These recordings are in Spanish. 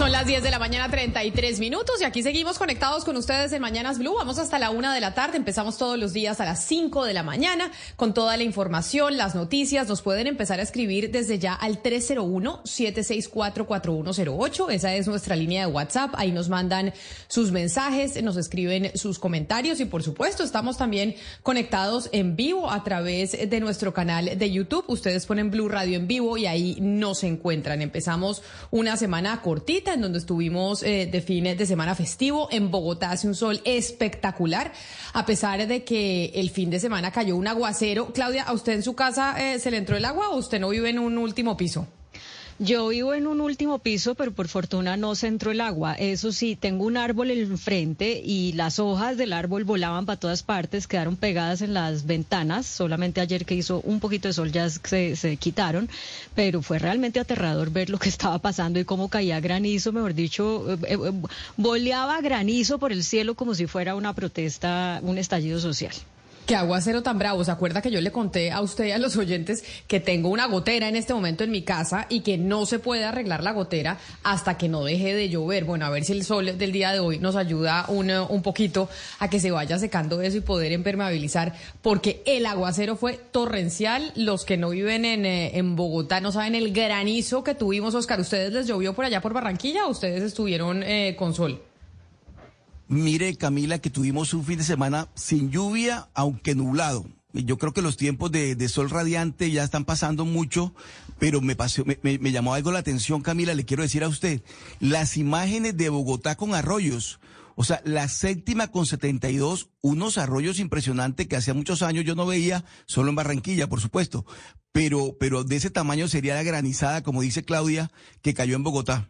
Son las 10 de la mañana, 33 minutos, y aquí seguimos conectados con ustedes en Mañanas Blue. Vamos hasta la una de la tarde. Empezamos todos los días a las 5 de la mañana con toda la información, las noticias. Nos pueden empezar a escribir desde ya al 301-764-4108. Esa es nuestra línea de WhatsApp. Ahí nos mandan sus mensajes, nos escriben sus comentarios y, por supuesto, estamos también conectados en vivo a través de nuestro canal de YouTube. Ustedes ponen Blue Radio en vivo y ahí nos encuentran. Empezamos una semana cortita en donde estuvimos eh, de fines de semana festivo. En Bogotá hace un sol espectacular, a pesar de que el fin de semana cayó un aguacero. Claudia, ¿a usted en su casa eh, se le entró el agua o usted no vive en un último piso? Yo vivo en un último piso, pero por fortuna no se el agua. Eso sí, tengo un árbol enfrente y las hojas del árbol volaban para todas partes, quedaron pegadas en las ventanas. Solamente ayer que hizo un poquito de sol ya se, se quitaron, pero fue realmente aterrador ver lo que estaba pasando y cómo caía granizo, mejor dicho, eh, eh, boleaba granizo por el cielo como si fuera una protesta, un estallido social. Qué aguacero tan bravo. ¿Se acuerda que yo le conté a usted y a los oyentes que tengo una gotera en este momento en mi casa y que no se puede arreglar la gotera hasta que no deje de llover? Bueno, a ver si el sol del día de hoy nos ayuda un, un poquito a que se vaya secando eso y poder impermeabilizar, porque el aguacero fue torrencial. Los que no viven en, eh, en Bogotá no saben el granizo que tuvimos, Oscar. ¿Ustedes les llovió por allá por Barranquilla o ustedes estuvieron eh, con sol? Mire, Camila, que tuvimos un fin de semana sin lluvia, aunque nublado. Yo creo que los tiempos de, sol radiante ya están pasando mucho, pero me, pasó, me, llamó algo la atención, Camila, le quiero decir a usted, las imágenes de Bogotá con arroyos. O sea, la séptima con 72, unos arroyos impresionantes que hacía muchos años yo no veía, solo en Barranquilla, por supuesto. Pero, pero de ese tamaño sería la granizada, como dice Claudia, que cayó en Bogotá.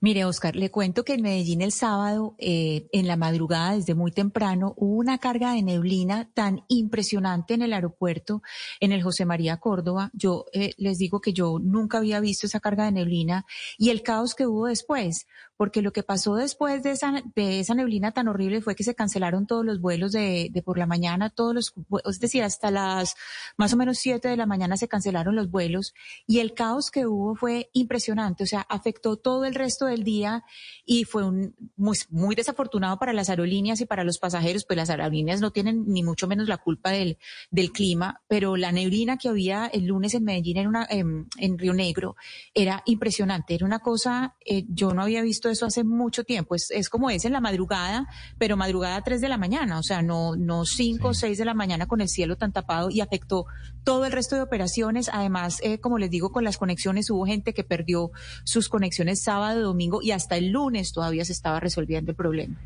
Mire, Oscar, le cuento que en Medellín el sábado, eh, en la madrugada, desde muy temprano, hubo una carga de neblina tan impresionante en el aeropuerto, en el José María Córdoba. Yo eh, les digo que yo nunca había visto esa carga de neblina y el caos que hubo después porque lo que pasó después de esa, de esa neblina tan horrible fue que se cancelaron todos los vuelos de, de por la mañana, todos los, es decir, hasta las más o menos siete de la mañana se cancelaron los vuelos y el caos que hubo fue impresionante, o sea, afectó todo el resto del día y fue un, muy, muy desafortunado para las aerolíneas y para los pasajeros, pues las aerolíneas no tienen ni mucho menos la culpa del, del clima, pero la neblina que había el lunes en Medellín, en, una, en, en Río Negro, era impresionante, era una cosa, eh, yo no había visto eso hace mucho tiempo. Es, es como es en la madrugada, pero madrugada a 3 de la mañana, o sea, no, no 5 o 6 de la mañana con el cielo tan tapado y afectó todo el resto de operaciones. Además, eh, como les digo, con las conexiones hubo gente que perdió sus conexiones sábado, domingo y hasta el lunes todavía se estaba resolviendo el problema.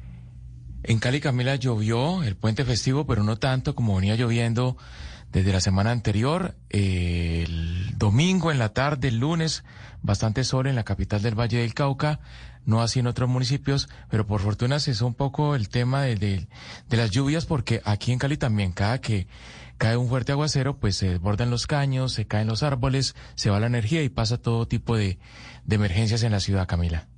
En Cali, Camila, llovió el puente festivo, pero no tanto como venía lloviendo desde la semana anterior. el domingo en la tarde, el lunes, bastante sol en la capital del Valle del Cauca no así en otros municipios, pero por fortuna cesó un poco el tema de, de, de, las lluvias porque aquí en Cali también cada que cae un fuerte aguacero, pues se desbordan los caños, se caen los árboles, se va la energía y pasa todo tipo de, de emergencias en la ciudad, Camila.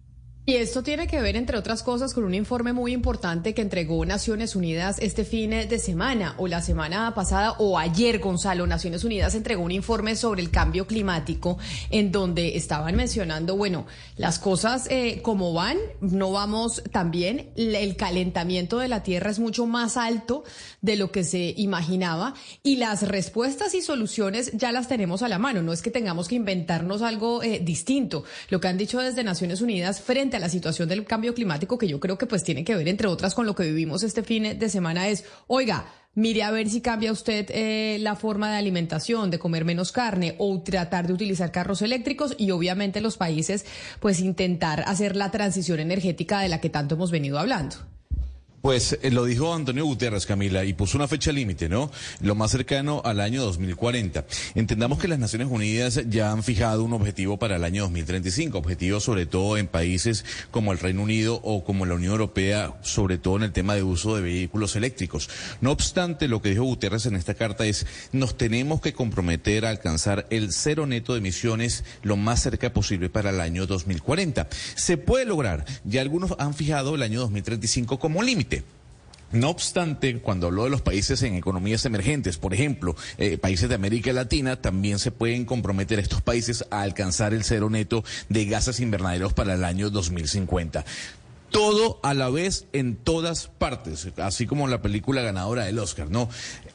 Y esto tiene que ver, entre otras cosas, con un informe muy importante que entregó Naciones Unidas este fin de semana, o la semana pasada, o ayer, Gonzalo. Naciones Unidas entregó un informe sobre el cambio climático, en donde estaban mencionando, bueno, las cosas eh, como van, no vamos tan bien. El calentamiento de la Tierra es mucho más alto de lo que se imaginaba, y las respuestas y soluciones ya las tenemos a la mano. No es que tengamos que inventarnos algo eh, distinto. Lo que han dicho desde Naciones Unidas frente a la situación del cambio climático, que yo creo que pues tiene que ver, entre otras, con lo que vivimos este fin de semana, es, oiga, mire a ver si cambia usted eh, la forma de alimentación, de comer menos carne o tratar de utilizar carros eléctricos y obviamente los países pues intentar hacer la transición energética de la que tanto hemos venido hablando. Pues eh, lo dijo Antonio Guterres, Camila, y puso una fecha límite, ¿no? Lo más cercano al año 2040. Entendamos que las Naciones Unidas ya han fijado un objetivo para el año 2035, objetivo sobre todo en países como el Reino Unido o como la Unión Europea, sobre todo en el tema de uso de vehículos eléctricos. No obstante, lo que dijo Guterres en esta carta es, nos tenemos que comprometer a alcanzar el cero neto de emisiones lo más cerca posible para el año 2040. Se puede lograr, ya algunos han fijado el año 2035 como límite. No obstante, cuando habló de los países en economías emergentes, por ejemplo, eh, países de América Latina, también se pueden comprometer estos países a alcanzar el cero neto de gases invernaderos para el año 2050 todo a la vez en todas partes, así como la película ganadora del Oscar, ¿no?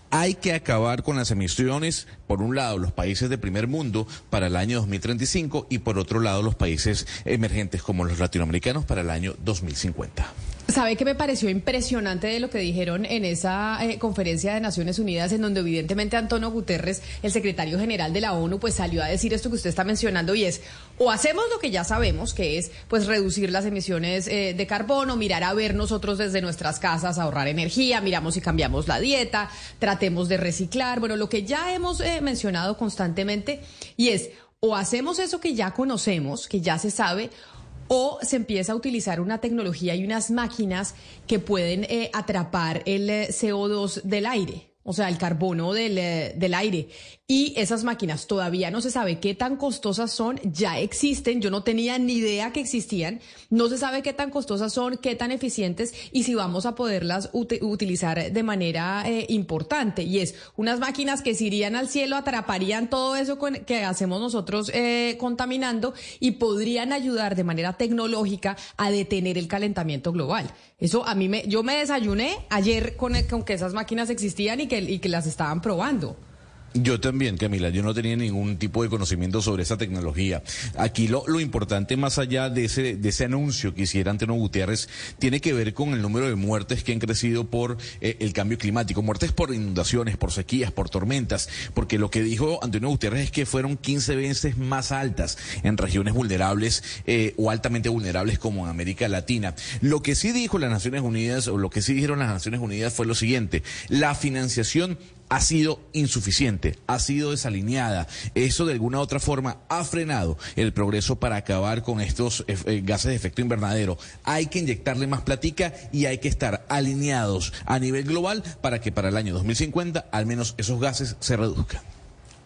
Hay que acabar con las emisiones, por un lado, los países de primer mundo para el año 2035 y por otro lado, los países emergentes como los latinoamericanos para el año 2050. ¿Sabe qué me pareció impresionante de lo que dijeron en esa eh, conferencia de Naciones Unidas, en donde evidentemente Antonio Guterres, el secretario general de la ONU, pues salió a decir esto que usted está mencionando y es, o hacemos lo que ya sabemos, que es pues reducir las emisiones eh, de carbono, mirar a ver nosotros desde nuestras casas, ahorrar energía, miramos si cambiamos la dieta, tratemos de reciclar, bueno, lo que ya hemos eh, mencionado constantemente y es, o hacemos eso que ya conocemos, que ya se sabe, o se empieza a utilizar una tecnología y unas máquinas que pueden eh, atrapar el eh, CO2 del aire o sea, el carbono del, eh, del, aire. Y esas máquinas todavía no se sabe qué tan costosas son, ya existen, yo no tenía ni idea que existían, no se sabe qué tan costosas son, qué tan eficientes y si vamos a poderlas utilizar de manera eh, importante. Y es unas máquinas que se irían al cielo, atraparían todo eso que hacemos nosotros eh, contaminando y podrían ayudar de manera tecnológica a detener el calentamiento global. Eso a mí me, yo me desayuné ayer con, con que esas máquinas existían y que, y que las estaban probando. Yo también, Camila, yo no tenía ningún tipo de conocimiento sobre esa tecnología. Aquí lo, importante, más allá de ese, de ese anuncio que hiciera Antonio Gutiérrez, tiene que ver con el número de muertes que han crecido por eh, el cambio climático. Muertes por inundaciones, por sequías, por tormentas, porque lo que dijo Antonio Gutiérrez es que fueron 15 veces más altas en regiones vulnerables eh, o altamente vulnerables como en América Latina. Lo que sí dijo las Naciones Unidas, o lo que sí dijeron las Naciones Unidas fue lo siguiente, la financiación ha sido insuficiente, ha sido desalineada. Eso de alguna u otra forma ha frenado el progreso para acabar con estos eh, eh, gases de efecto invernadero. Hay que inyectarle más platica y hay que estar alineados a nivel global para que para el año 2050 al menos esos gases se reduzcan.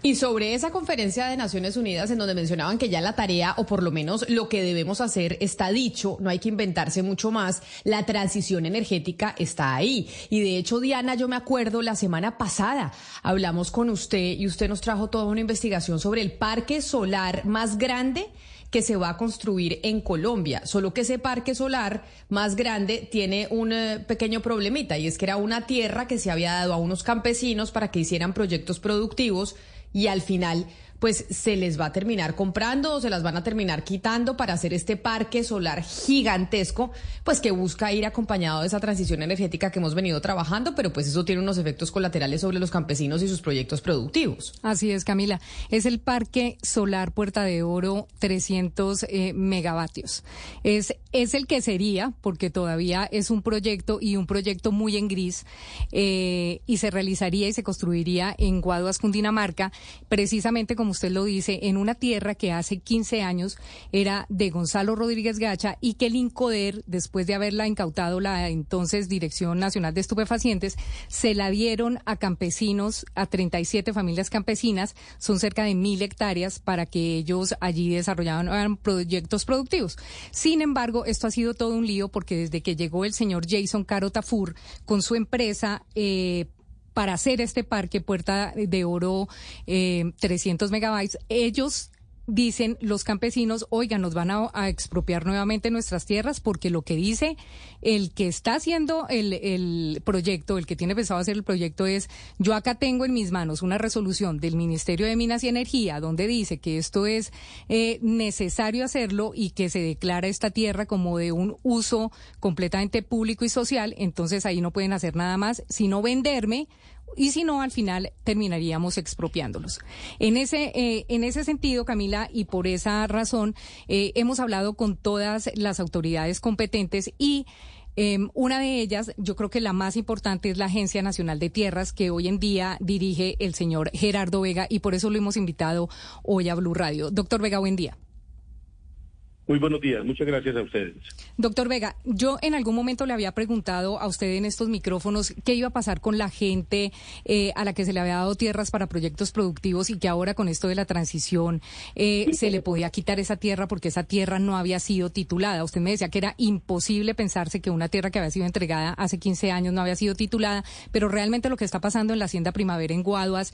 Y sobre esa conferencia de Naciones Unidas en donde mencionaban que ya la tarea, o por lo menos lo que debemos hacer, está dicho, no hay que inventarse mucho más, la transición energética está ahí. Y de hecho, Diana, yo me acuerdo, la semana pasada hablamos con usted y usted nos trajo toda una investigación sobre el parque solar más grande que se va a construir en Colombia. Solo que ese parque solar más grande tiene un eh, pequeño problemita y es que era una tierra que se había dado a unos campesinos para que hicieran proyectos productivos y al final pues se les va a terminar comprando o se las van a terminar quitando para hacer este parque solar gigantesco, pues que busca ir acompañado de esa transición energética que hemos venido trabajando, pero pues eso tiene unos efectos colaterales sobre los campesinos y sus proyectos productivos. Así es, Camila. Es el parque solar Puerta de Oro 300 eh, megavatios. Es, es el que sería, porque todavía es un proyecto y un proyecto muy en gris, eh, y se realizaría y se construiría en Guaduas, Cundinamarca, precisamente como usted lo dice, en una tierra que hace 15 años era de Gonzalo Rodríguez Gacha y que el INCODER, después de haberla incautado la entonces Dirección Nacional de Estupefacientes, se la dieron a campesinos, a 37 familias campesinas, son cerca de mil hectáreas para que ellos allí desarrollaran proyectos productivos. Sin embargo, esto ha sido todo un lío porque desde que llegó el señor Jason Caro Tafur con su empresa, eh, para hacer este parque Puerta de Oro eh, 300 megabytes, ellos dicen los campesinos, oigan, nos van a, expropiar nuevamente nuestras tierras porque lo que dice el que está haciendo el, el, proyecto, el que tiene pensado hacer el proyecto es, yo acá tengo en mis manos una resolución del Ministerio de Minas y Energía donde dice que esto es eh, necesario hacerlo y que se declara esta tierra como de un uso completamente público y social, entonces ahí no pueden hacer nada más sino venderme y si no, al final terminaríamos expropiándolos. En ese, eh, en ese sentido, Camila, y por esa razón, eh, hemos hablado con todas las autoridades competentes y Em, una de ellas, yo creo que la más importante es la Agencia Nacional de Tierras, que hoy en día dirige el señor Gerardo Vega, y por eso lo hemos invitado hoy a Blue Radio. Doctor Vega, buen día. Muy buenos días, muchas gracias a ustedes. Doctor Vega, yo en algún momento le había preguntado a usted en estos micrófonos qué iba a pasar con la gente eh, a la que se le había dado tierras para proyectos productivos y que ahora con esto de la transición eh, se le podía quitar esa tierra porque esa tierra no había sido titulada. Usted me decía que era imposible pensarse que una tierra que había sido entregada hace 15 años no había sido titulada, pero realmente lo que está pasando en la Hacienda Primavera en Guaduas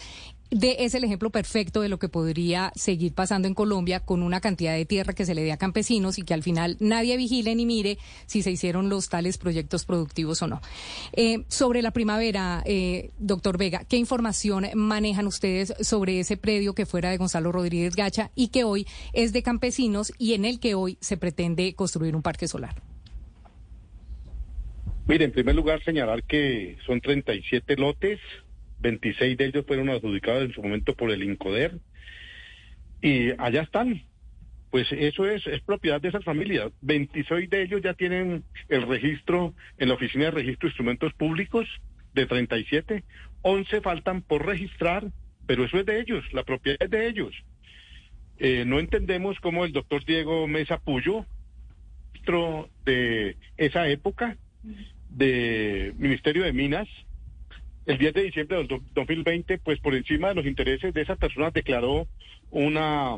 es el ejemplo perfecto de lo que podría seguir pasando en Colombia con una cantidad de tierra que se le dé a campesinos y que al final nadie vigile ni mire si se hicieron los tales proyectos productivos o no. Eh, sobre la primavera, eh, doctor Vega, ¿qué información manejan ustedes sobre ese predio que fuera de Gonzalo Rodríguez Gacha y que hoy es de campesinos y en el que hoy se pretende construir un parque solar? Mire, en primer lugar señalar que son 37 lotes 26 de ellos fueron adjudicados en su momento por el INCODER y allá están. Pues eso es, es propiedad de esas familias. 26 de ellos ya tienen el registro en la Oficina de Registro de Instrumentos Públicos de 37. 11 faltan por registrar, pero eso es de ellos, la propiedad es de ellos. Eh, no entendemos cómo el doctor Diego Mesa Puyo, de esa época, de Ministerio de Minas, el 10 de diciembre del 2020, pues por encima de los intereses de esas personas declaró una,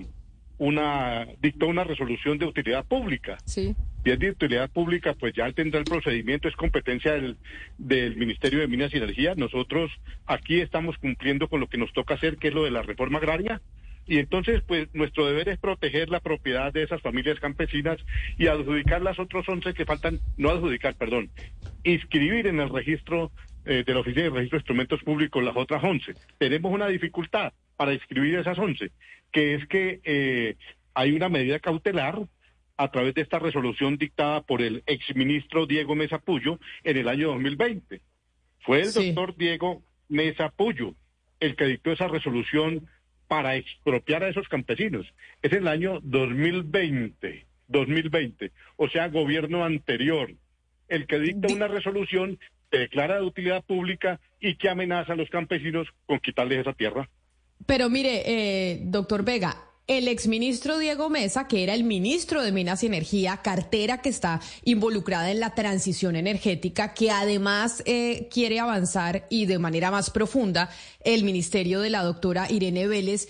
una, dictó una resolución de utilidad pública. Sí. Y es de utilidad pública, pues ya tendrá el procedimiento, es competencia del, del Ministerio de Minas y Energía. Nosotros aquí estamos cumpliendo con lo que nos toca hacer, que es lo de la reforma agraria. Y entonces, pues nuestro deber es proteger la propiedad de esas familias campesinas y adjudicar las otros 11 que faltan, no adjudicar, perdón, inscribir en el registro eh, de la Oficina de Registro de Instrumentos Públicos las otras 11. Tenemos una dificultad para inscribir esas 11, que es que eh, hay una medida cautelar a través de esta resolución dictada por el exministro Diego Mesa Puyo en el año 2020. Fue el doctor Diego Mesa Puyo el que dictó esa resolución para expropiar a esos campesinos. Es el año 2020, 2020, o sea, gobierno anterior, el que dicta una resolución declara de utilidad pública y que amenaza a los campesinos con quitarles esa tierra. Pero mire, eh, doctor Vega, el exministro Diego Mesa, que era el ministro de Minas y Energía, cartera que está involucrada en la transición energética, que además eh, quiere avanzar y de manera más profunda el ministerio de la doctora Irene Vélez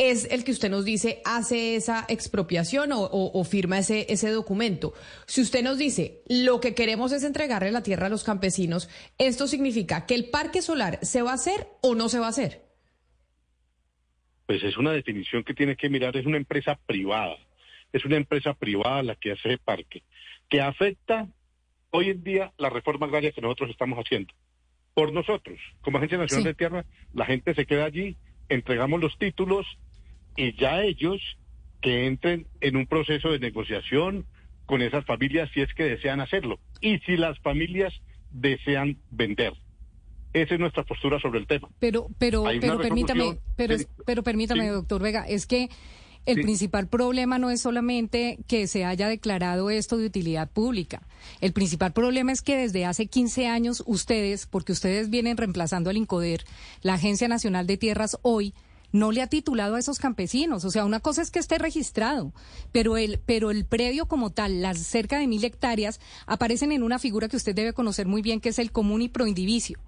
es el que usted nos dice hace esa expropiación o, firma ese, ese documento. Si usted nos dice lo que queremos es entregarle la tierra a los campesinos, ¿esto significa que el parque solar se va a hacer o no se va a hacer? Pues es una definición que tiene que mirar, es una empresa privada, es una empresa privada la que hace el parque, que afecta hoy en día la reforma agraria que nosotros estamos haciendo. Por nosotros, como Agencia Nacional de Tierra, la gente se queda allí, entregamos los títulos, y ya ellos que entren en un proceso de negociación con esas familias si es que desean hacerlo y si las familias desean vender. Esa es nuestra postura sobre el tema. Pero, pero, pero permítame, pero, pero permítame, doctor Vega, es que el principal problema no es solamente que se haya declarado esto de utilidad pública. El principal problema es que desde hace 15 años ustedes, porque ustedes vienen reemplazando al INCODER, la Agencia Nacional de Tierras hoy, no le ha titulado a esos campesinos. O sea, una cosa es que esté registrado, pero el, pero el predio como tal, las cerca de mil hectáreas, aparecen en una figura que usted debe conocer muy bien, que es el común y proindivicio.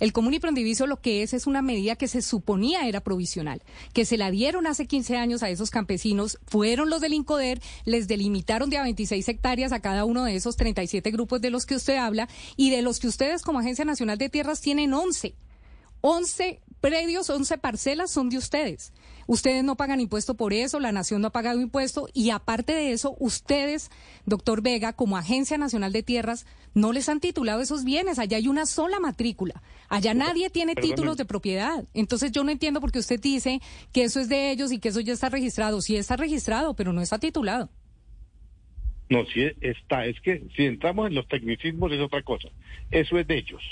El común y proindivicio lo que es es una medida que se suponía era provisional, que se la dieron hace 15 años a esos campesinos, fueron los del INCODER, les delimitaron de a 26 hectáreas a cada uno de esos 37 grupos de los que usted habla y de los que ustedes como Agencia Nacional de Tierras tienen 11. 11 predios, 11 parcelas son de ustedes. Ustedes no pagan impuesto por eso, la nación no ha pagado impuesto y aparte de eso, ustedes, doctor Vega, como Agencia Nacional de Tierras, no les han titulado esos bienes. Allá hay una sola matrícula. Allá nadie tiene títulos de propiedad. Entonces yo no entiendo por qué usted dice que eso es de ellos y que eso ya está registrado. Sí está registrado, pero no está titulado. No, sí está. Es que si entramos en los tecnicismos es otra cosa. Eso es de ellos.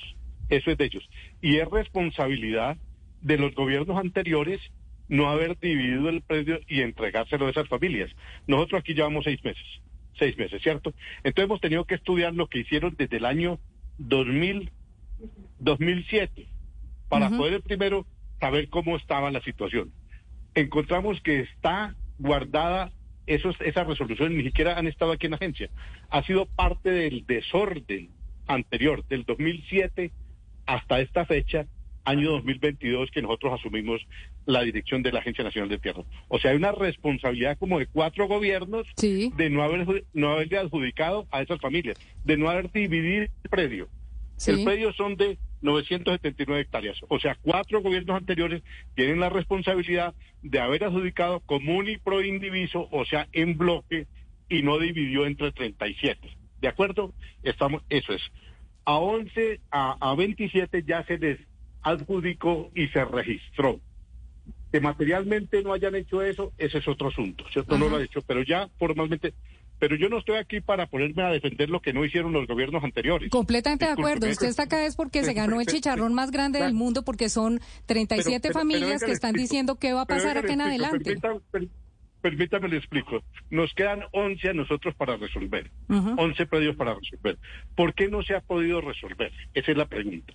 Eso es de ellos. Y es responsabilidad de los gobiernos anteriores no haber dividido el predio y entregárselo a esas familias. Nosotros aquí llevamos seis meses. seis meses, ¿cierto? Entonces hemos tenido que estudiar lo que hicieron desde el año 2000, 2007 para poder primero saber cómo estaba la situación. Encontramos que está guardada esos, esas resoluciones, ni siquiera han estado aquí en la agencia. Ha sido parte del desorden anterior, del 2007 hasta esta fecha, año 2022, que nosotros asumimos la dirección de la Agencia Nacional de Tierra. O sea, hay una responsabilidad como de cuatro gobiernos de no, haber, no haberle adjudicado a esas familias, de no haber dividido el predio. El predio son de 979 hectáreas. O sea, cuatro gobiernos anteriores tienen la responsabilidad de haber adjudicado común y pro indiviso, o sea, en bloque, y no dividió entre 37. ¿De acuerdo? Estamos, eso es. A 11, a, a 27 ya se les adjudicó y se registró. Que materialmente no hayan hecho eso, ese es otro asunto, ¿cierto? No lo ha hecho, pero ya formalmente pero yo no estoy aquí para ponerme a defender lo que no hicieron los gobiernos anteriores. Completamente de acuerdo. Usted está acá es porque se ganó el chicharrón más grande del mundo, porque son 37 familias que están diciendo qué va a pasar acá en adelante. Permítame, le explico. Nos quedan 11 a nosotros para resolver. 11 predios para resolver. ¿Por qué no se ha podido resolver? Esa es la pregunta.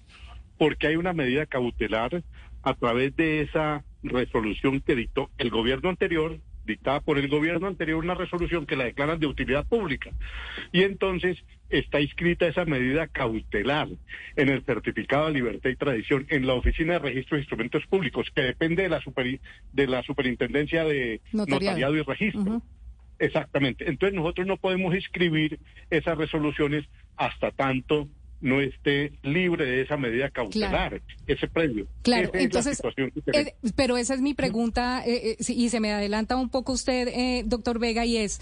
Porque hay una medida cautelar a través de esa resolución que dictó el gobierno anterior dictada por el gobierno anterior una resolución que la declaran de utilidad pública. Y entonces está inscrita esa medida cautelar en el certificado de libertad y tradición en la Oficina de Registro de Instrumentos Públicos, que depende de la, de la Superintendencia de Notariado, y Registro. Exactamente. Entonces nosotros no podemos inscribir esas resoluciones hasta tanto no esté libre de esa medida cautelar, ese premio. Claro, entonces, eh, pero esa es mi pregunta, eh, eh, y se me adelanta un poco usted, doctor Vega, y es,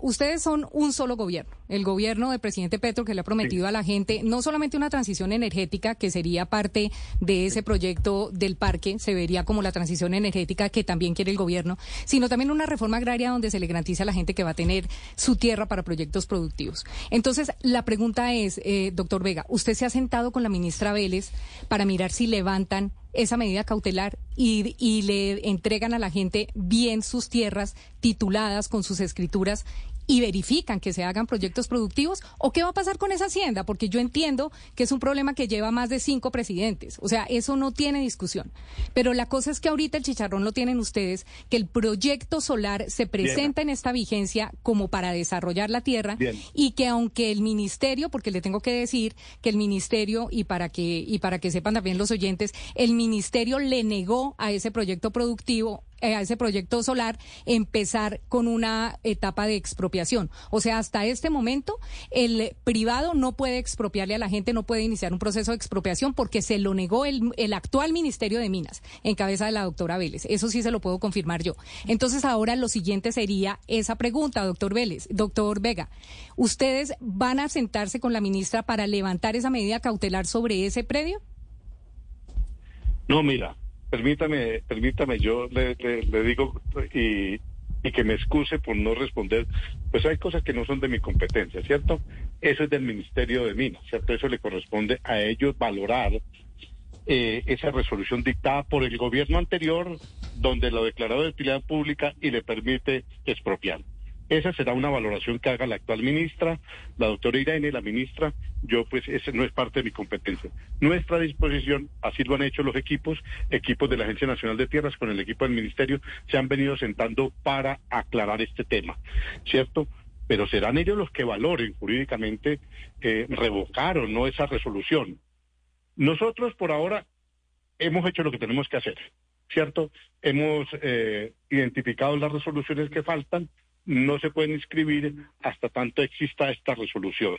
ustedes son un solo gobierno, el gobierno del presidente Petro que le ha prometido a la gente no solamente una transición energética, que sería parte de ese proyecto del parque, se vería como la transición energética que también quiere el gobierno, sino también una reforma agraria donde se le garantiza a la gente que va a tener su tierra para proyectos productivos. Entonces, la pregunta es, doctor, Vega, usted se ha sentado con la ministra Vélez para mirar si levantan esa medida cautelar y, y, le entregan a la gente bien sus tierras tituladas con sus escrituras y verifican que se hagan proyectos productivos o qué va a pasar con esa hacienda, porque yo entiendo que es un problema que lleva más de cinco presidentes, o sea, eso no tiene discusión. Pero la cosa es que ahorita el chicharrón lo tienen ustedes, que el proyecto solar se presenta en esta vigencia como para desarrollar la tierra y que aunque el ministerio, porque le tengo que decir que el ministerio y para que y para que sepan también los oyentes, el ministerio le negó a ese proyecto productivo a ese proyecto solar empezar con una etapa de expropiación. O sea, hasta este momento el privado no puede expropiarle a la gente, no puede iniciar un proceso de expropiación porque se lo negó el, el actual Ministerio de Minas en cabeza de la doctora Vélez. Eso sí se lo puedo confirmar yo. Entonces ahora lo siguiente sería esa pregunta, doctor Vélez, doctor Vega. ¿Ustedes van a sentarse con la ministra para levantar esa medida cautelar sobre ese predio? No, mira, permítame, permítame, yo le, digo y, que me excuse por no responder, pues hay cosas que no son de mi competencia, ¿cierto? Eso es del Ministerio de Minas, ¿cierto? Eso le corresponde a ellos valorar eh, esa resolución dictada por el gobierno anterior, donde lo declaró de utilidad pública y le permite expropiar. Esa será una valoración que haga la actual ministra, la doctora Irene, la ministra. Yo, pues, ese no es parte de mi competencia. Nuestra disposición, así lo han hecho los equipos, equipos de la Agencia Nacional de Tierras con el equipo del Ministerio, se han venido sentando para aclarar este tema, ¿cierto? Pero serán ellos los que valoren jurídicamente eh, revocar o no esa resolución. Nosotros, por ahora, hemos hecho lo que tenemos que hacer, ¿cierto? Hemos eh, identificado las resoluciones que faltan no se pueden inscribir hasta tanto exista esta resolución.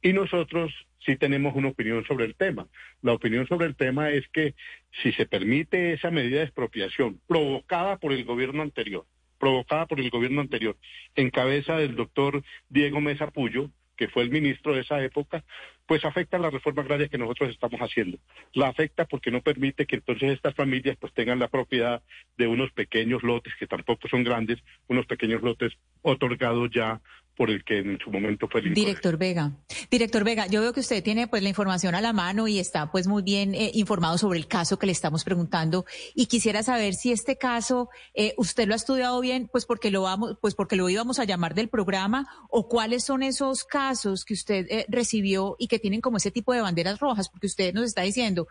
Y nosotros sí tenemos una opinión sobre el tema. La opinión sobre el tema es que si se permite esa medida de expropiación provocada por el gobierno anterior, provocada por el gobierno anterior, en cabeza del doctor Diego Mesa Puyo, que fue el ministro de esa época, pues afecta la reforma agraria que nosotros estamos haciendo. La afecta porque no permite que entonces estas familias pues tengan la propiedad de unos pequeños lotes que tampoco son grandes, unos pequeños lotes otorgados ya por el que en su momento fue el Director Vega, director Vega, yo veo que usted tiene pues la información a la mano y está pues muy bien eh, informado sobre el caso que le estamos preguntando. Y quisiera saber si este caso eh, usted lo ha estudiado bien, pues porque lo vamos, pues porque lo íbamos a llamar del programa o cuáles son esos casos que usted eh, recibió y que tienen como ese tipo de banderas rojas, porque usted nos está diciendo,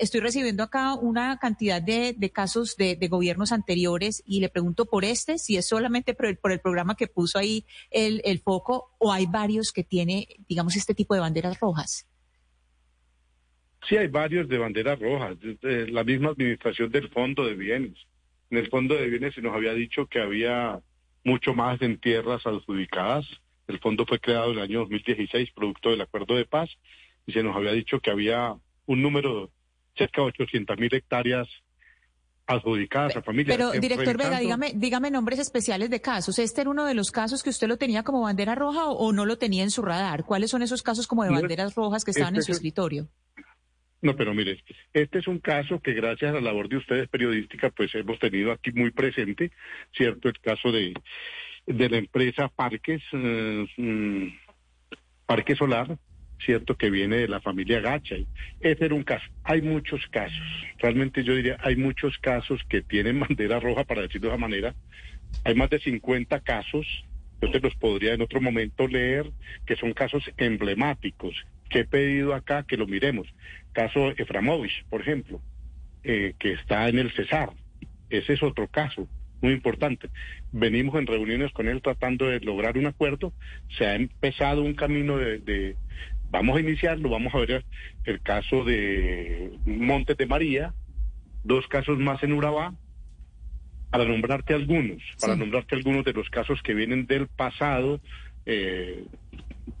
estoy recibiendo acá una cantidad de, casos de, gobiernos anteriores y le pregunto por este, si es solamente por el, por el programa que puso ahí el, foco o hay varios que tiene, digamos, este tipo de banderas rojas? Sí, hay varios de banderas rojas. La misma administración del Fondo de Bienes. En el Fondo de Bienes se nos había dicho que había mucho más en tierras adjudicadas. El fondo fue creado en el año 2016, producto del acuerdo de paz, y se nos había dicho que había un número cerca de 800 mil hectáreas adjudicadas a familias. Pero, director Vega, dígame, dígame nombres especiales de casos. ¿Este era uno de los casos que usted lo tenía como bandera roja o, no lo tenía en su radar? ¿Cuáles son esos casos como de banderas rojas que estaban en su escritorio? No, pero mire, este es un caso que gracias a la labor de ustedes periodística, pues hemos tenido aquí muy presente, ¿cierto? El caso de, de la empresa Parques, eh, mm, Parque Solar, ¿cierto? Que viene de la familia Gacha. Ese era un caso. Hay muchos casos. Realmente yo diría, hay muchos casos que tienen bandera roja, para decirlo de esa manera. Hay más de 50 casos. Yo te los podría en otro momento leer, que son casos emblemáticos, que he pedido acá que lo miremos. Caso Eframovich, por ejemplo, eh, que está en el Cesar. Ese es otro caso muy importante. Venimos en reuniones con él tratando de lograr un acuerdo. Se ha empezado un camino de Vamos a iniciarlo, vamos a ver el caso de Montes de María, dos casos más en Urabá, para nombrarte algunos, para nombrarte algunos de los casos que vienen del pasado eh,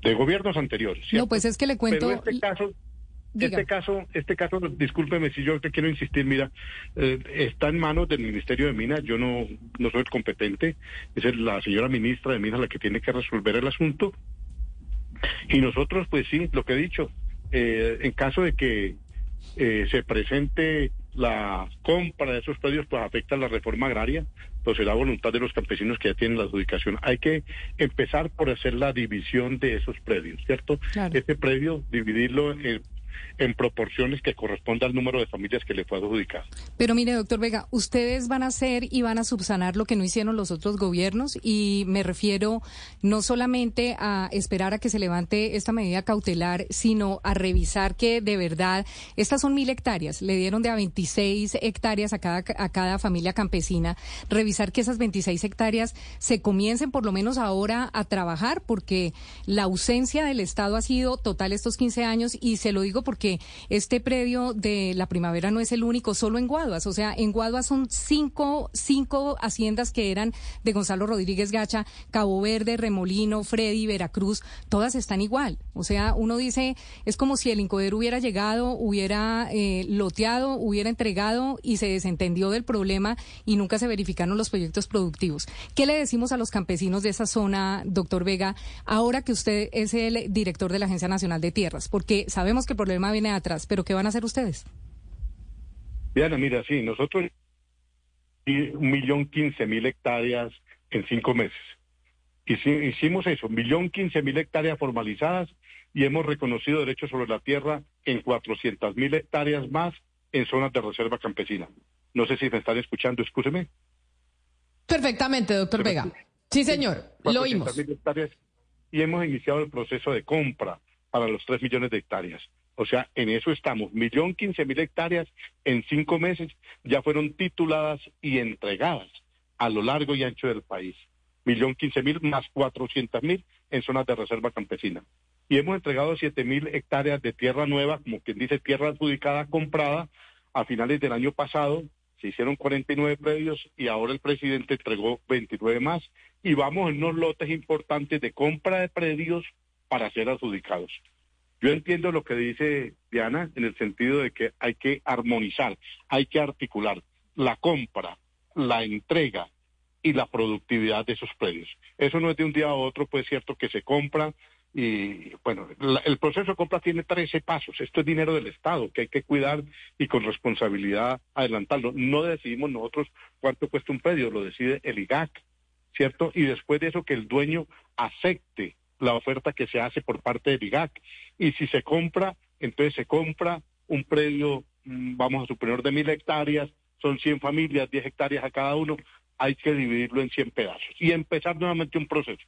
de gobiernos anteriores. No, pues es que le cuento. Pero este caso, este caso, este caso, discúlpeme si yo te quiero insistir, mira, eh, está en manos del Ministerio de Minas, yo no, no soy el competente, es la señora ministra de Minas la que tiene que resolver el asunto. Y nosotros, pues sí, lo que he dicho, eh, en caso de que eh, se presente la compra de esos predios, pues afecta la reforma agraria, pues será voluntad de los campesinos que ya tienen la adjudicación. Hay que empezar por hacer la división de esos predios, ¿cierto? Este predio, dividirlo en en proporciones que corresponda al número de familias que le fue adjudicado. Pero mire, doctor Vega, ustedes van a hacer y van a subsanar lo que no hicieron los otros gobiernos y me refiero no solamente a esperar a que se levante esta medida cautelar, sino a revisar que de verdad estas son mil hectáreas, le dieron de a 26 hectáreas a cada, a cada familia campesina, revisar que esas 26 hectáreas se comiencen por lo menos ahora a trabajar porque la ausencia del Estado ha sido total estos 15 años y se lo digo porque este predio de la primavera no es el único, solo en Guaduas. O sea, en Guaduas son cinco, cinco haciendas que eran de Gonzalo Rodríguez Gacha, Cabo Verde, Remolino, Freddy, Veracruz, todas están igual. O sea, uno dice, es como si el Incoder hubiera llegado, hubiera eh, loteado, hubiera entregado y se desentendió del problema y nunca se verificaron los proyectos productivos. ¿Qué le decimos a los campesinos de esa zona, doctor Vega, ahora que usted es el director de la Agencia Nacional de Tierras? Porque sabemos que el problema viene atrás, pero ¿qué van a hacer ustedes? Diana, mira, sí, nosotros un millón quince mil hectáreas en cinco meses. Hicimos eso, un millón quince mil hectáreas formalizadas y hemos reconocido derechos sobre la tierra en cuatrocientas mil hectáreas más en zonas de reserva campesina. No sé si me están escuchando, escúcheme. Perfectamente, doctor Vega. Sí, señor, lo oímos. Y hemos iniciado el proceso de compra para los tres millones de hectáreas. O sea, en eso estamos. Millón quince mil hectáreas en cinco meses ya fueron tituladas y entregadas a lo largo y ancho del país. Millón quince mil más cuatrocientas mil en zonas de reserva campesina. Y hemos entregado siete mil hectáreas de tierra nueva, como quien dice tierra adjudicada, comprada. A finales del año pasado se hicieron 49 predios y ahora el presidente entregó 29 más. Y vamos en unos lotes importantes de compra de predios para ser adjudicados. Yo entiendo lo que dice Diana en el sentido de que hay que armonizar, hay que articular la compra, la entrega y la productividad de esos predios. Eso no es de un día a otro, pues es cierto que se compra y bueno, el proceso de compra tiene 13 pasos. Esto es dinero del Estado que hay que cuidar y con responsabilidad adelantarlo. No decidimos nosotros cuánto cuesta un predio, lo decide el IGAC, ¿cierto? Y después de eso que el dueño acepte la oferta que se hace por parte de BIGAC. Y si se compra, entonces se compra un predio, mm, vamos a suponer, de mil hectáreas, son 100 familias, 10 hectáreas a cada uno, hay que dividirlo en 100 pedazos y empezar nuevamente un proceso.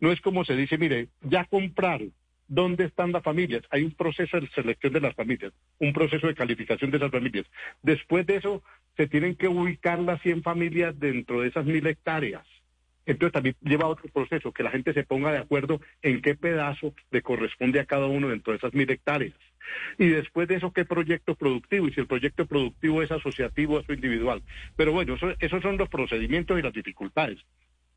No es como se dice, mire, ya compraron, ¿dónde están las familias? Hay un proceso de selección de las familias, un proceso de calificación de las familias. Después de eso, se tienen que ubicar las 100 familias dentro de esas mil hectáreas. Entonces también lleva otro proceso, que la gente se ponga de acuerdo en qué pedazo le corresponde a cada uno dentro de esas mil hectáreas. Y después de eso, qué proyecto productivo, y si el proyecto productivo es asociativo o individual. Pero bueno, esos son los procedimientos y las dificultades.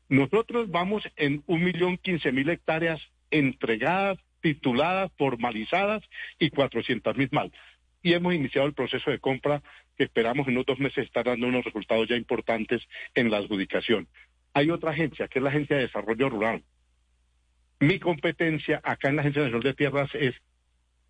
Nosotros vamos en un millón quince mil hectáreas entregadas, tituladas, formalizadas y cuatrocientas mil mal. Y hemos iniciado el proceso de compra que esperamos en unos dos meses estar dando unos resultados ya importantes en la adjudicación. Hay otra agencia, que es la Agencia de Desarrollo Rural. Mi competencia acá en la Agencia Nacional de Tierras es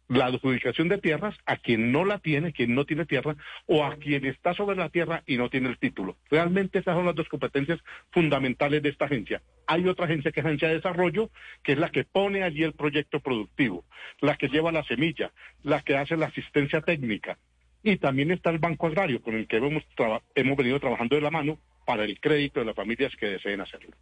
la adjudicación de tierras a quien no la tiene, quien no tiene tierra, o a quien está sobre la tierra y no tiene el título. Realmente esas son las dos competencias fundamentales de esta agencia. Hay otra agencia que es Agencia de Desarrollo, que es la que pone allí el proyecto productivo, la que lleva la semilla, la que hace la asistencia técnica. Y también está el Banco Agrario, con el que hemos, hemos venido trabajando de la mano para el crédito de las familias que deseen hacerlo.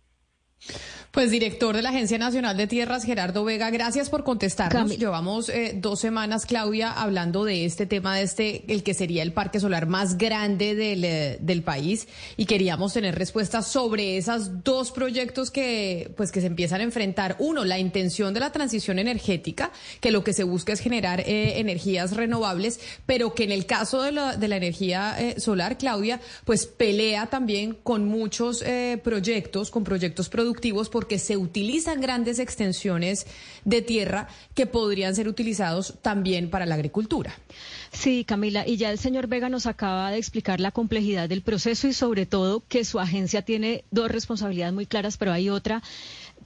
Pues director de la Agencia Nacional de Tierras, Gerardo Vega, gracias por contestarnos. Llevamos eh, dos semanas, Claudia, hablando de este tema, de este, el que sería el parque solar más grande del, eh, del país, y queríamos tener respuestas sobre esos dos proyectos que, pues, que se empiezan a enfrentar. Uno, la intención de la transición energética, que lo que se busca es generar eh, energías renovables, pero que en el caso de la, de la energía solar, Claudia, pues pelea también con muchos proyectos, con proyectos productivos porque se utilizan grandes extensiones de tierra que podrían ser utilizados también para la agricultura. Sí, Camila, y ya el señor Vega nos acaba de explicar la complejidad del proceso y sobre todo que su agencia tiene dos responsabilidades muy claras, pero hay otra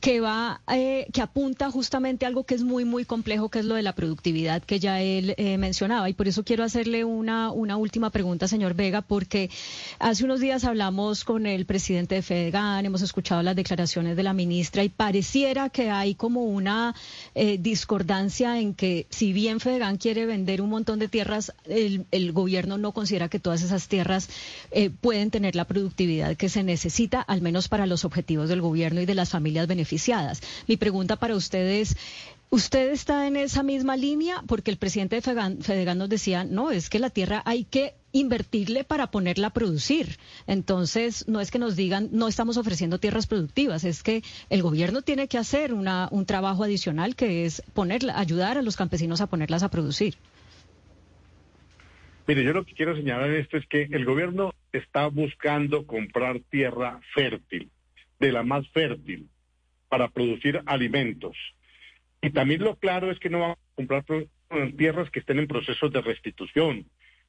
que va, eh, que apunta justamente a algo que es muy, muy complejo, que es lo de la productividad que ya él eh, mencionaba. Y por eso quiero hacerle una, una última pregunta, señor Vega, porque hace unos días hablamos con el presidente de FEDEGAN, hemos escuchado las declaraciones de la ministra y pareciera que hay como una eh, discordancia en que si bien FEDEGAN quiere vender un montón de tierras, el, el gobierno no considera que todas esas tierras pueden tener la productividad que se necesita, al menos para los objetivos del gobierno y de las familias beneficiarias mi pregunta para ustedes ¿Usted está en esa misma línea? Porque el presidente de Fedegan, nos decía, no, es que la tierra hay que invertirle para ponerla a producir. Entonces, no es que nos digan, no estamos ofreciendo tierras productivas, es que el gobierno tiene que hacer una, un trabajo adicional que es ponerla, ayudar a los campesinos a ponerlas a producir. Mire, yo lo que quiero señalar esto es que el gobierno está buscando comprar tierra fértil, de la más fértil para producir alimentos. Y también lo claro es que no vamos a comprar tierras que estén en procesos de restitución,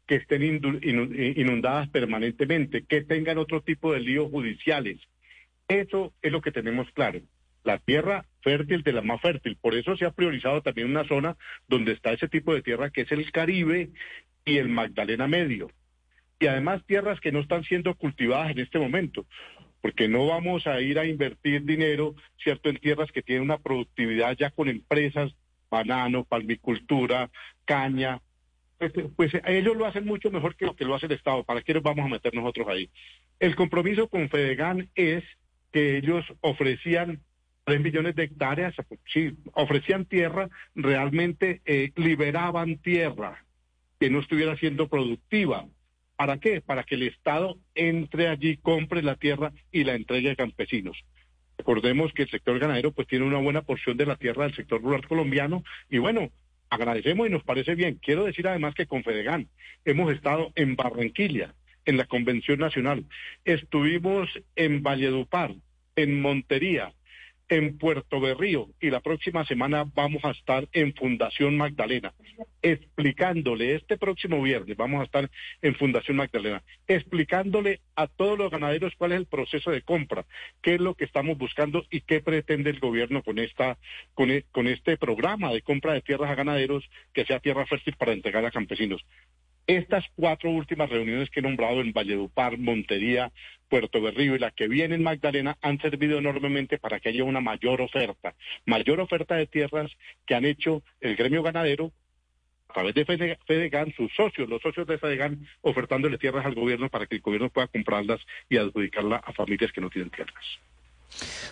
que estén inundadas permanentemente, que tengan otro tipo de líos judiciales. Eso es lo que tenemos claro. La tierra fértil de la más fértil. Por eso se ha priorizado también una zona donde está ese tipo de tierra que es el Caribe y el Magdalena Medio. Y además tierras que no están siendo cultivadas en este momento porque no vamos a ir a invertir dinero, ¿cierto?, en tierras que tienen una productividad ya con empresas, banano, palmicultura, caña. Pues, pues ellos lo hacen mucho mejor que lo que lo hace el Estado. ¿Para qué nos vamos a meter nosotros ahí? El compromiso con Fedegan es que ellos ofrecían tres millones de hectáreas, sí, ofrecían tierra, realmente eh, liberaban tierra que no estuviera siendo productiva ¿Para qué? Para que el Estado entre allí, compre la tierra y la entregue a campesinos. Recordemos que el sector ganadero pues tiene una buena porción de la tierra del sector rural colombiano y bueno, agradecemos y nos parece bien. Quiero decir además que con Fedegan hemos estado en Barranquilla, en la Convención Nacional, estuvimos en Valledupar, en Montería, en Puerto Berrío y la próxima semana vamos a estar en Fundación Magdalena, explicándole, este próximo viernes vamos a estar en Fundación Magdalena, explicándole a todos los ganaderos cuál es el proceso de compra, qué es lo que estamos buscando y qué pretende el gobierno con, esta, con, e, con este programa de compra de tierras a ganaderos que sea tierra fértil para entregar a campesinos. Estas cuatro últimas reuniones que he nombrado en Valledupar, Montería, Puerto Berrío y la que viene en Magdalena han servido enormemente para que haya una mayor oferta, mayor oferta de tierras que han hecho el gremio ganadero a través de Fedegan, sus socios, los socios de Fedegan, ofertándole tierras al gobierno para que el gobierno pueda comprarlas y adjudicarlas a familias que no tienen tierras.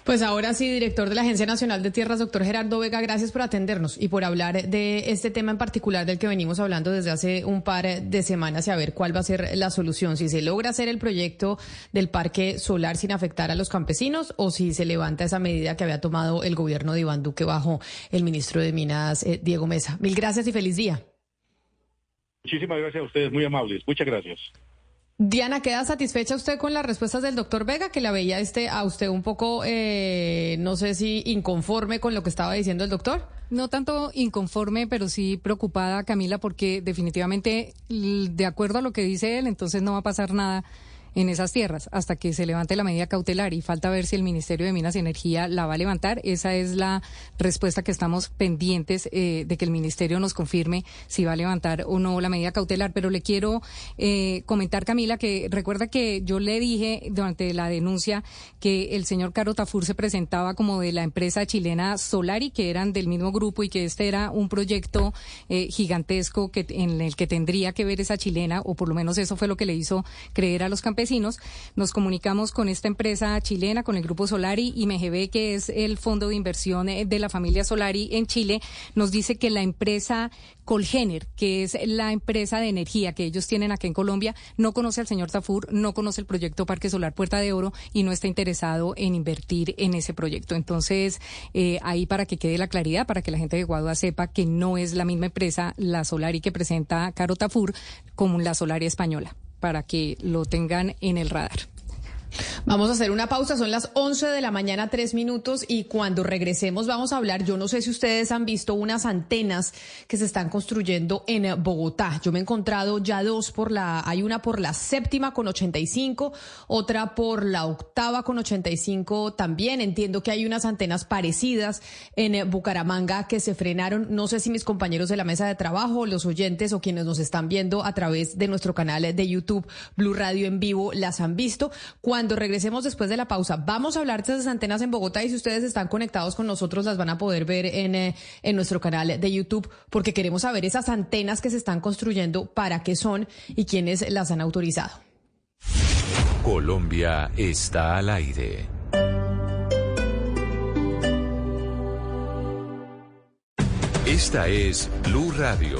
Pues ahora sí, director de la Agencia Nacional de Tierras, doctor Gerardo Vega, gracias por atendernos y por hablar de este tema en particular del que venimos hablando desde hace un par de semanas y a ver cuál va a ser la solución, si se logra hacer el proyecto del parque solar sin afectar a los campesinos o si se levanta esa medida que había tomado el gobierno de Iván Duque bajo el ministro de Minas, eh, Diego Mesa. Mil gracias y feliz día. Muchísimas gracias a ustedes, muy amables. Muchas gracias. Diana, ¿queda satisfecha usted con las respuestas del doctor Vega, que la veía este, a usted un poco, eh, no sé si inconforme con lo que estaba diciendo el doctor? No tanto inconforme, pero sí preocupada, Camila, porque definitivamente, de acuerdo a lo que dice él, entonces no va a pasar nada en esas tierras hasta que se levante la medida cautelar y falta ver si el Ministerio de Minas y Energía la va a levantar. Esa es la respuesta que estamos pendientes eh, de que el Ministerio nos confirme si va a levantar o no la medida cautelar. Pero le quiero eh, comentar, Camila, que recuerda que yo le dije durante la denuncia que el señor Caro Tafur se presentaba como de la empresa chilena Solari, que eran del mismo grupo y que este era un proyecto eh, gigantesco que, en el que tendría que ver esa chilena, o por lo menos eso fue lo que le hizo creer a los campesinos nos comunicamos con esta empresa chilena, con el grupo Solari y MGB, que es el fondo de inversión eh, de la familia Solari en Chile, nos dice que la empresa Colgener, que es la empresa de energía que ellos tienen aquí en Colombia, no conoce al señor Tafur, no conoce el proyecto Parque Solar Puerta de Oro y no está interesado en invertir en ese proyecto. Entonces, eh, ahí para que quede la claridad, para que la gente de Guadua sepa que no es la misma empresa, la Solari que presenta Caro Tafur, como la Solari española para que lo tengan en el radar. Vamos a hacer una pausa, son las 11 de la mañana, tres minutos, y cuando regresemos vamos a hablar, yo no sé si ustedes han visto unas antenas que se están construyendo en Bogotá. Yo me he encontrado ya dos por la, hay una por la séptima con 85, otra por la octava con 85 también. Entiendo que hay unas antenas parecidas en Bucaramanga que se frenaron. No sé si mis compañeros de la mesa de trabajo, los oyentes o quienes nos están viendo a través de nuestro canal de YouTube Blue Radio en vivo las han visto. Cuando regresemos después de la pausa, vamos a hablar de esas antenas en Bogotá y si ustedes están conectados con nosotros las van a poder ver en, eh, en nuestro canal de YouTube porque queremos saber esas antenas que se están construyendo, para qué son y quiénes las han autorizado. Colombia está al aire. Esta es Blue Radio.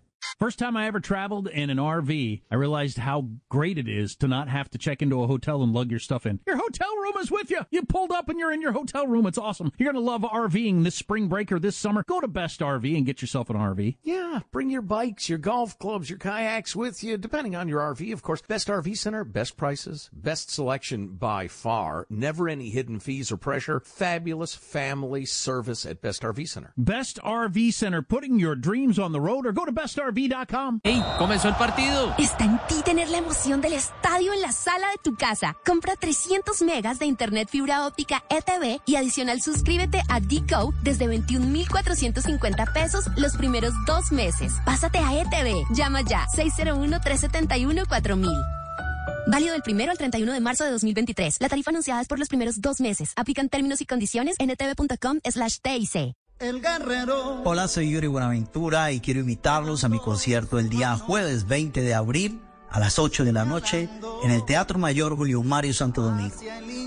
First time I ever traveled in an RV, I realized how great it is to not have to check into a hotel and lug your stuff in. Your hotel room is with you. You pulled up and you're in your hotel room. It's awesome. You're going to love RVing this spring break or this summer. Go to Best RV and get yourself an RV. Yeah, bring your bikes, your golf clubs, your kayaks with you, depending on your RV, of course. Best RV Center, best prices, best selection by far, never any hidden fees or pressure. Fabulous family service at Best RV Center. Best RV Center, putting your dreams on the road or go to ¡Hey! ¡Comenzó el partido! Está en ti tener la emoción del estadio en la sala de tu casa. Compra 300 megas de internet fibra óptica ETV y adicional suscríbete a Deco desde 21,450 pesos los primeros dos meses. Pásate a ETV. Llama ya 601-371-4000. Válido del primero al 31 de marzo de 2023. La tarifa anunciada es por los primeros dos meses. Aplican términos y condiciones en etv.com slash TIC. El Guerrero. Hola, soy Yuri Buenaventura y quiero invitarlos a mi concierto el día jueves 20 de abril a las 8 de la noche en el Teatro Mayor Julio Mario Santo Domingo.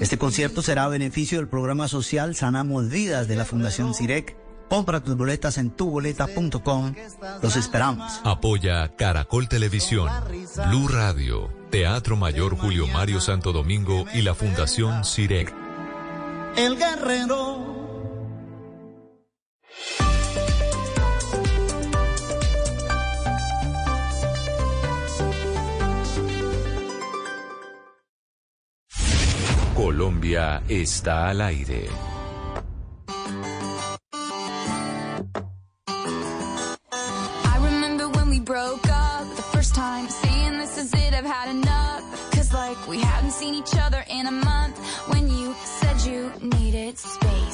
Este concierto será a beneficio del programa social Sanamos Vidas de la Fundación CIREC. Compra tus boletas en tuboleta.com. Los esperamos. Apoya Caracol Televisión, Blue Radio, Teatro Mayor Julio Mario Santo Domingo y la Fundación CIREC. El Guerrero. Colombia está al aire. I remember when we broke up the first time, saying this is it. I've had enough. Cause like we hadn't seen each other in a month. When you said you needed space.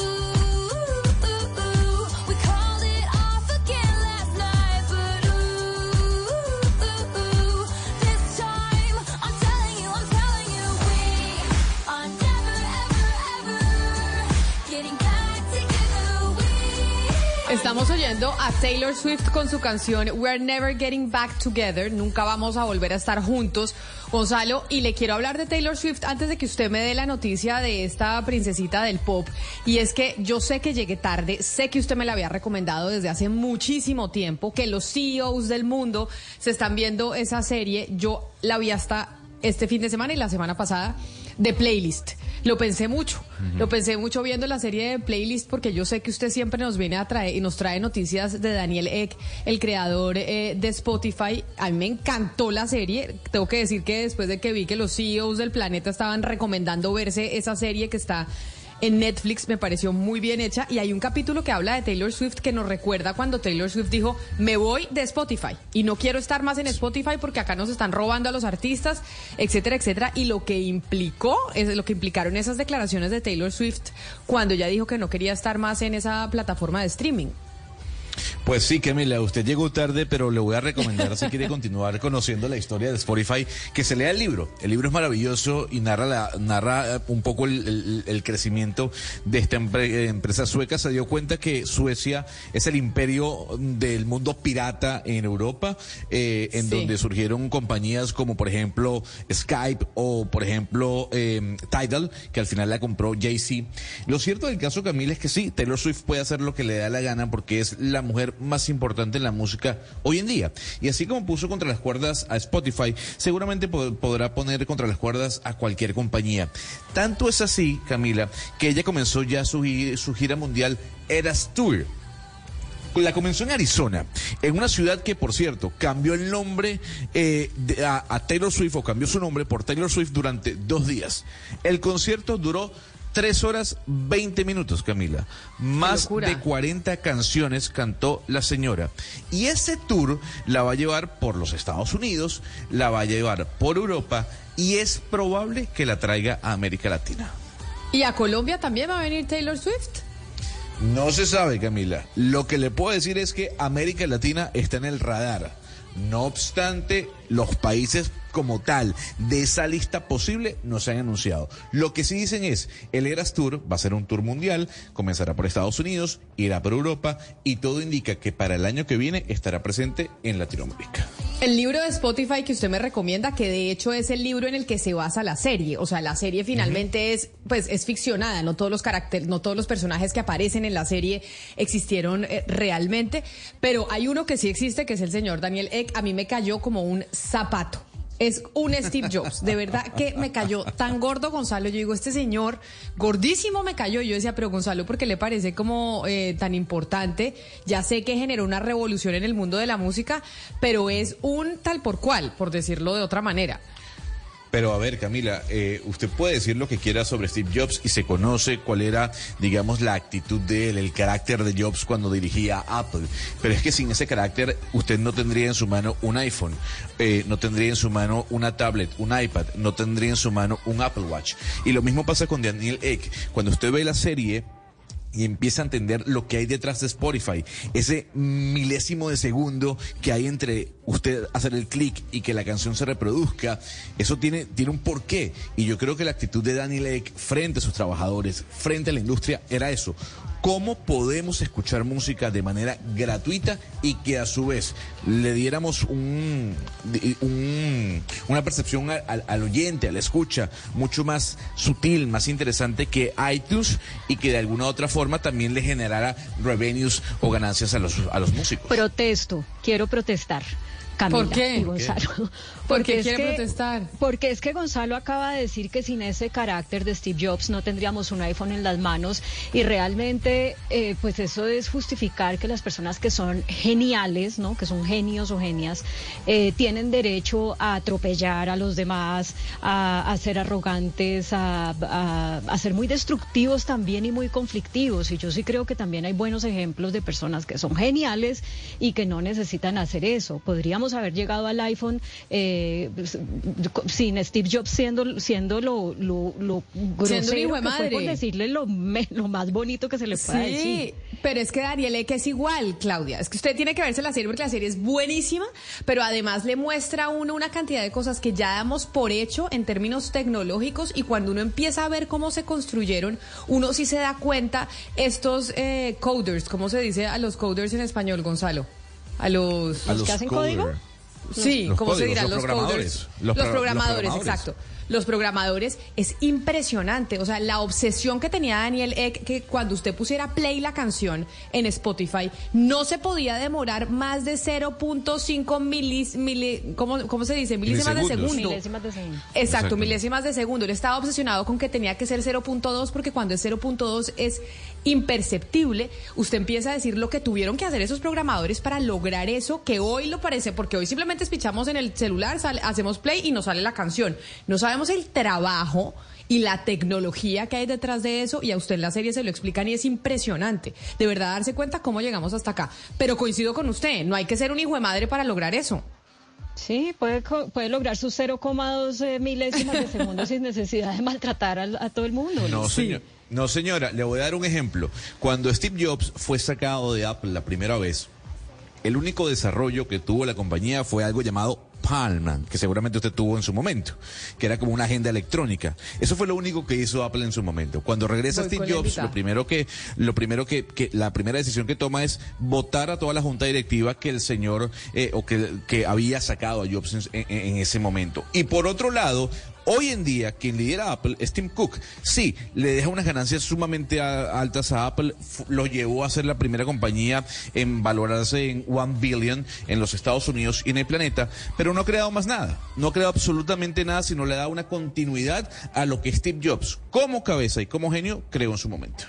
Estamos oyendo a Taylor Swift con su canción We're Never Getting Back Together. Nunca vamos a volver a estar juntos, Gonzalo. Y le quiero hablar de Taylor Swift antes de que usted me dé la noticia de esta princesita del pop. Y es que yo sé que llegué tarde, sé que usted me la había recomendado desde hace muchísimo tiempo, que los CEOs del mundo se están viendo esa serie. Yo la vi hasta este fin de semana y la semana pasada de playlist. Lo pensé mucho, lo pensé mucho viendo la serie de playlist porque yo sé que usted siempre nos viene a traer y nos trae noticias de Daniel Eck, el creador eh, de Spotify. A mí me encantó la serie. Tengo que decir que después de que vi que los CEOs del planeta estaban recomendando verse esa serie que está en Netflix me pareció muy bien hecha y hay un capítulo que habla de Taylor Swift que nos recuerda cuando Taylor Swift dijo, me voy de Spotify y no quiero estar más en Spotify porque acá nos están robando a los artistas, etcétera, etcétera. Y lo que implicó, es lo que implicaron esas declaraciones de Taylor Swift cuando ya dijo que no quería estar más en esa plataforma de streaming. Pues sí, Camila, usted llegó tarde, pero le voy a recomendar, si quiere continuar conociendo la historia de Spotify, que se lea el libro. El libro es maravilloso y narra, la, narra eh, un poco el, crecimiento de esta empresa sueca. Se dio cuenta que Suecia es el imperio del mundo pirata en Europa, eh, en donde surgieron compañías como, por ejemplo, Skype o, por ejemplo, em, Tidal, que al final la compró Jay-Z. Lo cierto del caso, Camila, es que sí, Taylor Swift puede hacer lo que le da la gana porque es la mujer más importante en la música hoy en día. Y así como puso contra las cuerdas a Spotify, seguramente podrá poner contra las cuerdas a cualquier compañía. Tanto es así, Camila, que ella comenzó ya su, su gira mundial Eras Tour la comenzó en Arizona, en una ciudad que, por cierto, cambió el nombre eh, a, a, Taylor Swift o cambió su nombre por Taylor Swift durante dos días. El concierto duró Tres horas veinte minutos, Camila. Más de 40 canciones cantó la señora. Y ese tour la va a llevar por los Estados Unidos, la va a llevar por Europa y es probable que la traiga a América Latina. ¿Y a Colombia también va a venir Taylor Swift? No se sabe, Camila. Lo que le puedo decir es que América Latina está en el radar. No obstante, los países como tal de esa lista posible no se han anunciado. Lo que sí dicen es, el Eras Tour va a ser un tour mundial, comenzará por Estados Unidos, irá por Europa y todo indica que para el año que viene estará presente en Latinoamérica. El libro de Spotify que usted me recomienda, que de hecho es el libro en el que se basa la serie, o sea, la serie finalmente es, pues, es ficcionada, no todos los caracteres, no todos los personajes que aparecen en la serie existieron eh, realmente, pero hay uno que sí existe, que es el señor Daniel Eck. A mí me cayó como un zapato es un Steve Jobs. De verdad que me cayó tan gordo Gonzalo. Yo digo, este señor gordísimo me cayó. Yo decía, pero Gonzalo, ¿por qué le parece como eh, tan importante? Ya sé que generó una revolución en el mundo de la música, pero es un tal por cual, por decirlo de otra manera. Pero a ver, Camila, eh, usted puede decir lo que quiera sobre Steve Jobs y se conoce cuál era, digamos, la actitud de él, el carácter de Jobs cuando dirigía Apple. Pero es que sin ese carácter, usted no tendría en su mano un iPhone, eh, no tendría en su mano una tablet, un iPad, no tendría en su mano un Apple Watch. Y lo mismo pasa con Daniel Eck. Cuando usted ve la serie, y empieza a entender lo que hay detrás de Spotify. Ese milésimo de segundo que hay entre usted hacer el clic y que la canción se reproduzca, eso tiene, tiene un porqué. Y yo creo que la actitud de Daniel Ek frente a sus trabajadores, frente a la industria, era eso cómo podemos escuchar música de manera gratuita y que a su vez le diéramos un, una percepción al, al, oyente, a la escucha, mucho más sutil, más interesante que iTunes y que de alguna u otra forma también le generara revenues o ganancias a los, a los músicos. Protesto, quiero protestar. Camila ¿Por qué? y Gonzalo. ¿Por qué es quiere que- protestar? Porque es que Gonzalo acaba de decir que sin ese carácter de Steve Jobs no tendríamos un iPhone en las manos y realmente eh, pues eso es justificar que las personas que son geniales, ¿no? que son genios o genias, eh, tienen derecho a atropellar a los demás, a, a ser arrogantes, a, a- a ser muy destructivos también y muy conflictivos. Y yo sí creo que también hay buenos ejemplos de personas que son geniales y que no necesitan hacer eso. Podríamos haber llegado al iPhone eh, sin Steve Jobs siendo, siendo lo, lo, lo grosero hijo de que fue por madre. decirle lo, me- lo más bonito que se le pueda Sí, decir. pero es que Daniel que es igual, Claudia. Es que usted tiene que verse la serie porque la serie es buenísima, pero además le muestra a uno una cantidad de cosas que ya damos por hecho en términos tecnológicos y cuando uno empieza a ver cómo se construyeron, uno sí se da cuenta estos eh, coders, ¿cómo se dice a los coders en español, Gonzalo? A los... A los que hacen coder. código? Sí, Los ¿cómo se dirán los los, programadores. coders? Los Los, pro- los programadores, programadores. exacto. Los programadores es impresionante. O sea, la obsesión que tenía Daniel Ek, que cuando usted pusiera play la canción en Spotify, no se podía demorar más de 0.5 milis, mili- ¿cómo, ¿cómo se dice? Milésimas de Milisegundos. segundo. Milésimas de segundo. Exacto, Exacto. milésimas de segundo. Él estaba obsesionado con que tenía que ser 0.2 porque cuando es 0.2 es imperceptible. Usted empieza a decir lo que tuvieron que hacer esos programadores para lograr eso, que hoy lo parece, porque hoy simplemente espichamos en el celular, sale- hacemos play y nos sale la canción. No sabemos el trabajo y la tecnología que hay detrás de eso y a usted en la serie se lo explican y es impresionante. De verdad darse cuenta cómo llegamos hasta acá. Pero coincido con usted, no hay que ser un hijo de madre para lograr eso. Sí, puede, puede lograr sus 0,2 eh, milésimas de segundo sin necesidad de maltratar al- a, todo el mundo. No, señor. No, señora, le voy a dar un ejemplo. Cuando Steve Jobs fue sacado de Apple la primera vez, el único desarrollo que tuvo la compañía fue algo llamado Palm, que seguramente usted tuvo en su momento, que era como una agenda electrónica. Eso fue lo único que hizo Apple en su momento. Cuando regresa Voy Steve Jobs, lo primero que, lo primero que, que- la primera decisión que toma es votar a toda la junta directiva que el señor eh, o que, que había sacado a Jobs en, en- en ese momento. Y por otro lado, Hoy en día, quien lidera Apple es Tim Cook. Sí, le deja unas ganancias sumamente altas a Apple. Lo llevó a ser la primera compañía en valorarse en one billion en los Estados Unidos y en el planeta, pero no ha creado más nada. No ha creado absolutamente nada, sino le da una continuidad a lo que Steve Jobs, como cabeza y como genio, creó en su momento.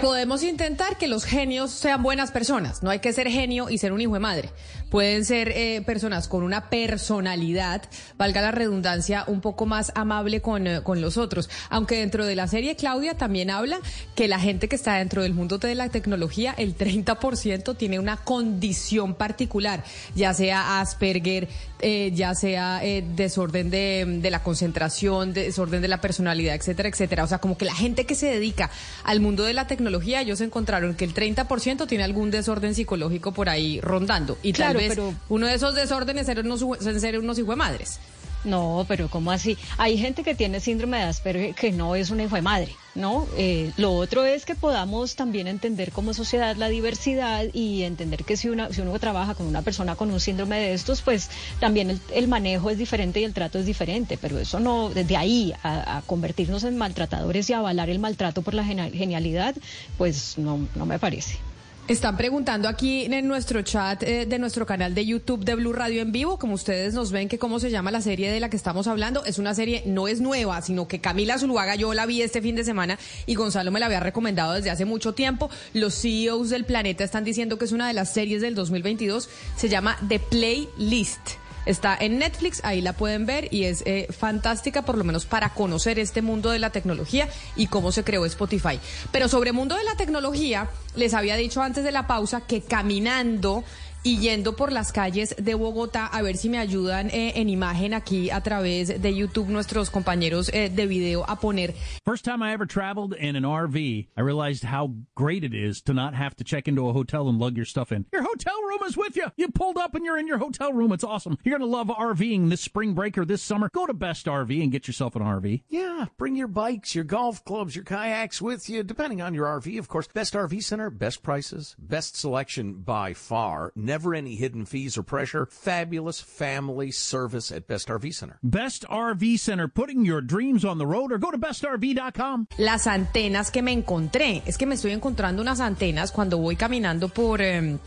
Podemos intentar que los genios sean buenas personas. No hay que ser genio y ser un hijo de madre. Pueden ser eh, personas con una personalidad, valga la redundancia, un poco más amable con, eh, con los otros. Aunque dentro de la serie, Claudia también habla que la gente que está dentro del mundo de la tecnología, el 30% tiene una condición particular, ya sea Asperger, eh, ya sea eh, desorden de, de la concentración, desorden de la personalidad, etcétera, etcétera. O sea, como que la gente que se dedica al mundo de la tecnología, ellos encontraron que el 30% tiene algún desorden psicológico por ahí rondando. Y Claro, vez pero- uno de esos desórdenes ser unos, ser unos hijos de madres. No, pero ¿cómo así? Hay gente que tiene síndrome de Asperger que no es una hijo de madre, ¿no? Eh, lo otro es que podamos también entender como sociedad la diversidad y entender que si, una, si uno trabaja con una persona con un síndrome de estos, pues también el, el manejo es diferente y el trato es diferente, pero eso no, desde ahí a, a convertirnos en maltratadores y avalar el maltrato por la genia- genialidad, pues no, no me parece. Están preguntando aquí en nuestro chat eh, de nuestro canal de YouTube de Blue Radio en vivo, como ustedes nos ven, que cómo se llama la serie de la que estamos hablando. Es una serie, no es nueva, sino que Camila Zuluaga yo la vi este fin de semana y Gonzalo me la había recomendado desde hace mucho tiempo. Los CEOs del planeta están diciendo que es una de las series del 2022. Se llama The Playlist. Está en Netflix, ahí la pueden ver y es eh, fantástica por lo menos para conocer este mundo de la tecnología y cómo se creó Spotify. Pero sobre mundo de la tecnología, les había dicho antes de la pausa que caminando y yendo por las calles de Bogotá, a ver si me ayudan eh, en imagen aquí a través de YouTube nuestros compañeros eh, de video a poner First time I ever traveled in an RV, I realized how great it is to not have to check into a hotel and lug your stuff in. Your hotel room is with you. You pulled up and you're in your hotel room. It's awesome. You're going to love RVing this spring break or this summer. Go to Best RV and get yourself an RV. Yeah, bring your bikes, your golf clubs, your kayaks with you, depending on your RV, of course. Best RV Center, best prices, best selection by far, never any hidden fees or pressure. Fabulous family service at Best RV Center. Best RV Center, putting your dreams on the road or go to bestrv.com. las antenas que me encontré. Es que me estoy encontrando unas antenas cuando voy caminando por... eh,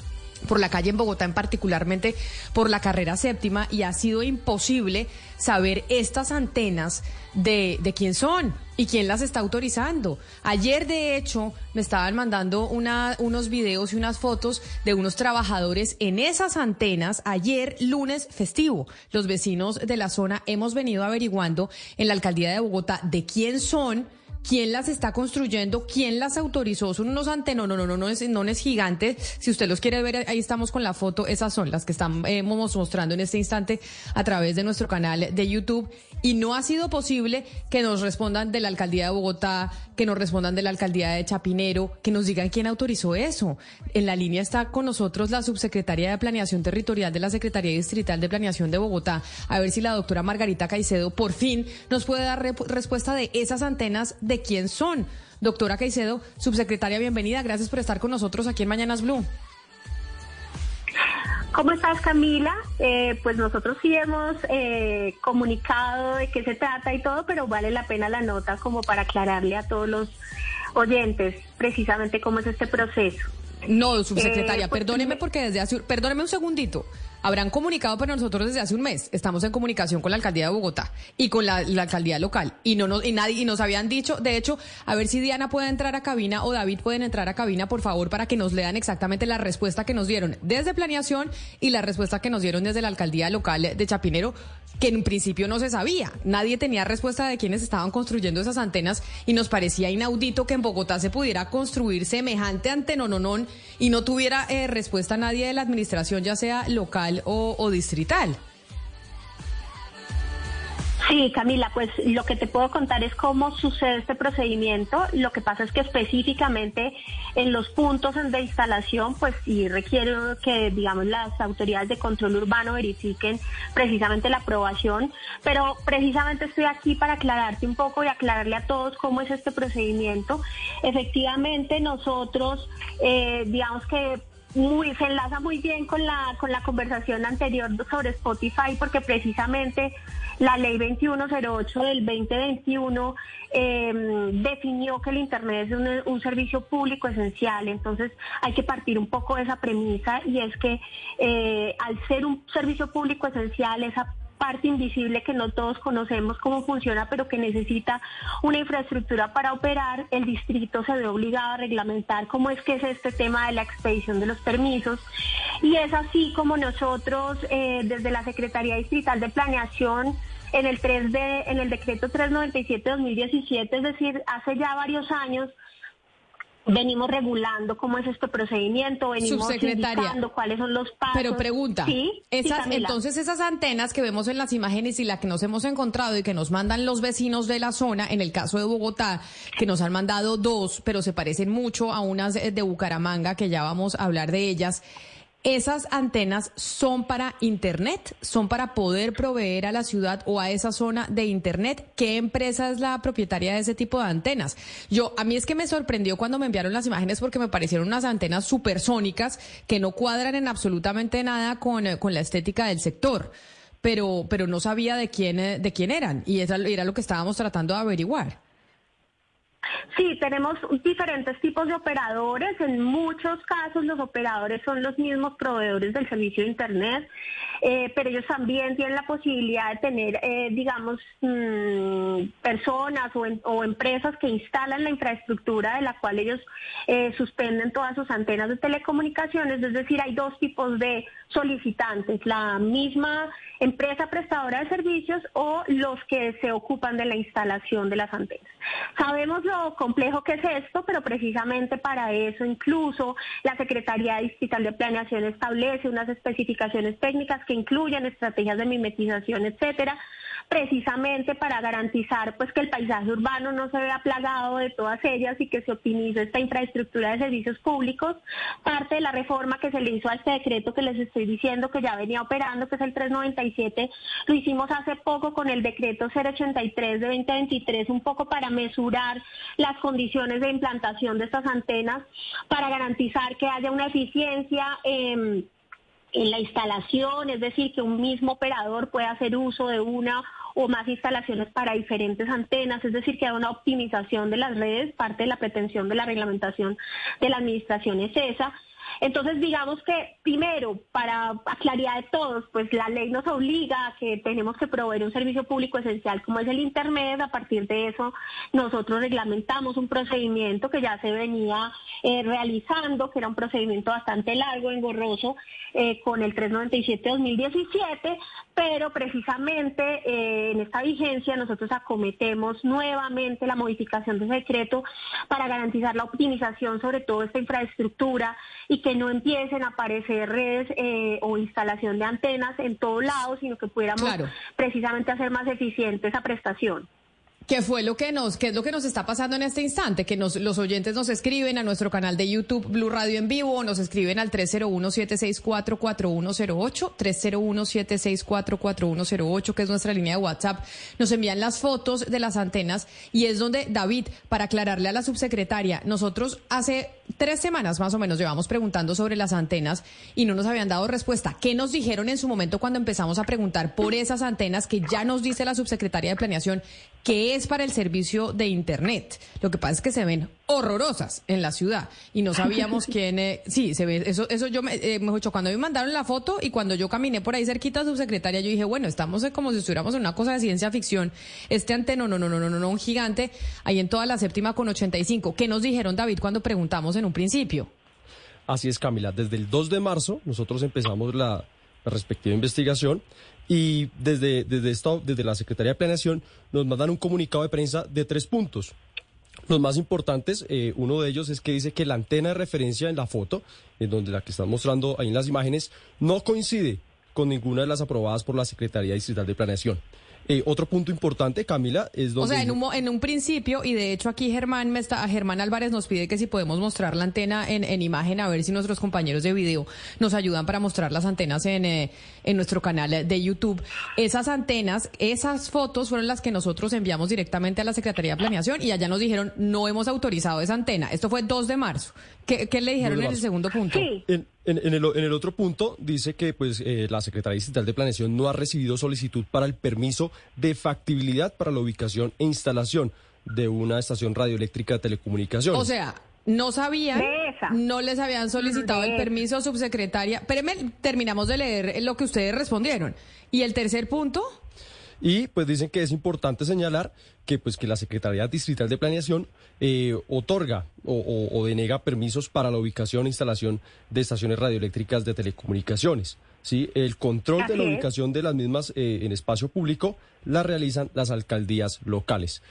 por la calle en Bogotá, en particularmente por la carrera séptima, y ha sido imposible saber estas antenas de, de quién son y quién las está autorizando. Ayer, de hecho, me estaban mandando una, unos videos y unas fotos de unos trabajadores en esas antenas. Ayer, lunes festivo, los vecinos de la zona hemos venido averiguando en la alcaldía de Bogotá de quién son quién las está construyendo, quién las autorizó. Son unos antenos, no, no, no, no, es, no es gigante. Si usted los quiere ver, ahí estamos con la foto. Esas son las que estamos eh, mostrando en este instante a través de nuestro canal de YouTube. Y no ha sido posible que nos respondan de la alcaldía de Bogotá, que nos respondan de la alcaldía de Chapinero, que nos digan quién autorizó eso. En la línea está con nosotros la subsecretaria de Planeación Territorial de la Secretaría Distrital de Planeación de Bogotá. A ver si la doctora Margarita Caicedo por fin nos puede dar respuesta de esas antenas de quién son. Doctora Caicedo, subsecretaria, bienvenida. Gracias por estar con nosotros aquí en Mañanas Blue. ¿Cómo estás, Camila? Eh, pues nosotros sí hemos eh, comunicado de qué se trata y todo, pero vale la pena la nota como para aclararle a todos los oyentes precisamente cómo es este proceso. No, subsecretaria, eh, pues, perdóneme porque desde hace, perdóneme un segundito habrán comunicado para nosotros desde hace un mes. Estamos en comunicación con la alcaldía de Bogotá y con la, alcaldía local y no nos, y nadie y nos habían dicho, de hecho, a ver si Diana puede entrar a cabina o David pueden entrar a cabina, por favor, para que nos lean exactamente la respuesta que nos dieron desde planeación y la respuesta que nos dieron desde la alcaldía local de Chapinero, que en principio no se sabía. Nadie tenía respuesta de quiénes estaban construyendo esas antenas y nos parecía inaudito que en Bogotá se pudiera construir semejante antenononón y no tuviera eh, respuesta nadie de la administración, ya sea local o, distrital. Sí, Camila, pues lo que te puedo contar es cómo sucede este procedimiento. Lo que pasa es que específicamente en los puntos de instalación, pues sí requiero que, digamos, las autoridades de control urbano verifiquen precisamente la aprobación, pero precisamente estoy aquí para aclararte un poco y aclararle a todos cómo es este procedimiento. Efectivamente, nosotros, eh, digamos que muy, se enlaza muy bien con la, con la conversación anterior sobre Spotify porque precisamente la ley 2108 del 2021 em, definió que el Internet es un, servicio público esencial. Entonces hay que partir un poco de esa premisa y es que eh, al ser un servicio público esencial, esa parte invisible que no todos conocemos cómo funciona, pero que necesita una infraestructura para operar, el distrito se ve obligado a reglamentar cómo es que es este tema de la expedición de los permisos. Y es así como nosotros, eh, desde la Secretaría Distrital de Planeación, en el 3 de, en el decreto 397-2017, es decir, hace ya varios años, venimos regulando cómo es este procedimiento, venimos indicando cuáles son los pasos. Pero pregunta, esas, entonces esas antenas que vemos en las imágenes y las que nos hemos encontrado y que nos mandan los vecinos de la zona, en el caso de Bogotá, que nos han mandado dos, pero se parecen mucho a unas de Bucaramanga, que ya vamos a hablar de ellas. ¿Esas antenas son para Internet? ¿Son para poder proveer a la ciudad o a esa zona de Internet? ¿Qué empresa es la propietaria de ese tipo de antenas? Yo, a mí es que me sorprendió cuando me enviaron las imágenes porque me parecieron unas antenas supersónicas que no cuadran en absolutamente nada con, eh, con la estética del sector. Pero, pero no sabía de quién, eh, de quién eran y eso era lo que estábamos tratando de averiguar. Sí, tenemos diferentes tipos de operadores. En muchos casos los operadores son los mismos proveedores del servicio de Internet, eh, pero ellos también tienen la posibilidad de tener, eh, digamos, mm, personas o, empresas que instalan la infraestructura de la cual ellos eh, suspenden todas sus antenas de telecomunicaciones. Es decir, hay dos tipos de solicitantes, la misma empresa prestadora de servicios o los que se ocupan de la instalación de las antenas. Sabemos lo complejo que es esto, pero precisamente para eso incluso la Secretaría Distrital de Planeación establece unas especificaciones técnicas que incluyen estrategias de mimetización, etcétera, precisamente para garantizar pues que el paisaje urbano no se vea plagado de todas ellas y que se optimice esta infraestructura de servicios públicos. Parte de la reforma que se le hizo a este decreto que les estoy diciendo que ya venía operando, que es el 397, lo hicimos hace poco con el decreto 083 de 2023, un poco para mesurar las condiciones de implantación de estas antenas, para garantizar que haya una eficiencia. Eh, en la instalación, es decir, que un mismo operador pueda hacer uso de una o más instalaciones para diferentes antenas, es decir, que haya una optimización de las redes, parte de la pretensión de la reglamentación de la administración es esa. Entonces, digamos que primero, para claridad de todos, pues la ley nos obliga a que tenemos que proveer un servicio público esencial como es el Internet. A partir de eso, nosotros reglamentamos un procedimiento que ya se venía eh, realizando, que era un procedimiento bastante largo, engorroso, eh, con el 397-2017, pero precisamente eh, en esta vigencia nosotros acometemos nuevamente la modificación del decreto para garantizar la optimización sobre todo esta infraestructura y no empiecen a aparecer redes eh, o instalación de antenas en todos lados, sino que pudiéramos precisamente hacer más eficiente esa prestación. ¿Qué fue lo que nos, qué es lo que nos está pasando en este instante? Que nos, los oyentes nos escriben a nuestro canal de YouTube Blue Radio en vivo, o nos escriben al 301-764-4108, 301-764-4108, que es nuestra línea de WhatsApp. Nos envían las fotos de las antenas y es donde, David, para aclararle a la subsecretaria, nosotros hace tres semanas más o menos llevamos preguntando sobre las antenas y no nos habían dado respuesta. ¿Qué nos dijeron en su momento cuando empezamos a preguntar por esas antenas que ya nos dice la subsecretaria de Planeación que es para el servicio de Internet? Lo que pasa es que se ven horrorosas en la ciudad y no sabíamos quién... Eh, sí, se ve, eso, eso yo me, eh, mejor dicho, cuando me mandaron la foto y cuando yo caminé por ahí cerquita a subsecretaria, yo dije, bueno, estamos como si estuviéramos en una cosa de ciencia ficción. Este anteno, no, no, no, no, no, no, un gigante, ahí en toda la séptima con 85. ¿Qué nos dijeron, David, cuando preguntamos en un principio? Así es, Camila. Desde el 2 de marzo nosotros empezamos la, la respectiva investigación y desde, desde, esto, desde la Secretaría de Planeación nos mandan un comunicado de prensa de tres puntos. Los más importantes, eh, uno de ellos es que dice que la antena de referencia en la foto, en donde la que están mostrando ahí en las imágenes, no coincide con ninguna de las aprobadas por la Secretaría Distrital de Planeación. Eh, otro punto importante, Camila, es donde... O sea, en un, en un principio, y de hecho aquí Germán, me está, Germán Álvarez nos pide que si podemos mostrar la antena en, en, imagen, a ver si nuestros compañeros de video nos ayudan para mostrar las antenas en, eh, en nuestro canal de YouTube. Esas antenas, esas fotos fueron las que nosotros enviamos directamente a la Secretaría de Planeación y allá nos dijeron, no hemos autorizado esa antena. Esto fue 2 de marzo. ¿Qué, qué le dijeron en el segundo punto? En, en, en, el, en, el, otro punto dice que pues eh, la Secretaría Distrital de Planeación no ha recibido solicitud para el permiso de factibilidad para la ubicación e instalación de una estación radioeléctrica de telecomunicaciones. O sea, no sabían, no les habían solicitado el permiso, subsecretaria. Espérenme, terminamos de leer lo que ustedes respondieron. ¿Y el tercer punto? Y pues dicen que es importante señalar que pues que la Secretaría Distrital de Planeación eh, otorga o, o, denega permisos para la ubicación e instalación de estaciones radioeléctricas de telecomunicaciones. ¿sí? El control de la ubicación de las mismas eh, en espacio público la realizan las alcaldías locales.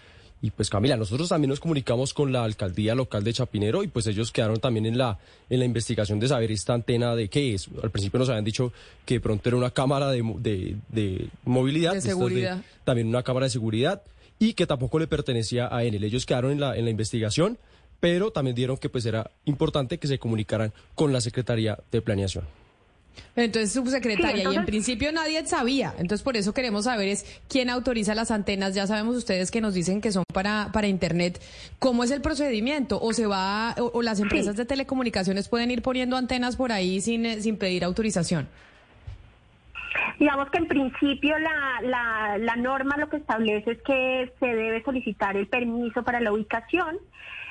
Y pues Camila, nosotros también nos comunicamos con la alcaldía local de Chapinero y pues ellos quedaron también en la, en la investigación de saber esta antena de qué es. Al principio nos habían dicho que pronto era una cámara de, de, de movilidad. De seguridad. también una cámara de seguridad y que tampoco le pertenecía a Enel. Ellos quedaron en la, en la investigación, pero también dieron que pues era importante que se comunicaran con la Secretaría de Planeación. Entonces, subsecretaria, y en principio nadie sabía. Entonces, por eso queremos saber es quién autoriza las antenas. Ya sabemos ustedes que nos dicen que son para, para Internet. ¿Cómo es el procedimiento? ¿O se va, o, las empresas de telecomunicaciones pueden ir poniendo antenas por ahí sin, eh, sin pedir autorización? Digamos que en principio la, la, la norma lo que establece es que se debe solicitar el permiso para la ubicación.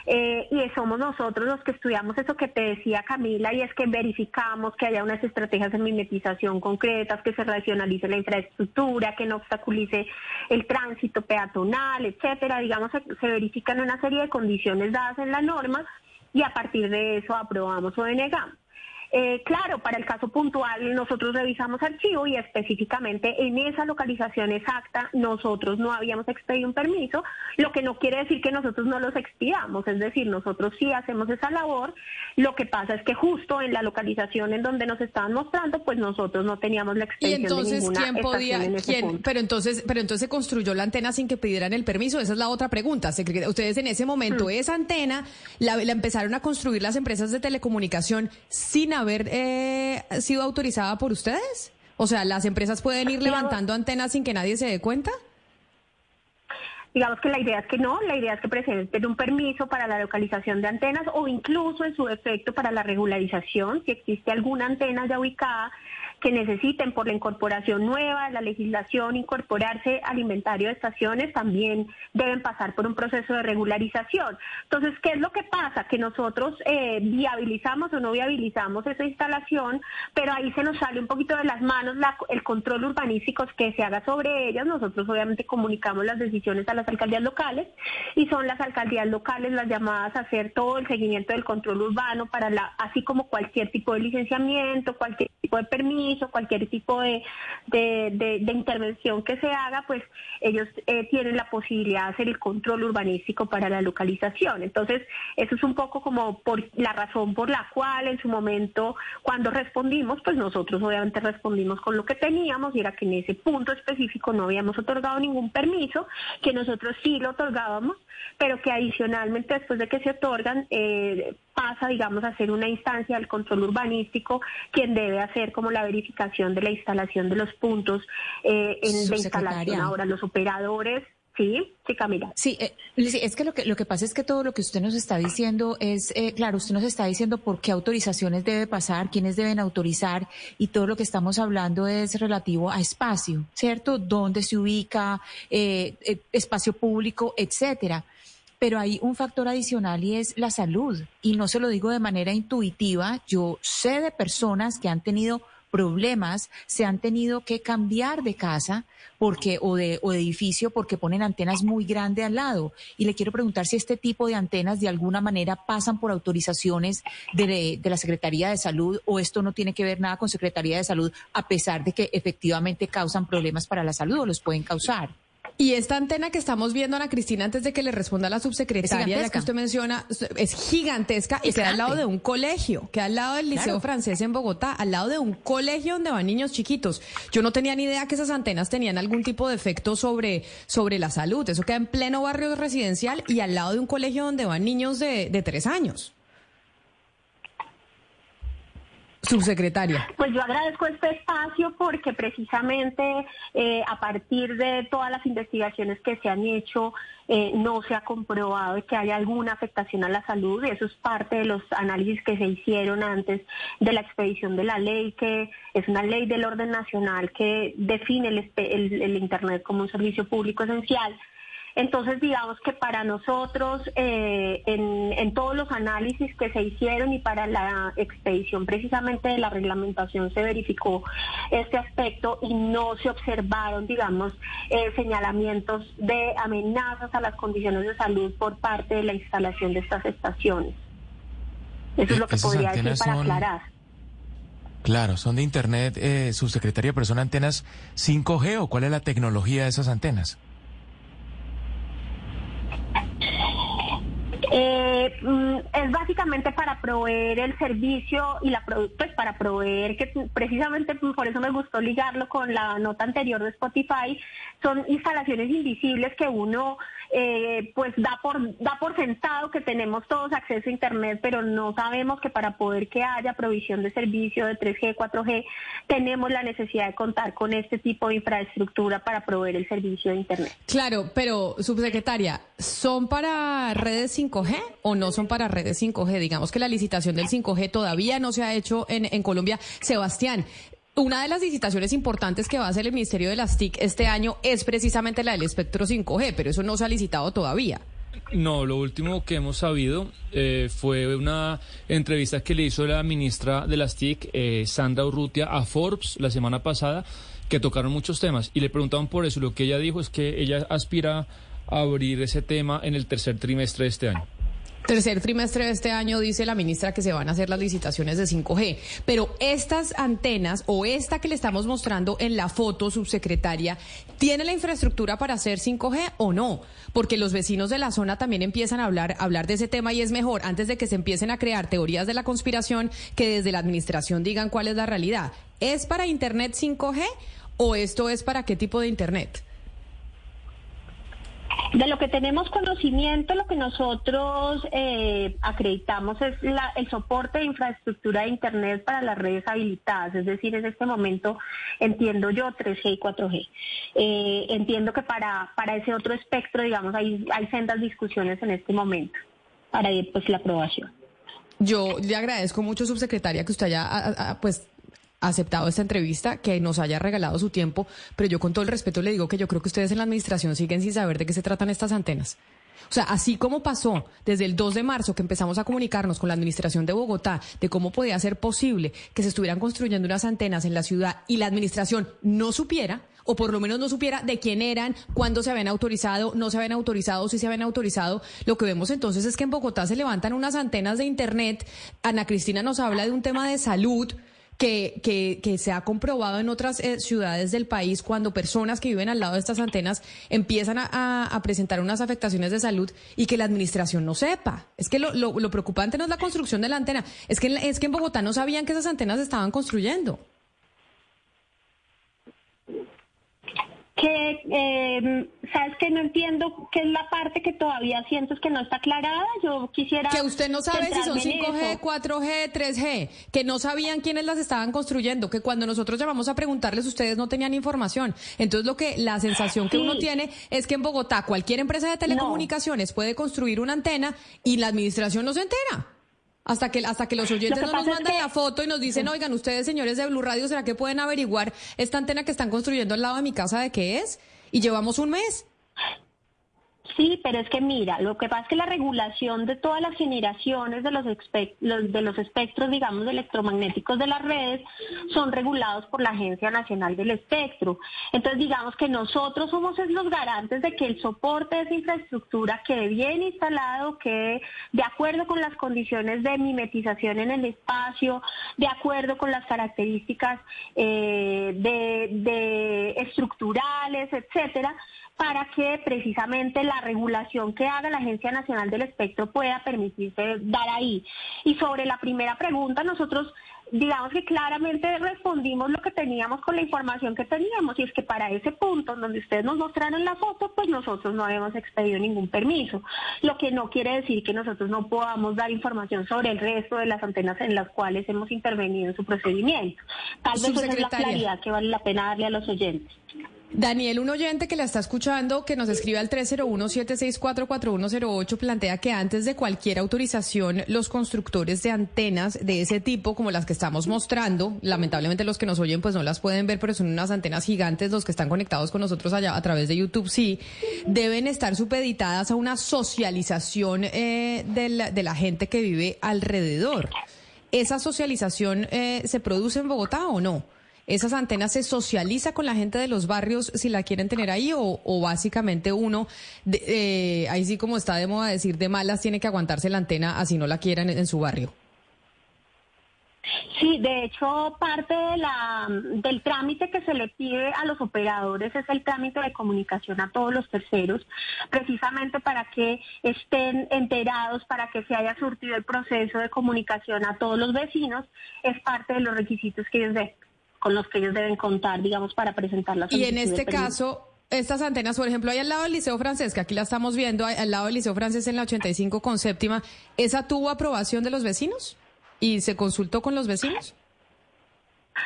Eh, y somos nosotros los que estudiamos eso que te decía Camila, y es que verificamos que haya unas estrategias de mimetización concretas, que se racionalice la infraestructura, que no obstaculice el tránsito peatonal, etcétera. Digamos, se, se verifican una serie de condiciones dadas en la norma y a partir de eso aprobamos o denegamos. Eh, claro, para el caso puntual nosotros revisamos archivo y específicamente en esa localización exacta nosotros no habíamos expedido un permiso, lo que no quiere decir que nosotros no los expidamos, es decir, nosotros sí hacemos esa labor, lo que pasa es que justo en la localización en donde nos estaban mostrando, pues nosotros no teníamos la expedición ¿Y entonces, de ninguna ¿quién podía, estación en ese quién, punto. pero entonces, pero entonces se construyó la antena sin que pidieran el permiso, esa es la otra pregunta. Ustedes en ese momento, esa antena la, la empezaron a construir las empresas de telecomunicación sin haber eh, sido autorizada por ustedes? O sea, ¿las empresas pueden ir levantando antenas sin que nadie se dé cuenta? Digamos que la idea es que no, la idea es que presenten un permiso para la localización de antenas o incluso en su defecto para la regularización, si existe alguna antena ya ubicada que necesiten por la incorporación nueva de la legislación incorporarse al inventario de estaciones también deben pasar por un proceso de regularización. Entonces, ¿qué es lo que pasa? Que nosotros eh, viabilizamos o no viabilizamos esa instalación, pero ahí se nos sale un poquito de las manos el control urbanístico que se haga sobre ellas. Nosotros obviamente comunicamos las decisiones a las alcaldías locales y son las alcaldías locales las llamadas a hacer todo el seguimiento del control urbano para la, así como cualquier tipo de licenciamiento, cualquier tipo de permiso, cualquier tipo de, de, intervención que se haga, pues ellos eh, tienen la posibilidad de hacer el control urbanístico para la localización. Entonces, eso es un poco como por la razón por la cual en su momento, cuando respondimos, pues nosotros obviamente respondimos con lo que teníamos y era que en ese punto específico no habíamos otorgado ningún permiso, que nosotros sí lo otorgábamos, pero que adicionalmente después de que se otorgan eh, pasa, digamos, a ser una instancia del control urbanístico quien debe hacer como la verificación de la instalación de los puntos eh, en la instalación. Ahora, los operadores Sí, sí, Camila. Sí, eh, es que lo, que lo que pasa es que todo lo que usted nos está diciendo es, eh, claro, usted nos está diciendo por qué autorizaciones debe pasar, quiénes deben autorizar y todo lo que estamos hablando es relativo a espacio, ¿cierto? Dónde se ubica, eh, eh espacio público, etcétera. Pero hay un factor adicional y es la salud. Y no se lo digo de manera intuitiva. Yo sé de personas que han tenido problemas, se han tenido que cambiar de casa porque o de, o de edificio porque ponen antenas muy grandes al lado. Y le quiero preguntar si este tipo de antenas de alguna manera pasan por autorizaciones de, de la Secretaría de Salud o esto no tiene que ver nada con Secretaría de Salud a pesar de que efectivamente causan problemas para la salud o los pueden causar. Y esta antena que estamos viendo, Ana Cristina, antes de que le responda a la subsecretaria, ya que usted menciona, es gigantesca y queda al lado de un colegio, queda al lado del Liceo Francés en Bogotá, al lado de un colegio donde van niños chiquitos. Yo no tenía ni idea que esas antenas tenían algún tipo de efecto sobre, sobre la salud. Eso queda en pleno barrio residencial y al lado de un colegio donde van niños de, de tres años. Subsecretaria. Pues yo agradezco este espacio porque precisamente eh, a partir de todas las investigaciones que se han hecho, eh, no se ha comprobado que haya alguna afectación a la salud. Eso es parte de los análisis que se hicieron antes de la expedición de la ley, que es una ley del orden nacional que define el Internet como un servicio público esencial. Entonces, digamos que para nosotros, eh, en, todos los análisis que se hicieron y para la expedición precisamente de la reglamentación se verificó este aspecto y no se observaron, digamos, eh, señalamientos de amenazas a las condiciones de salud por parte de la instalación de estas estaciones. Eso es lo que podría decir para aclarar. Claro, son de Internet, eh, subsecretaria, pero son antenas 5G o cuál es la tecnología de esas antenas? Eh, mm, es básicamente para proveer el servicio y la pues para proveer que precisamente por eso me gustó ligarlo con la nota anterior de Spotify son instalaciones invisibles que uno eh, pues da por da por sentado que tenemos todos acceso a internet pero no sabemos que para poder que haya provisión de servicio de 3G 4G tenemos la necesidad de contar con este tipo de infraestructura para proveer el servicio de internet claro pero subsecretaria son para redes 5G o no son para redes 5G? Digamos que la licitación del 5G todavía no se ha hecho en, en Colombia. Sebastián, una de las licitaciones importantes que va a hacer el Ministerio de las TIC este año es precisamente la del espectro 5G, pero eso no se ha licitado todavía. No, lo último que hemos sabido eh, fue una entrevista que le hizo la ministra de las TIC, eh, Sandra Urrutia, a Forbes la semana pasada, que tocaron muchos temas y le preguntaban por eso. Lo que ella dijo es que ella aspira a abrir ese tema en el tercer trimestre de este año. Tercer trimestre de este año dice la ministra que se van a hacer las licitaciones de 5G, pero estas antenas o esta que le estamos mostrando en la foto, subsecretaria, ¿tiene la infraestructura para hacer 5G o no? Porque los vecinos de la zona también empiezan a hablar, hablar de ese tema y es mejor, antes de que se empiecen a crear teorías de la conspiración, que desde la administración digan cuál es la realidad. ¿Es para Internet 5G o esto es para qué tipo de Internet? De lo que tenemos conocimiento, lo que nosotros eh, acreditamos es el soporte de infraestructura de Internet para las redes habilitadas, es decir, en este momento entiendo yo 3G y 4G. Eh, entiendo que para, para ese otro espectro, digamos, hay, hay sendas discusiones en este momento para pues, la aprobación. Yo le agradezco mucho, subsecretaria, que usted haya pues aceptado esta entrevista, que nos haya regalado su tiempo, pero yo con todo el respeto le digo que yo creo que ustedes en la administración siguen sin saber de qué se tratan estas antenas. O sea, así como pasó desde el 2 de marzo que empezamos a comunicarnos con la administración de Bogotá de cómo podía ser posible que se estuvieran construyendo unas antenas en la ciudad y la administración no supiera, o por lo menos no supiera de quién eran, cuándo se habían autorizado, no se habían autorizado, si se habían autorizado. Lo que vemos entonces es que en Bogotá se levantan unas antenas de Internet. Ana Cristina nos habla de un tema de salud que, que, que se ha comprobado en otras eh, ciudades del país cuando personas que viven al lado de estas antenas empiezan a, a, presentar unas afectaciones de salud y que la administración no sepa. Es que lo, lo, lo, preocupante no es la construcción de la antena, es que, es que en Bogotá no sabían que esas antenas estaban construyendo. Que eh, sabes que no entiendo qué es la parte que todavía siento que no está aclarada. Yo quisiera que usted no sabe si son 5G, 4G, 3G, que no sabían quiénes las estaban construyendo, que cuando nosotros llamamos a preguntarles ustedes no tenían información. Entonces lo que la sensación que uno tiene es que en Bogotá cualquier empresa de telecomunicaciones puede construir una antena y la administración no se entera. Hasta que, hasta que los oyentes no nos mandan la foto y nos dicen, oigan, ustedes señores de Blue Radio, ¿será que pueden averiguar esta antena que están construyendo al lado de mi casa de qué es? Y llevamos un mes. Sí, pero es que mira, lo que pasa es que la regulación de todas las generaciones de los, de los espectros, digamos, electromagnéticos de las redes son regulados por la Agencia Nacional del Espectro. Entonces, digamos que nosotros somos los garantes de que el soporte de esa infraestructura quede bien instalado, quede de acuerdo con las condiciones de mimetización en el espacio, de acuerdo con las características eh, estructurales, etcétera para que precisamente la regulación que haga la Agencia Nacional del Espectro pueda permitirse dar ahí. Y sobre la primera pregunta, nosotros digamos que claramente respondimos lo que teníamos con la información que teníamos y es que para ese punto donde ustedes nos mostraron la foto, pues nosotros no habíamos expedido ningún permiso, lo que no quiere decir que nosotros no podamos dar información sobre el resto de las antenas en las cuales hemos intervenido en su procedimiento. Tal vez esa es la claridad que vale la pena darle a los oyentes. Daniel, un oyente que la está escuchando, que nos escribe al 301-764-4108, plantea que antes de cualquier autorización, los constructores de antenas de ese tipo, como las que estamos mostrando, lamentablemente los que nos oyen pues no las pueden ver, pero son unas antenas gigantes, los que están conectados con nosotros allá a través de YouTube, sí, deben estar supeditadas a una socialización eh, de, la, de, la, gente que vive alrededor. ¿Esa socialización eh, se produce en Bogotá o no? ¿Esas antenas se socializa con la gente de los barrios si la quieren tener ahí o, básicamente uno, eh, ahí sí como está de moda decir de malas, tiene que aguantarse la antena así no la quieran en, su barrio? Sí, de hecho, parte de la, del trámite que se le pide a los operadores es el trámite de comunicación a todos los terceros, precisamente para que estén enterados, para que se haya surtido el proceso de comunicación a todos los vecinos, es parte de los requisitos que ellos deben con los que ellos deben contar, digamos, para presentar las Y en este caso, estas antenas, por ejemplo, hay al lado del Liceo Francés, que aquí la estamos viendo, al lado del Liceo Francés en la 85 con séptima, ¿esa tuvo aprobación de los vecinos? ¿Y se consultó con los vecinos?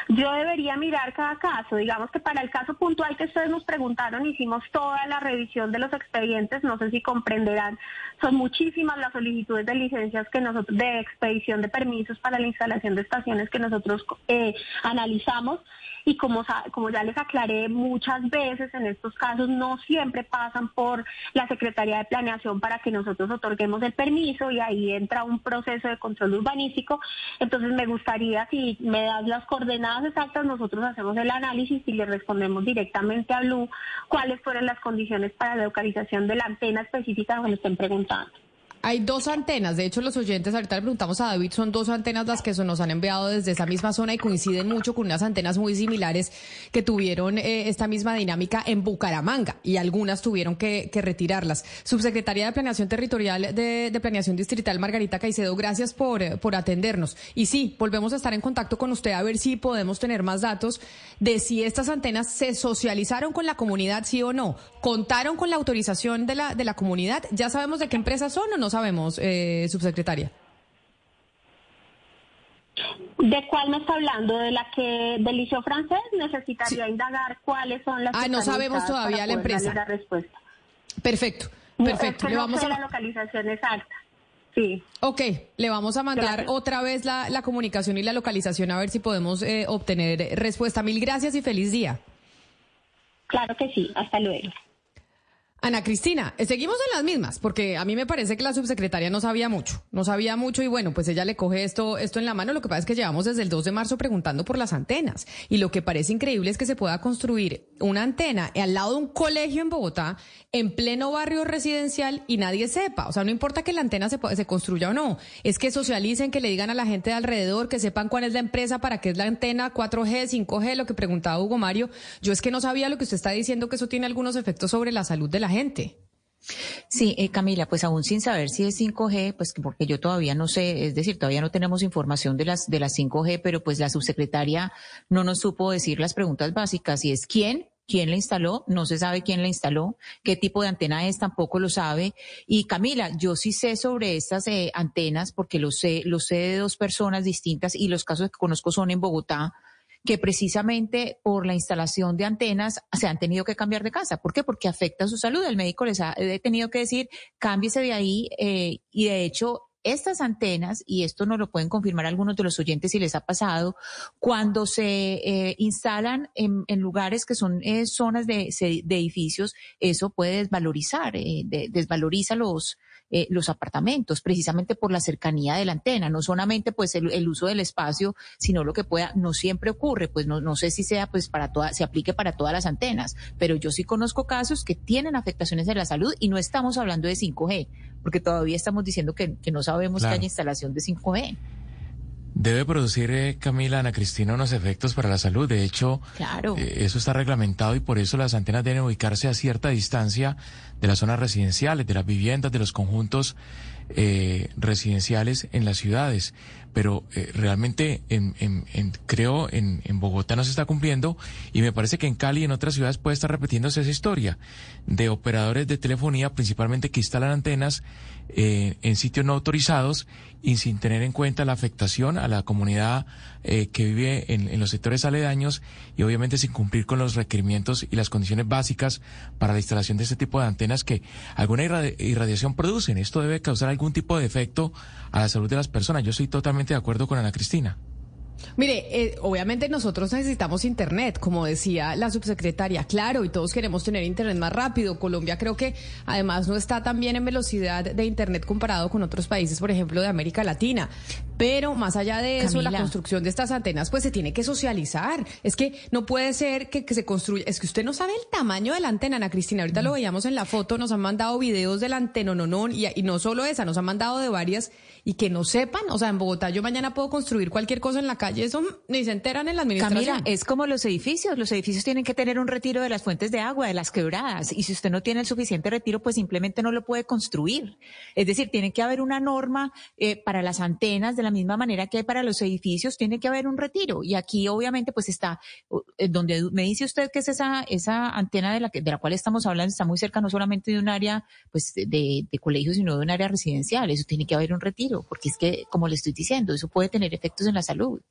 Yo debería mirar cada caso. Digamos que para el caso puntual que ustedes nos preguntaron, hicimos toda la revisión de los expedientes. No sé si comprenderán, son muchísimas las solicitudes de licencias que nosotros, de expedición de permisos para la instalación de estaciones que nosotros eh, analizamos. Y como, como ya les aclaré muchas veces, en estos casos no siempre pasan por la Secretaría de Planeación para que nosotros otorguemos el permiso y ahí entra un proceso de control urbanístico. Entonces me gustaría, si me das las coordenadas, nada exactas, nosotros hacemos el análisis y le respondemos directamente a Blue cuáles fueron las condiciones para la localización de la antena específica donde estén preguntando. fact Hay dos antenas, de hecho los oyentes, ahorita le preguntamos a David, son dos antenas las que nos han enviado desde esa misma zona y coinciden mucho con unas antenas muy similares que tuvieron eh, esta misma dinámica en Bucaramanga y algunas tuvieron que, retirarlas. Subsecretaría de Planeación Territorial de, Planeación Distrital, Margarita Caicedo, gracias por, por atendernos. Y sí, volvemos a estar en contacto con usted a ver si podemos tener más datos de si estas antenas se socializaron con la comunidad, sí o no, contaron con la autorización de la, de la comunidad, ya sabemos de qué empresas son o no sabemos, eh, subsecretaria. ¿De cuál me está hablando? ¿De la que del liceo francés? Necesitaría indagar cuáles son las Ah, no sabemos todavía la empresa. La respuesta. Perfecto, perfecto. No, Le vamos a la localización exacta. Sí. Ok, le vamos a mandar otra vez la, la, comunicación y la localización a ver si podemos eh, obtener respuesta. Mil gracias y feliz día. Claro que sí, hasta luego. Ana Cristina, eh, seguimos en las mismas, porque a mí me parece que la subsecretaria no sabía mucho, no sabía mucho y bueno, pues ella le coge esto, esto en la mano. Lo que pasa es que llevamos desde el 2 de marzo preguntando por las antenas y lo que parece increíble es que se pueda construir una antena al lado de un colegio en Bogotá, en pleno barrio residencial y nadie sepa. O sea, no importa que la antena se, se construya o no, es que socialicen, que le digan a la gente de alrededor, que sepan cuál es la empresa, para qué es la antena 4G, 5G, lo que preguntaba Hugo Mario. Yo es que no sabía lo que usted está diciendo, que eso tiene algunos efectos sobre la salud de la gente. Sí, eh, Camila, pues aún sin saber si es 5G, pues porque yo todavía no sé, es decir, todavía no tenemos información de las de las 5G, pero pues la subsecretaria no nos supo decir las preguntas básicas, si es quién, quién la instaló, no se sabe quién la instaló, qué tipo de antena es, tampoco lo sabe. Y Camila, yo sí sé sobre estas eh, antenas porque lo sé, lo sé de dos personas distintas y los casos que conozco son en Bogotá que precisamente por la instalación de antenas se han tenido que cambiar de casa. ¿Por qué? Porque afecta su salud. El médico les ha tenido que decir, cámbiese de ahí eh, y de hecho estas antenas, y esto nos lo pueden confirmar algunos de los oyentes si les ha pasado, cuando se eh, instalan en, lugares que son eh, zonas de, edificios, eso puede desvalorizar, desvaloriza los, eh, los apartamentos, precisamente por la cercanía de la antena, no solamente pues el, uso del espacio, sino lo que pueda, no siempre ocurre, pues no, no sé si sea pues para todas, se aplique para todas las antenas, pero yo sí conozco casos que tienen afectaciones de la salud y no estamos hablando de 5G, porque todavía estamos diciendo que, no sabemos que haya instalación de 5G. Debe producir, eh, Camila, Ana Cristina, unos efectos para la salud. De hecho, claro. Eh, eso está reglamentado y por eso las antenas deben ubicarse a cierta distancia de las zonas residenciales, de las viviendas, de los conjuntos eh, residenciales en las ciudades. Pero realmente en, en, creo en, en Bogotá no se está cumpliendo y me parece que en Cali y en otras ciudades puede estar repitiéndose esa historia de operadores de telefonía, principalmente que instalan antenas en sitios no autorizados y sin tener en cuenta la afectación a la comunidad eh, que vive en, en, los sectores aledaños y obviamente sin cumplir con los requerimientos y las condiciones básicas para la instalación de este tipo de antenas que alguna irradiación producen. Esto debe causar algún tipo de efecto a la salud de las personas. Yo estoy totalmente de acuerdo con Ana Cristina. Mire, eh, obviamente nosotros necesitamos Internet, como decía la subsecretaria, claro, y todos queremos tener Internet más rápido. Colombia creo que además no está tan bien en velocidad de Internet comparado con otros países, por ejemplo, de América Latina. Pero más allá de eso, la construcción de estas antenas, pues se tiene que socializar. Es que no puede ser que, se construya. Es que usted no sabe el tamaño de la antena, Ana Cristina. Ahorita lo veíamos en la foto, nos han mandado videos de la antena, no, no, y, y no solo esa, nos han mandado de varias y que no sepan. O sea, en Bogotá yo mañana puedo construir cualquier cosa en la calle, eso ni se enteran en la administración. Camila, es como los edificios. Los edificios tienen que tener un retiro de las fuentes de agua, de las quebradas. Y si usted no tiene el suficiente retiro, pues simplemente no lo puede construir. Es decir, tiene que haber una norma eh, para las antenas de la misma manera que hay para los edificios, tiene que haber un retiro. Y aquí obviamente pues está, donde me dice usted que es esa, esa antena de la, que, de la cual estamos hablando, está muy cerca no solamente de un área pues de, de colegio, sino de un área residencial. Eso tiene que haber un retiro, porque es que, como le estoy diciendo, eso puede tener efectos en la salud.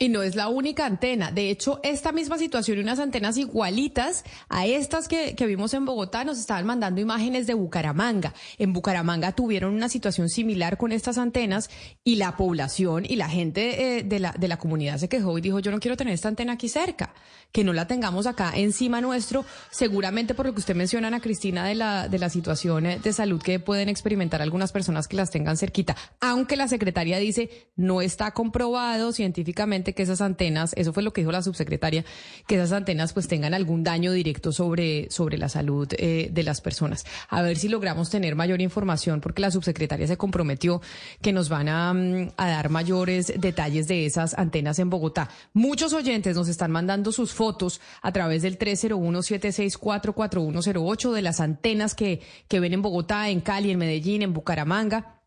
Y no es la única antena. De hecho, esta misma situación y unas antenas igualitas a estas que, vimos en Bogotá nos estaban mandando imágenes de Bucaramanga. En Bucaramanga tuvieron una situación similar con estas antenas y la población y la gente eh, de, la, de la comunidad se quejó y dijo, yo no quiero tener esta antena aquí cerca, que no la tengamos acá encima nuestro, seguramente por lo que usted menciona, Ana Cristina, de la, de la situación de salud que pueden experimentar algunas personas que las tengan cerquita. Aunque la secretaria dice, no está comprobado científicamente que esas antenas, eso fue lo que dijo la subsecretaria, que esas antenas pues tengan algún daño directo sobre, sobre la salud eh, de las personas. A ver si logramos tener mayor información, porque la subsecretaria se comprometió que nos van a, mm, a dar mayores detalles de esas antenas en Bogotá. Muchos oyentes nos están mandando sus fotos a través del 301-764-4108 de las antenas que, que ven en Bogotá, en Cali, en Medellín, en Bucaramanga.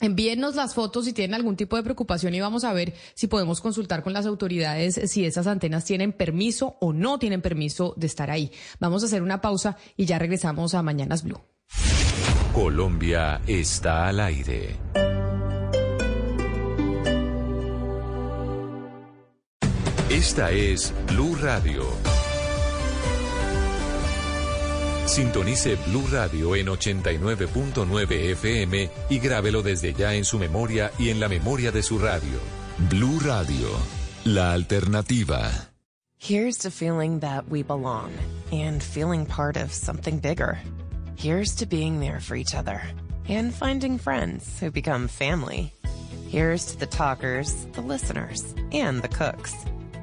Envíennos las fotos si tienen algún tipo de preocupación y vamos a ver si podemos consultar con las autoridades si esas antenas tienen permiso o no tienen permiso de estar ahí. Vamos a hacer una pausa y ya regresamos a Mañanas Blue. Colombia está al aire. Esta es Blue Radio. Sintonice Blue Radio en 89.9 FM y grábelo desde ya en su memoria y en la memoria de su radio. Blue Radio, la alternativa. Here's to feeling that we belong and feeling part of something bigger. Here's to being there for each other and finding friends who become family. Here's to the talkers, the listeners, and the cooks.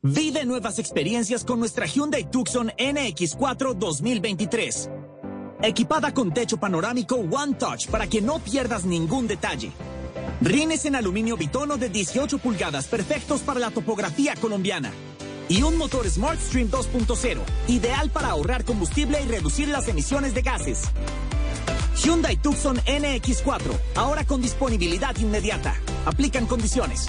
Vive nuevas experiencias con nuestra Hyundai Tucson NX4 2023. Equipada con techo panorámico One Touch para que no pierdas ningún detalle. Rines en aluminio bitono de 18 pulgadas perfectos para la topografía colombiana. Y un motor SmartStream 2.0, ideal para ahorrar combustible y reducir las emisiones de gases. Hyundai Tucson NX4, ahora con disponibilidad inmediata. Aplican condiciones.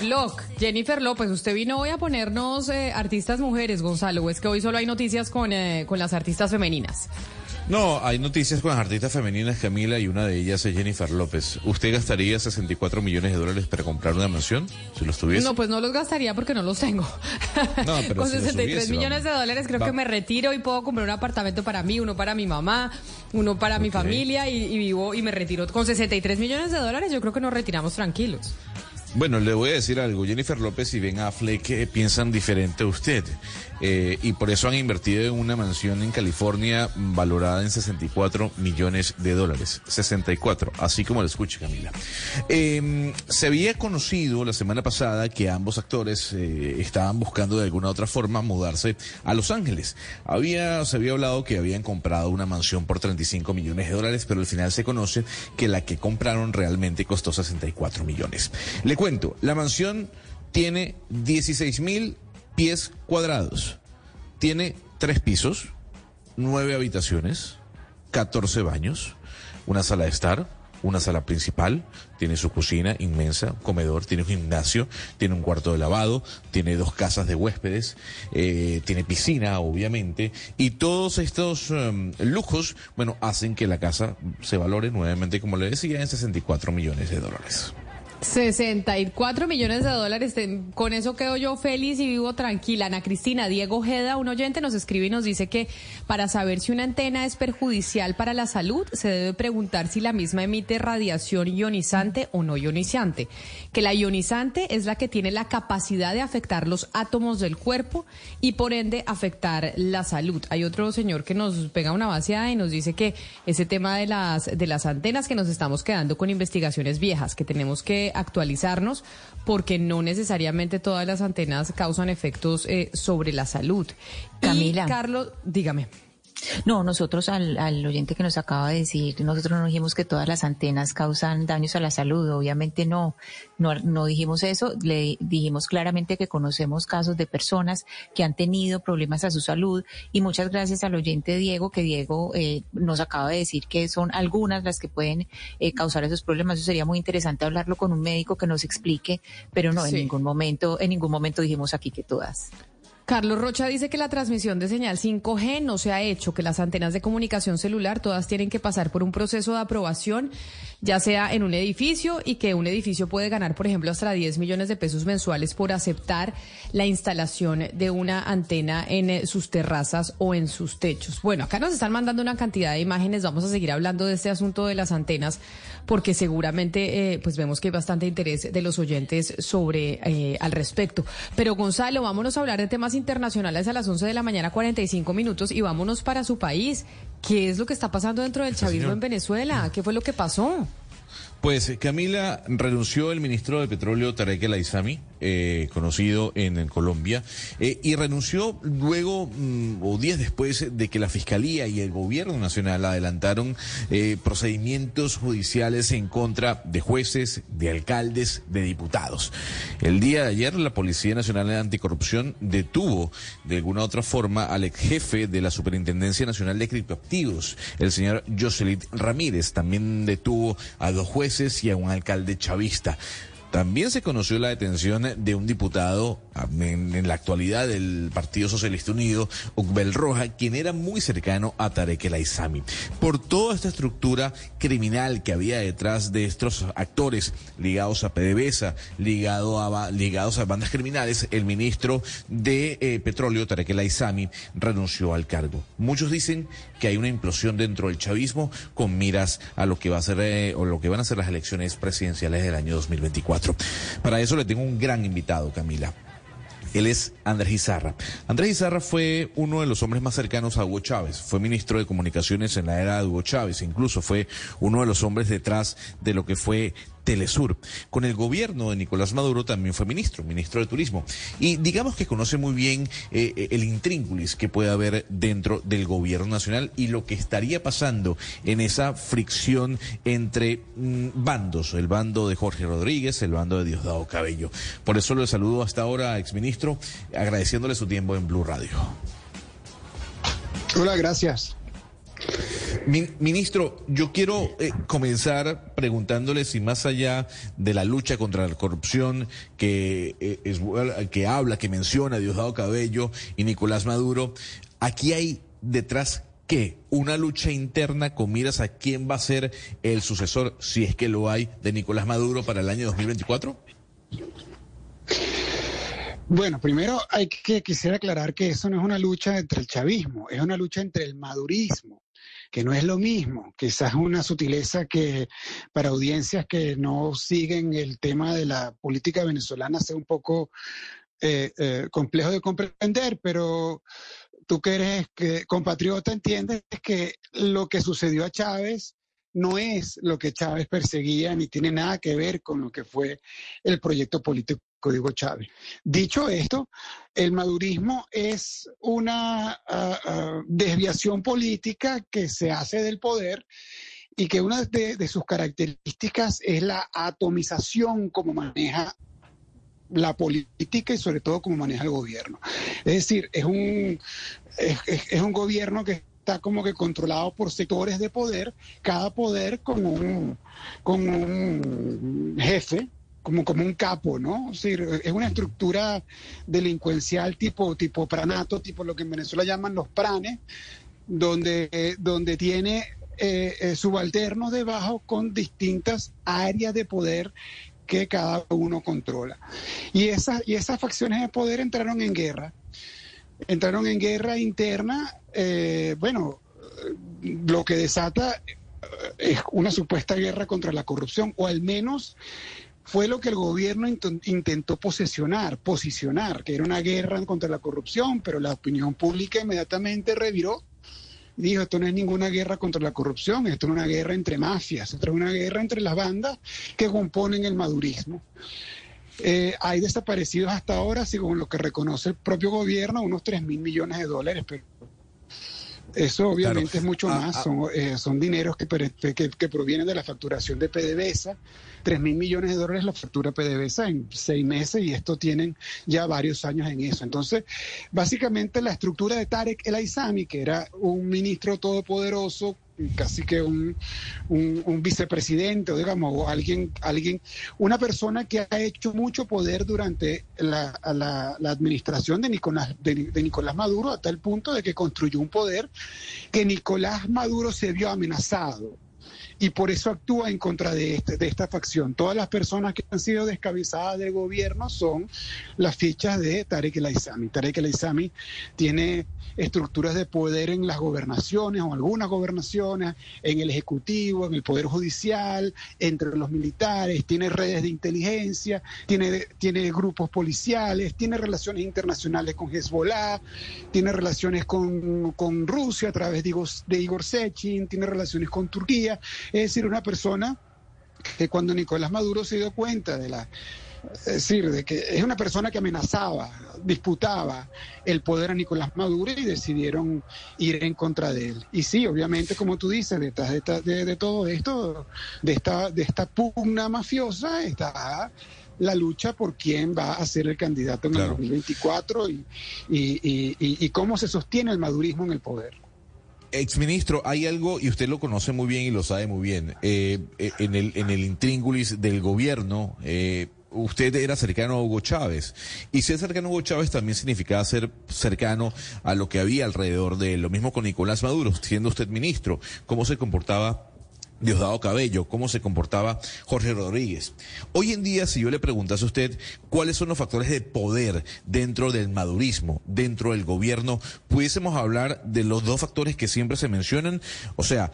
Block. Jennifer López, usted vino hoy a ponernos eh, artistas mujeres, Gonzalo, o es que hoy solo hay noticias con, eh, con las artistas femeninas. No, hay noticias con las artistas femeninas, Camila, y una de ellas es Jennifer López. ¿Usted gastaría 64 millones de dólares para comprar una mansión, si los tuviese? No, pues no los gastaría porque no los tengo. No, pero Con si los 63 tuviese, millones de dólares creo Va- que me retiro y puedo comprar un apartamento para mí, uno para mi mamá, uno para mi familia y, y vivo y me retiro. Con 63 millones de dólares yo creo que nos retiramos tranquilos. Bueno, le voy a decir algo. Jennifer López y Ben Affleck eh, piensan diferente a usted. Eh, y por eso han invertido en una mansión en California valorada en 64 millones de dólares. 64, así como lo escucha Camila. Eh, se había conocido la semana pasada que ambos actores eh, estaban buscando de alguna u otra forma mudarse a Los Ángeles. Había, se había hablado que habían comprado una mansión por 35 millones de dólares, pero al final se conoce que la que compraron realmente costó 64 millones. Le cuento, la mansión tiene 16 mil pies cuadrados. Tiene tres pisos, nueve habitaciones, 14 baños, una sala de estar, una sala principal, tiene su cocina inmensa, comedor, tiene un gimnasio, tiene un cuarto de lavado, tiene dos casas de huéspedes, eh, tiene piscina, obviamente, y todos estos em, lujos, bueno, hacen que la casa se valore nuevamente, como le decía, en 64 millones de dólares. 64 millones de dólares. Con eso quedo yo feliz y vivo tranquila. Ana Cristina, Diego Ojeda, un oyente, nos escribe y nos dice que para saber si una antena es perjudicial para la salud, se debe preguntar si la misma emite radiación ionizante o no ionizante. Que la ionizante es la que tiene la capacidad de afectar los átomos del cuerpo y por ende afectar la salud. Hay otro señor que nos pega una vaciada y nos dice que ese tema de las, de las antenas que nos estamos quedando con investigaciones viejas, que tenemos que actualizarnos porque no necesariamente todas las antenas causan efectos eh, sobre la salud. Camila. Y Carlos, dígame. No, nosotros al, al oyente que nos acaba de decir, nosotros no dijimos que todas las antenas causan daños a la salud, obviamente no, no, no dijimos eso, le dijimos claramente que conocemos casos de personas que han tenido problemas a su salud y muchas gracias al oyente Diego, que Diego eh, nos acaba de decir que son algunas las que pueden eh, causar esos problemas. Eso sería muy interesante hablarlo con un médico que nos explique, pero no, en ningún momento, en ningún momento dijimos aquí que todas. Carlos Rocha dice que la transmisión de señal 5G no se ha hecho, que las antenas de comunicación celular todas tienen que pasar por un proceso de aprobación. Ya sea en un edificio y que un edificio puede ganar, por ejemplo, hasta 10 millones de pesos mensuales por aceptar la instalación de una antena en eh, sus terrazas o en sus techos. Bueno, acá nos están mandando una cantidad de imágenes, vamos a seguir hablando de este asunto de las antenas porque seguramente eh, pues vemos que hay bastante interés de los oyentes sobre eh, al respecto. Pero Gonzalo, vámonos a hablar de temas internacionales a las 11 de la mañana 45 minutos y vámonos para su país. ¿Qué es lo que está pasando dentro del chavismo en Venezuela? ¿Qué fue lo que pasó? Pues Camila renunció el ministro de Petróleo Tarek El Aizami, eh, conocido en, Colombia, eh, y renunció luego mm, o días después de que la Fiscalía y el Gobierno Nacional adelantaron eh, procedimientos judiciales en contra de jueces, de alcaldes, de diputados. El día de ayer la Policía Nacional de Anticorrupción detuvo de alguna otra forma al ex jefe de la Superintendencia Nacional de Criptoactivos, el señor Jocelyn Ramírez. También detuvo a dos jueces y a un alcalde chavista. También se conoció la detención de un diputado en, la actualidad del Partido Socialista Unido, Ugbel Roja, quien era muy cercano a Tarek El Aizami. Por toda esta estructura criminal que había detrás de estos actores ligados a PDVSA, ligados a bandas criminales, el ministro de eh, Petróleo, Tarek El Aizami, renunció al cargo. Muchos dicen que hay una implosión dentro del chavismo con miras a lo que va a ser eh, o lo que van a ser las elecciones presidenciales del año 2024. Para eso le tengo un gran invitado, Camila. Él es Andrés Izarra. Andrés Izarra fue uno de los hombres más cercanos a Hugo Chávez. Fue ministro de Comunicaciones en la era de Hugo Chávez. Incluso fue uno de los hombres detrás de lo que fue Telesur. Con el gobierno de Nicolás Maduro también fue ministro, ministro de Turismo. Y digamos que conoce muy bien eh, el intríngulis que puede haber dentro del gobierno nacional y lo que estaría pasando en esa fricción entre mm, bandos, el bando de Jorge Rodríguez, el bando de Diosdado Cabello. Por eso le saludo hasta ahora, exministro, agradeciéndole su tiempo en Blue Radio. Hola, gracias ministro, yo quiero eh, comenzar preguntándole si más allá de la lucha contra la corrupción que, eh, es, que habla, que menciona Diosdado Cabello y Nicolás Maduro, aquí hay detrás qué? Una lucha interna con miras a quién va a ser el sucesor, si es que lo hay, de Nicolás Maduro para el año 2024? Bueno, primero hay que quisiera aclarar que eso no es una lucha entre el chavismo, es una lucha entre el madurismo que no es lo mismo, quizás una sutileza que para audiencias que no siguen el tema de la política venezolana sea un poco eh, eh, complejo de comprender, pero tú que eres que, compatriota entiendes que lo que sucedió a Chávez no es lo que Chávez perseguía ni tiene nada que ver con lo que fue el proyecto político Chávez. Dicho esto, el madurismo es una ah, ah, desviación política que se hace del poder y que una de, sus características es la atomización como maneja la política y sobre todo como maneja el gobierno. Es decir, es un, es, un gobierno que está como que controlado por sectores de poder, cada poder con un, con un jefe como, como un capo, ¿no? Es, una estructura delincuencial tipo, tipo pranato, tipo lo que en Venezuela llaman los pranes, donde, donde tiene eh, eh, subalternos debajo con distintas áreas de poder que cada uno controla. Y esas, y esas facciones de poder entraron en guerra. Entraron en guerra interna, eh, bueno, lo que desata es una supuesta guerra contra la corrupción, o al menos fue lo que el gobierno intentó posesionar, posicionar, que era una guerra contra la corrupción, pero la opinión pública inmediatamente reviró. Dijo, esto no es ninguna guerra contra la corrupción, esto es una guerra entre mafias, esto es una guerra entre las bandas que componen el madurismo. Eh, hay desaparecidos hasta ahora, según lo que reconoce el propio gobierno, unos 3 mil millones de dólares, pero eso obviamente es mucho ah, más, ah. son, eh, son dineros que, que, que, provienen de la facturación de PDVSA 3 mil millones de dólares la factura PDVSA en seis meses y esto tienen ya varios años en eso. Entonces, básicamente la estructura de Tarek El Aizami, que era un ministro todopoderoso casi que un, un, vicepresidente o digamos o alguien alguien una persona que ha hecho mucho poder durante la, la, administración de Nicolás de, Nicolás Maduro a tal punto de que construyó un poder que Nicolás Maduro se vio amenazado y por eso actúa en contra de, este, de esta facción. Todas las personas que han sido descabezadas del gobierno son las fichas de Tarek El Aizami. Tarek El Aizami tiene estructuras de poder en las gobernaciones o algunas gobernaciones, en el Ejecutivo, en el Poder Judicial, entre los militares, tiene redes de inteligencia, tiene, tiene grupos policiales, tiene relaciones internacionales con Hezbollah, tiene relaciones con, con Rusia a través de Igor, de Igor Sechin, tiene relaciones con Turquía. Es decir, una persona que cuando Nicolás Maduro se dio cuenta de la es decir, de que es una persona que amenazaba, disputaba el poder a Nicolás Maduro y decidieron ir en contra de él. Y sí, obviamente, como tú dices, detrás de, de, todo esto, de esta, de esta pugna mafiosa, está la lucha por quién va a ser el candidato en el 2024 y, y, y cómo se sostiene el madurismo en el poder. Exministro, hay algo, y usted lo conoce muy bien y lo sabe muy bien, eh, eh, en, el, en el intríngulis del gobierno, eh, usted era cercano a Hugo Chávez. Y ser cercano a Hugo Chávez también significaba ser cercano a lo que había alrededor de él. Lo mismo con Nicolás Maduro, siendo usted ministro. ¿Cómo se comportaba Diosdado Cabello, cómo se comportaba Jorge Rodríguez. Hoy en día, si yo le preguntase a usted cuáles son los factores de poder dentro del madurismo, dentro del gobierno, pudiésemos hablar de los dos factores que siempre se mencionan, o sea,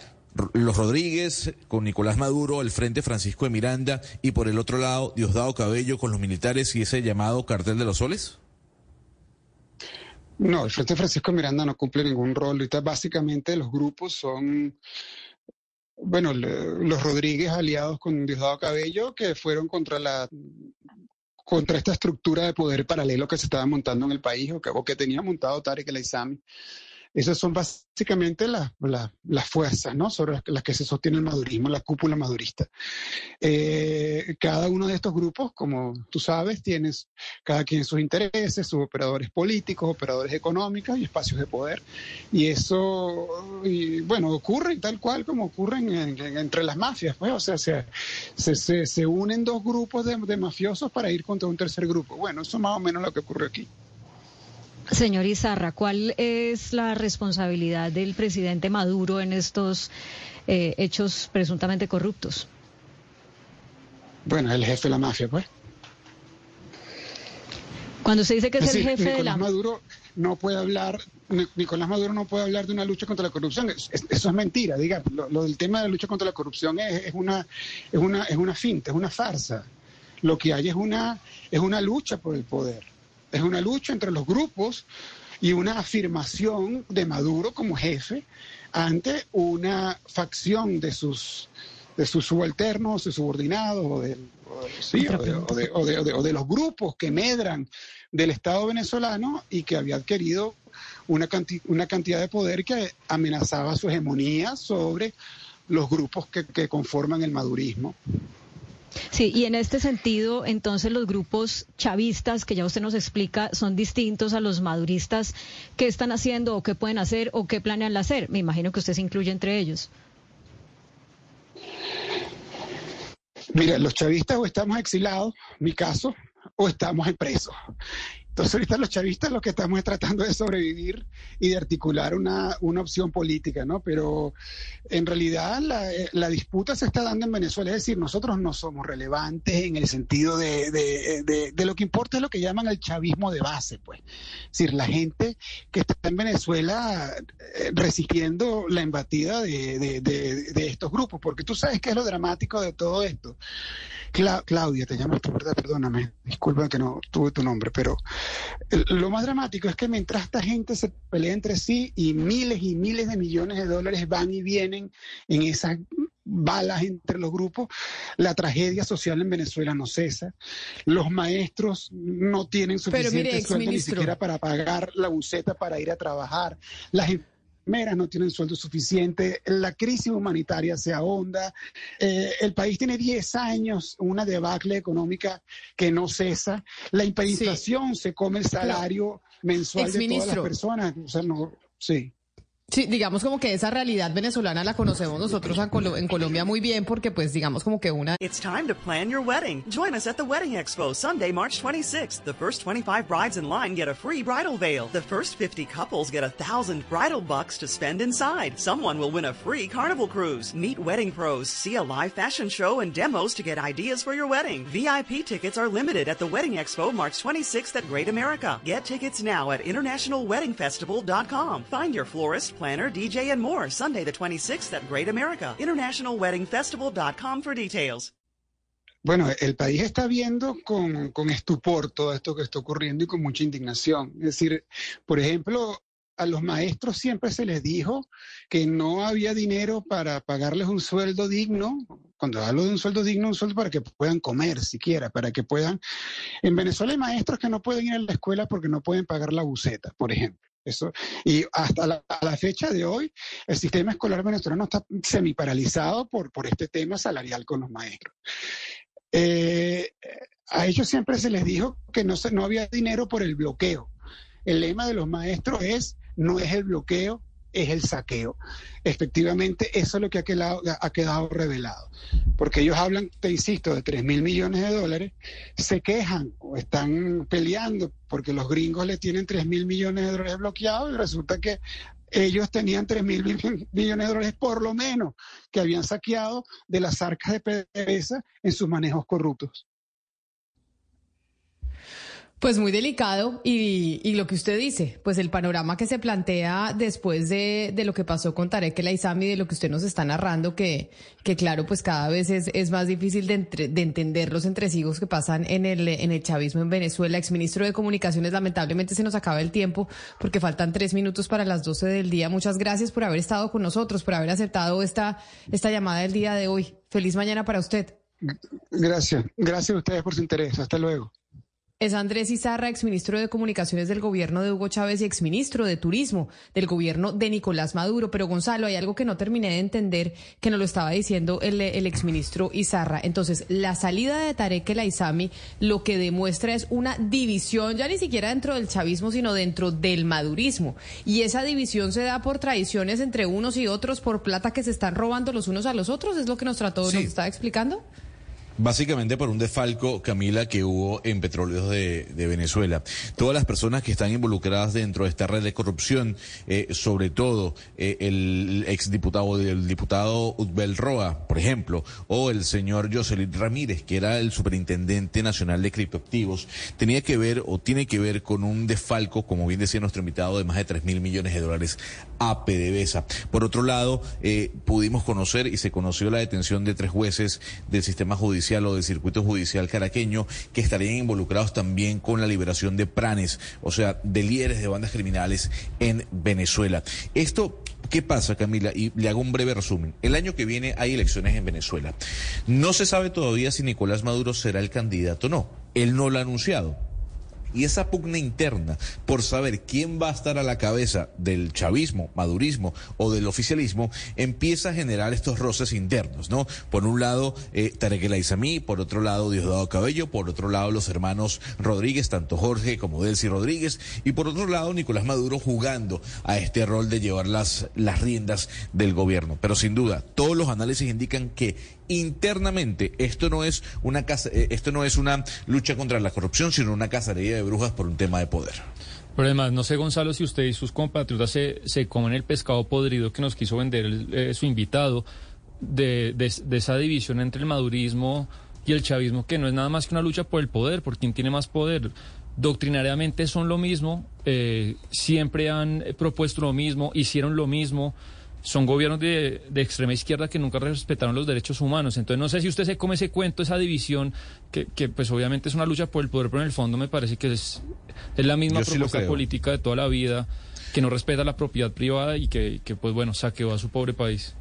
los Rodríguez con Nicolás Maduro, el Frente Francisco de Miranda y por el otro lado Diosdado Cabello con los militares y ese llamado cartel de los soles? No, el Frente Francisco de Miranda no cumple ningún rol. Básicamente los grupos son bueno, los Rodríguez aliados con Diosdado Cabello, que fueron contra la contra esta estructura de poder paralelo que se estaba montando en el país o que, o que tenía montado Tarek El Aizami. Esas son básicamente las, las, fuerzas ¿no? sobre las, que se sostiene el madurismo, la cúpula madurista. Eh, cada uno de estos grupos, como tú sabes, tiene cada quien sus intereses, sus operadores políticos, operadores económicos y espacios de poder. Y eso, y, bueno, ocurre tal cual como ocurre entre las mafias. Pues, o sea, se, se, se, unen dos grupos de, de mafiosos para ir contra un tercer grupo. Bueno, eso es más o menos lo que ocurre aquí. Señor Izarra, ¿cuál es la responsabilidad del presidente Maduro en estos eh, hechos presuntamente corruptos? Bueno, el jefe de la mafia, pues. Cuando se dice que es, el jefe Nicolás de la Maduro no puede hablar, Nicolás Maduro no puede hablar de una lucha contra la corrupción. eso es mentira, diga. Lo, del tema de la lucha contra la corrupción es, es, una, es una, es una finta, es una farsa. Lo que hay es una, es una lucha por el poder. Es una lucha entre los grupos y una afirmación de Maduro como jefe ante una facción de sus de sus subalternos, de subordinados o de, de, los grupos que medran del Estado venezolano y que había adquirido una, una cantidad de poder que amenazaba su hegemonía sobre los grupos que, que conforman el madurismo. Sí, y en este sentido, entonces los grupos chavistas, que ya usted nos explica, son distintos a los maduristas. ¿Qué están haciendo o qué pueden hacer o qué planean hacer? Me imagino que usted se incluye entre ellos. Mira, los chavistas o estamos exilados, mi caso, o estamos en presos. Ahorita los chavistas lo que estamos tratando de sobrevivir y de articular una, una opción política, ¿no? Pero en realidad la, la, disputa se está dando en Venezuela, es decir, nosotros no somos relevantes en el sentido de, de, de, lo que importa es lo que llaman el chavismo de base, pues. Es decir, la gente que está en Venezuela eh, resistiendo la embatida de, estos grupos, porque tú sabes qué es lo dramático de todo esto. Claudia, te llamas tu verdad, perdóname, disculpa que no tuve tu nombre, pero lo más dramático es que mientras esta gente se pelea entre sí y miles y miles de millones de dólares van y vienen en esas balas entre los grupos, la tragedia social en Venezuela no cesa. Los maestros no tienen suficiente sueldo ni siquiera para pagar la buceta para ir a trabajar. Las meras no tienen sueldo suficiente, la crisis humanitaria se ahonda, eh, el país tiene 10 años, una debacle económica que no cesa, la hiperinflación se come el salario mensual de todas las personas. O sea, no, sí. Sí, digamos como que esa realidad venezolana la conocemos nosotros en Colombia muy bien porque pues digamos como que una... It's time to plan your wedding. Join us at the Wedding Expo Sunday, March 26th. The first 25 brides in line get a free bridal veil. The first 50 couples get a thousand bridal bucks to spend inside. Someone will win a free carnival cruise. Meet wedding pros, see a live fashion show and demos to get ideas for your wedding. VIP tickets are limited at the Wedding Expo March 26th at Great America. Get tickets now at internationalweddingfestival.com. Find your florist planner, DJ, and more Sunday the 26th at Great America. InternationalWeddingFestival.com for details. Bueno, el país está viendo con, con estupor todo esto que está ocurriendo y con mucha indignación. Es decir, por ejemplo, a los maestros siempre se les dijo que no había dinero para pagarles un sueldo digno. Cuando hablo de un sueldo digno, un sueldo para que puedan comer siquiera, para que puedan... En Venezuela hay maestros que no pueden ir a la escuela porque no pueden pagar la buceta, por ejemplo. Eso, y hasta la, fecha de hoy, el sistema escolar venezolano está semiparalizado por, por este tema salarial con los maestros. Eh, a ellos siempre se les dijo que no, se, no había dinero por el bloqueo. El lema de los maestros es, no es el bloqueo, es el saqueo. Efectivamente, eso es lo que ha quedado, ha quedado revelado. Porque ellos hablan, te insisto, de 3 mil millones de dólares, se quejan o están peleando porque los gringos le tienen 3 mil millones de dólares bloqueados y resulta que ellos tenían 3 mil millones de dólares por lo menos que habían saqueado de las arcas de PDVSA en sus manejos corruptos. Pues muy delicado y, y, lo que usted dice, pues el panorama que se plantea después de, de lo que pasó con Tarek El Aizami, de lo que usted nos está narrando, que, que claro, pues cada vez es, es más difícil de, entender los entresijos que pasan en el, en el chavismo en Venezuela. Exministro de Comunicaciones, lamentablemente se nos acaba el tiempo porque faltan tres minutos para las doce del día. Muchas gracias por haber estado con nosotros, por haber aceptado esta, esta llamada del día de hoy. Feliz mañana para usted. Gracias, gracias a ustedes por su interés. Hasta luego. Es Andrés Izarra, exministro de Comunicaciones del gobierno de Hugo Chávez y exministro de Turismo del gobierno de Nicolás Maduro. Pero Gonzalo, hay algo que no terminé de entender, que nos lo estaba diciendo el, el exministro Izarra. Entonces, la salida de Tarek El Aizami lo que demuestra es una división, ya ni siquiera dentro del chavismo, sino dentro del madurismo. Y esa división se da por traiciones entre unos y otros, por plata que se están robando los unos a los otros, es lo que nos trató, sí. nos estaba explicando. Básicamente por un desfalco, Camila, que hubo en Petróleos de, Venezuela. Todas las personas que están involucradas dentro de esta red de corrupción, eh, sobre todo eh, el exdiputado, el diputado Utbel Roa, por ejemplo, o el señor Jocelyn Ramírez, que era el superintendente nacional de criptoactivos, tenía que ver o tiene que ver con un desfalco, como bien decía nuestro invitado, de más de 3 mil millones de dólares a PDVSA. Por otro lado, eh, pudimos conocer y se conoció la detención de tres jueces del sistema judicial o del circuito judicial caraqueño que estarían involucrados también con la liberación de pranes, o sea, de líderes de bandas criminales en Venezuela. Esto ¿Qué pasa, Camila? Y le hago un breve resumen. El año que viene hay elecciones en Venezuela. No se sabe todavía si Nicolás Maduro será el candidato o no. Él no lo ha anunciado. Y esa pugna interna por saber quién va a estar a la cabeza del chavismo, madurismo o del oficialismo empieza a generar estos roces internos, ¿no? Por un lado, eh, Tarek El por otro lado, Diosdado Cabello, por otro lado, los hermanos Rodríguez, tanto Jorge como Delcy Rodríguez, y por otro lado, Nicolás Maduro jugando a este rol de llevar las, las riendas del gobierno. Pero sin duda, todos los análisis indican que internamente esto no es una casa, esto no es una lucha contra la corrupción, sino una cacería de brujas por un tema de poder. Pero además, no sé, Gonzalo, si usted y sus compatriotas se, se comen el pescado podrido que nos quiso vender eh, su invitado de, de, de esa división entre el madurismo y el chavismo, que no es nada más que una lucha por el poder, por quien tiene más poder doctrinariamente son lo mismo, eh, siempre han propuesto lo mismo, hicieron lo mismo son gobiernos de, de, extrema izquierda que nunca respetaron los derechos humanos. Entonces, no sé si usted se come ese cuento, esa división, que, que pues obviamente es una lucha por el poder, pero en el fondo me parece que es, es la misma propuesta política de toda la vida, que no respeta la propiedad privada y que, que, pues bueno, saqueó a su pobre país.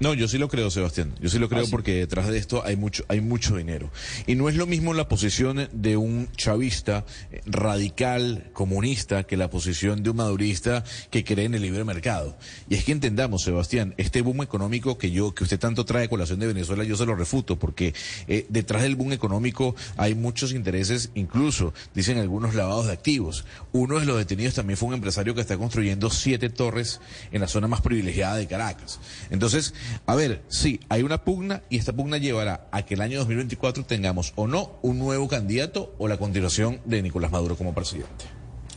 No, yo sí lo creo, Sebastián. Yo sí lo creo ah, porque detrás de esto hay mucho, hay mucho dinero. Y no es lo mismo la posición de un chavista eh, radical, comunista, que la posición de un madurista que cree en el libre mercado. Y es que entendamos, Sebastián, este boom económico que yo, que usted tanto trae colación de Venezuela, yo se lo refuto, porque eh, detrás del boom económico hay muchos intereses, incluso, dicen algunos lavados de activos. Uno de los detenidos también fue un empresario que está construyendo siete torres en la zona más privilegiada de Caracas. Entonces, a ver, sí, hay una pugna y esta pugna llevará a que el año 2024 tengamos o no un nuevo candidato o la continuación de Nicolás Maduro como presidente.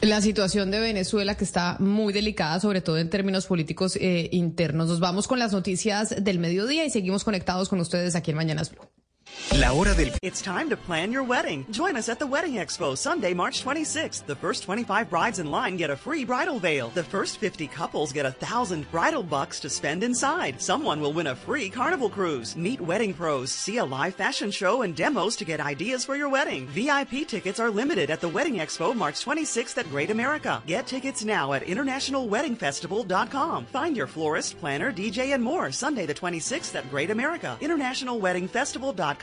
La situación de Venezuela que está muy delicada, sobre todo en términos políticos eh, internos. Nos vamos con las noticias del mediodía y seguimos conectados con ustedes aquí en Mañanas Blue. La hora del. It's time to plan your wedding. Join us at the Wedding Expo Sunday, March 26th. The first 25 brides in line get a free bridal veil. The first 50 couples get a thousand bridal bucks to spend inside. Someone will win a free carnival cruise. Meet wedding pros, see a live fashion show and demos to get ideas for your wedding. VIP tickets are limited at the Wedding Expo March 26th at Great America. Get tickets now at internationalweddingfestival.com. Find your florist, planner, DJ, and more Sunday the 26th at Great America. Internationalweddingfestival.com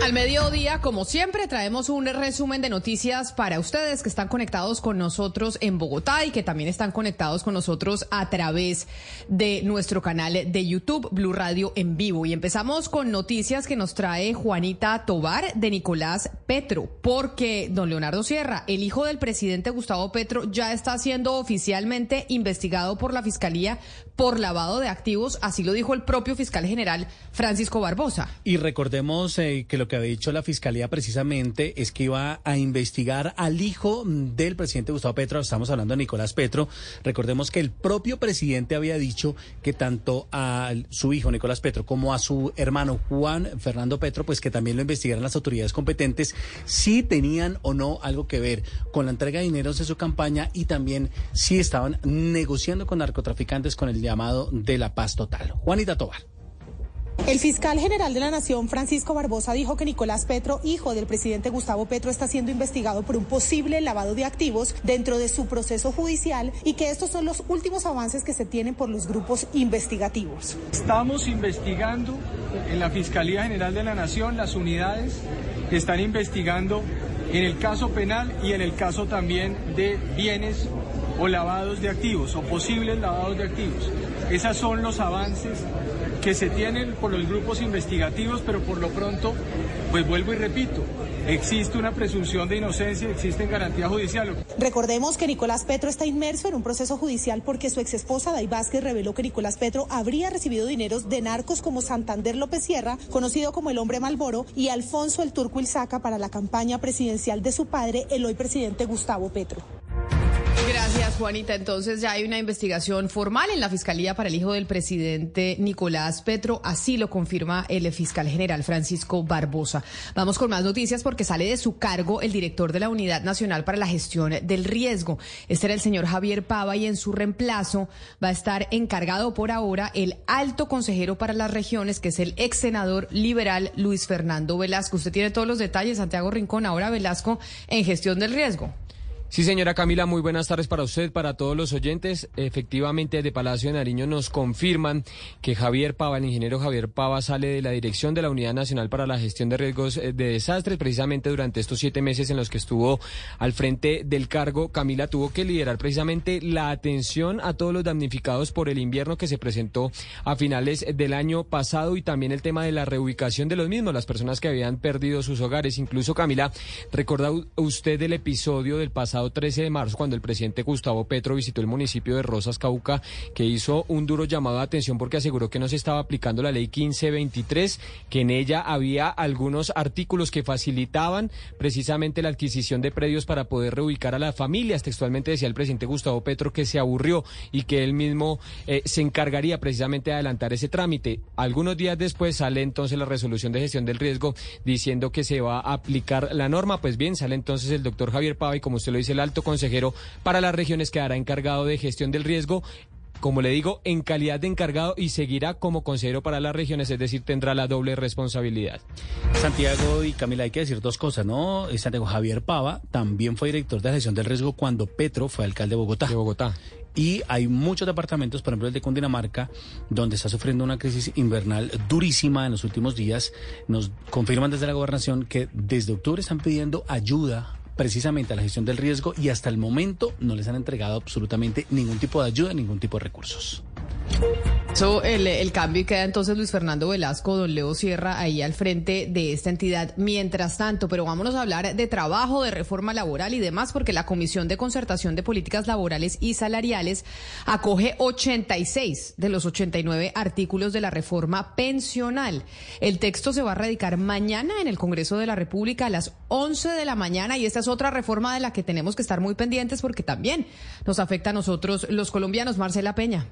Al mediodía, como siempre, traemos un resumen de noticias para ustedes que están conectados con nosotros en Bogotá y que también están conectados con nosotros a través de nuestro canal de YouTube, Blue Radio en vivo. Y empezamos con noticias que nos trae Juanita Tobar de Nicolás Petro, porque don Leonardo Sierra, el hijo del presidente Gustavo Petro, ya está siendo oficialmente investigado por la Fiscalía por lavado de activos, así lo dijo el propio fiscal general Francisco Barbosa. Y recordemos eh, que lo que había dicho la fiscalía precisamente es que iba a investigar al hijo del presidente Gustavo Petro, estamos hablando de Nicolás Petro. Recordemos que el propio presidente había dicho que tanto a su hijo Nicolás Petro como a su hermano Juan Fernando Petro, pues que también lo investigaran las autoridades competentes si tenían o no algo que ver con la entrega de dineros de su campaña y también si estaban negociando con narcotraficantes con el llamado de la paz total. Juanita Tobar. El fiscal general de la Nación, Francisco Barbosa, dijo que Nicolás Petro, hijo del presidente Gustavo Petro, está siendo investigado por un posible lavado de activos dentro de su proceso judicial y que estos son los últimos avances que se tienen por los grupos investigativos. Estamos investigando en la Fiscalía General de la Nación las unidades que están investigando en el caso penal y en el caso también de bienes o lavados de activos o posibles lavados de activos. Esos son los avances que se tienen por los grupos investigativos, pero por lo pronto, pues vuelvo y repito, existe una presunción de inocencia, existen garantías judiciales. Recordemos que Nicolás Petro está inmerso en un proceso judicial porque su exesposa Day Vázquez reveló que Nicolás Petro habría recibido dineros de narcos como Santander López Sierra, conocido como el hombre Malboro, y Alfonso el Turco Ilzaca para la campaña presidencial de su padre, el hoy presidente Gustavo Petro. Gracias, Juanita. Entonces ya hay una investigación formal en la Fiscalía para el hijo del presidente Nicolás Petro. Así lo confirma el fiscal general Francisco Barbosa. Vamos con más noticias porque sale de su cargo el director de la Unidad Nacional para la Gestión del Riesgo. Este era el señor Javier Pava y en su reemplazo va a estar encargado por ahora el alto consejero para las regiones, que es el ex senador liberal Luis Fernando Velasco. Usted tiene todos los detalles, Santiago Rincón, ahora Velasco en gestión del riesgo. Sí, señora Camila, muy buenas tardes para usted, para todos los oyentes. Efectivamente, de Palacio de Nariño nos confirman que Javier Pava, el ingeniero Javier Pava, sale de la dirección de la Unidad Nacional para la Gestión de Riesgos eh, de Desastres, precisamente durante estos siete meses en los que estuvo al frente del cargo. Camila tuvo que liderar precisamente la atención a todos los damnificados por el invierno que se presentó a finales del año pasado y también el tema de la reubicación de los mismos, las personas que habían perdido sus hogares. Incluso, Camila, ¿recuerda usted el episodio del pasado? 13 de marzo, cuando el presidente Gustavo Petro visitó el municipio de Rosas, Cauca, que hizo un duro llamado de atención porque aseguró que no se estaba aplicando la ley 1523, que en ella había algunos artículos que facilitaban precisamente la adquisición de predios para poder reubicar a las familias. Textualmente decía el presidente Gustavo Petro que se aburrió y que él mismo eh, se encargaría precisamente de adelantar ese trámite. Algunos días después sale entonces la resolución de gestión del riesgo diciendo que se va a aplicar la norma. Pues bien, sale entonces el doctor Javier Pava y como usted lo dice, el alto consejero para las regiones quedará encargado de gestión del riesgo como le digo, en calidad de encargado y seguirá como consejero para las regiones, es decir, tendrá la doble responsabilidad. Santiago y Camila, hay que decir dos cosas, ¿no? Santiago Javier Pava también fue director de la gestión del riesgo cuando Petro fue alcalde de Bogotá. De Bogotá. Y hay muchos departamentos, por ejemplo el de Cundinamarca, donde está sufriendo una crisis invernal durísima en los últimos días. Nos confirman desde la gobernación que desde octubre están pidiendo ayuda precisamente a la gestión del riesgo y hasta el momento no les han entregado absolutamente ningún tipo de ayuda, ningún tipo de recursos. Eso, el, el, cambio y queda entonces Luis Fernando Velasco, don Leo Sierra, ahí al frente de esta entidad. Mientras tanto, pero vámonos a hablar de trabajo, de reforma laboral y demás, porque la Comisión de Concertación de Políticas Laborales y Salariales acoge 86 de los 89 artículos de la reforma pensional. El texto se va a radicar mañana en el Congreso de la República a las 11 de la mañana y esta es otra reforma de la que tenemos que estar muy pendientes porque también nos afecta a nosotros los colombianos. Marcela Peña.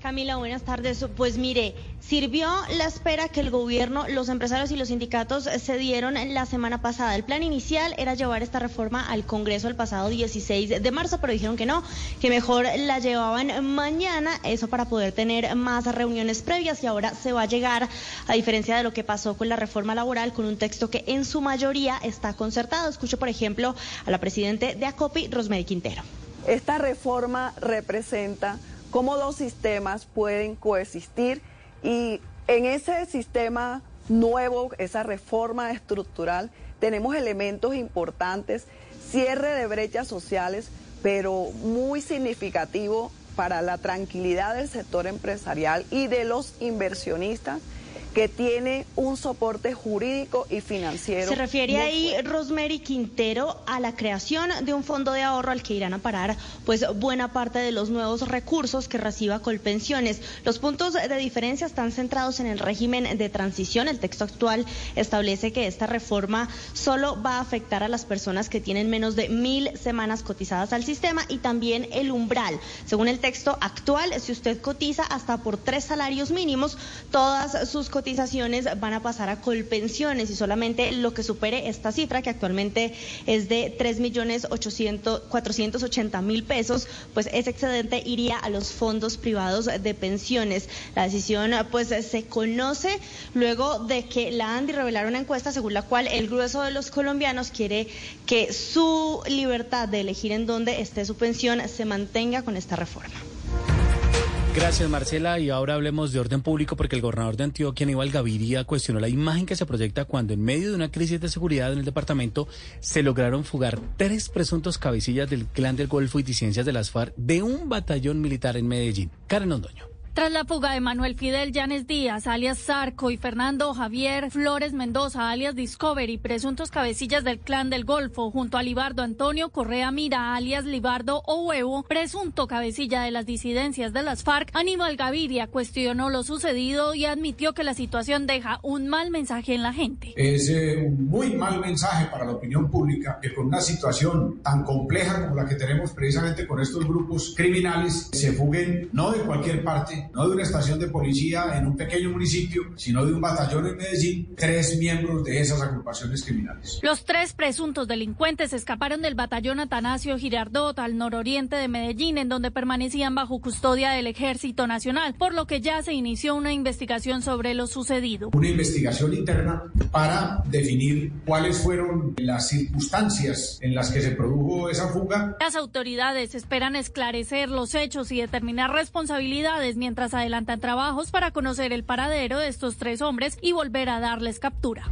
Camila, buenas tardes. Pues mire, sirvió la espera que el gobierno, los empresarios y los sindicatos se dieron la semana pasada. El plan inicial era llevar esta reforma al Congreso el pasado 16 de marzo, pero dijeron que no, que mejor la llevaban mañana, eso para poder tener más reuniones previas y ahora se va a llegar, a diferencia de lo que pasó con la reforma laboral, con un texto que en su mayoría está concertado. Escucho, por ejemplo, a la presidente de ACOPI, Rosmery Quintero. Esta reforma representa cómo dos sistemas pueden coexistir y en ese sistema nuevo, esa reforma estructural, tenemos elementos importantes, cierre de brechas sociales, pero muy significativo para la tranquilidad del sector empresarial y de los inversionistas que tiene un soporte jurídico y financiero. Se refiere ahí, Rosemary Quintero, a la creación de un fondo de ahorro al que irán a parar pues buena parte de los nuevos recursos que reciba Colpensiones. Los puntos de diferencia están centrados en el régimen de transición. El texto actual establece que esta reforma solo va a afectar a las personas que tienen menos de mil semanas cotizadas al sistema y también el umbral. Según el texto actual, si usted cotiza hasta por tres salarios mínimos, todas sus cotizaciones van a pasar a colpensiones y solamente lo que supere esta cifra, que actualmente es de tres millones ochenta mil pesos, pues ese excedente iría a los fondos privados de pensiones. La decisión pues se conoce luego de que la ANDI revelara una encuesta según la cual el grueso de los colombianos quiere que su libertad de elegir en dónde esté su pensión se mantenga con esta reforma. Gracias, Marcela. Y ahora hablemos de orden público porque el gobernador de Antioquia, Aníbal Gaviria, cuestionó la imagen que se proyecta cuando en medio de una crisis de seguridad en el departamento se lograron fugar tres presuntos cabecillas del clan del Golfo y disidencias de las FARC de un batallón militar en Medellín. Karen Ondoño. Tras la fuga de Manuel Fidel Llanes Díaz, alias Sarco, y Fernando Javier Flores Mendoza, alias Discovery, presuntos cabecillas del clan del Golfo, junto a Libardo Antonio Correa Mira, alias Libardo o Huevo, presunto cabecilla de las disidencias de las FARC, Aníbal Gaviria cuestionó lo sucedido y admitió que la situación deja un mal mensaje en la gente. Es eh, un muy mal mensaje para la opinión pública que con una situación tan compleja como la que tenemos precisamente con estos grupos criminales se fuguen no de cualquier parte no de una estación de policía en un pequeño municipio, sino de un batallón en Medellín, tres miembros de esas agrupaciones criminales. Los tres presuntos delincuentes escaparon del batallón Atanasio Girardot al nororiente de Medellín, en donde permanecían bajo custodia del Ejército Nacional, por lo que ya se inició una investigación sobre lo sucedido. Una investigación interna para definir cuáles fueron las circunstancias en las que se produjo esa fuga. Las autoridades esperan esclarecer los hechos y determinar responsabilidades mientras adelantan trabajos para conocer el paradero de estos tres hombres y volver a darles captura.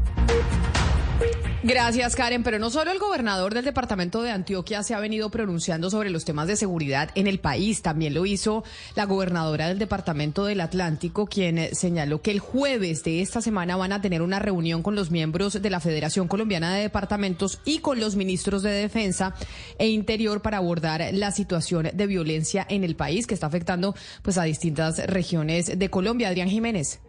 Gracias, Karen. Pero no solo el gobernador del departamento de Antioquia se ha venido pronunciando sobre los temas de seguridad en el país, también lo hizo la gobernadora del departamento del Atlántico, quien señaló que el jueves de esta semana van a tener una reunión con los miembros de la Federación Colombiana de Departamentos y con los ministros de Defensa e Interior para abordar la situación de violencia en el país que está afectando pues a distintas regiones de Colombia. Adrián Jiménez.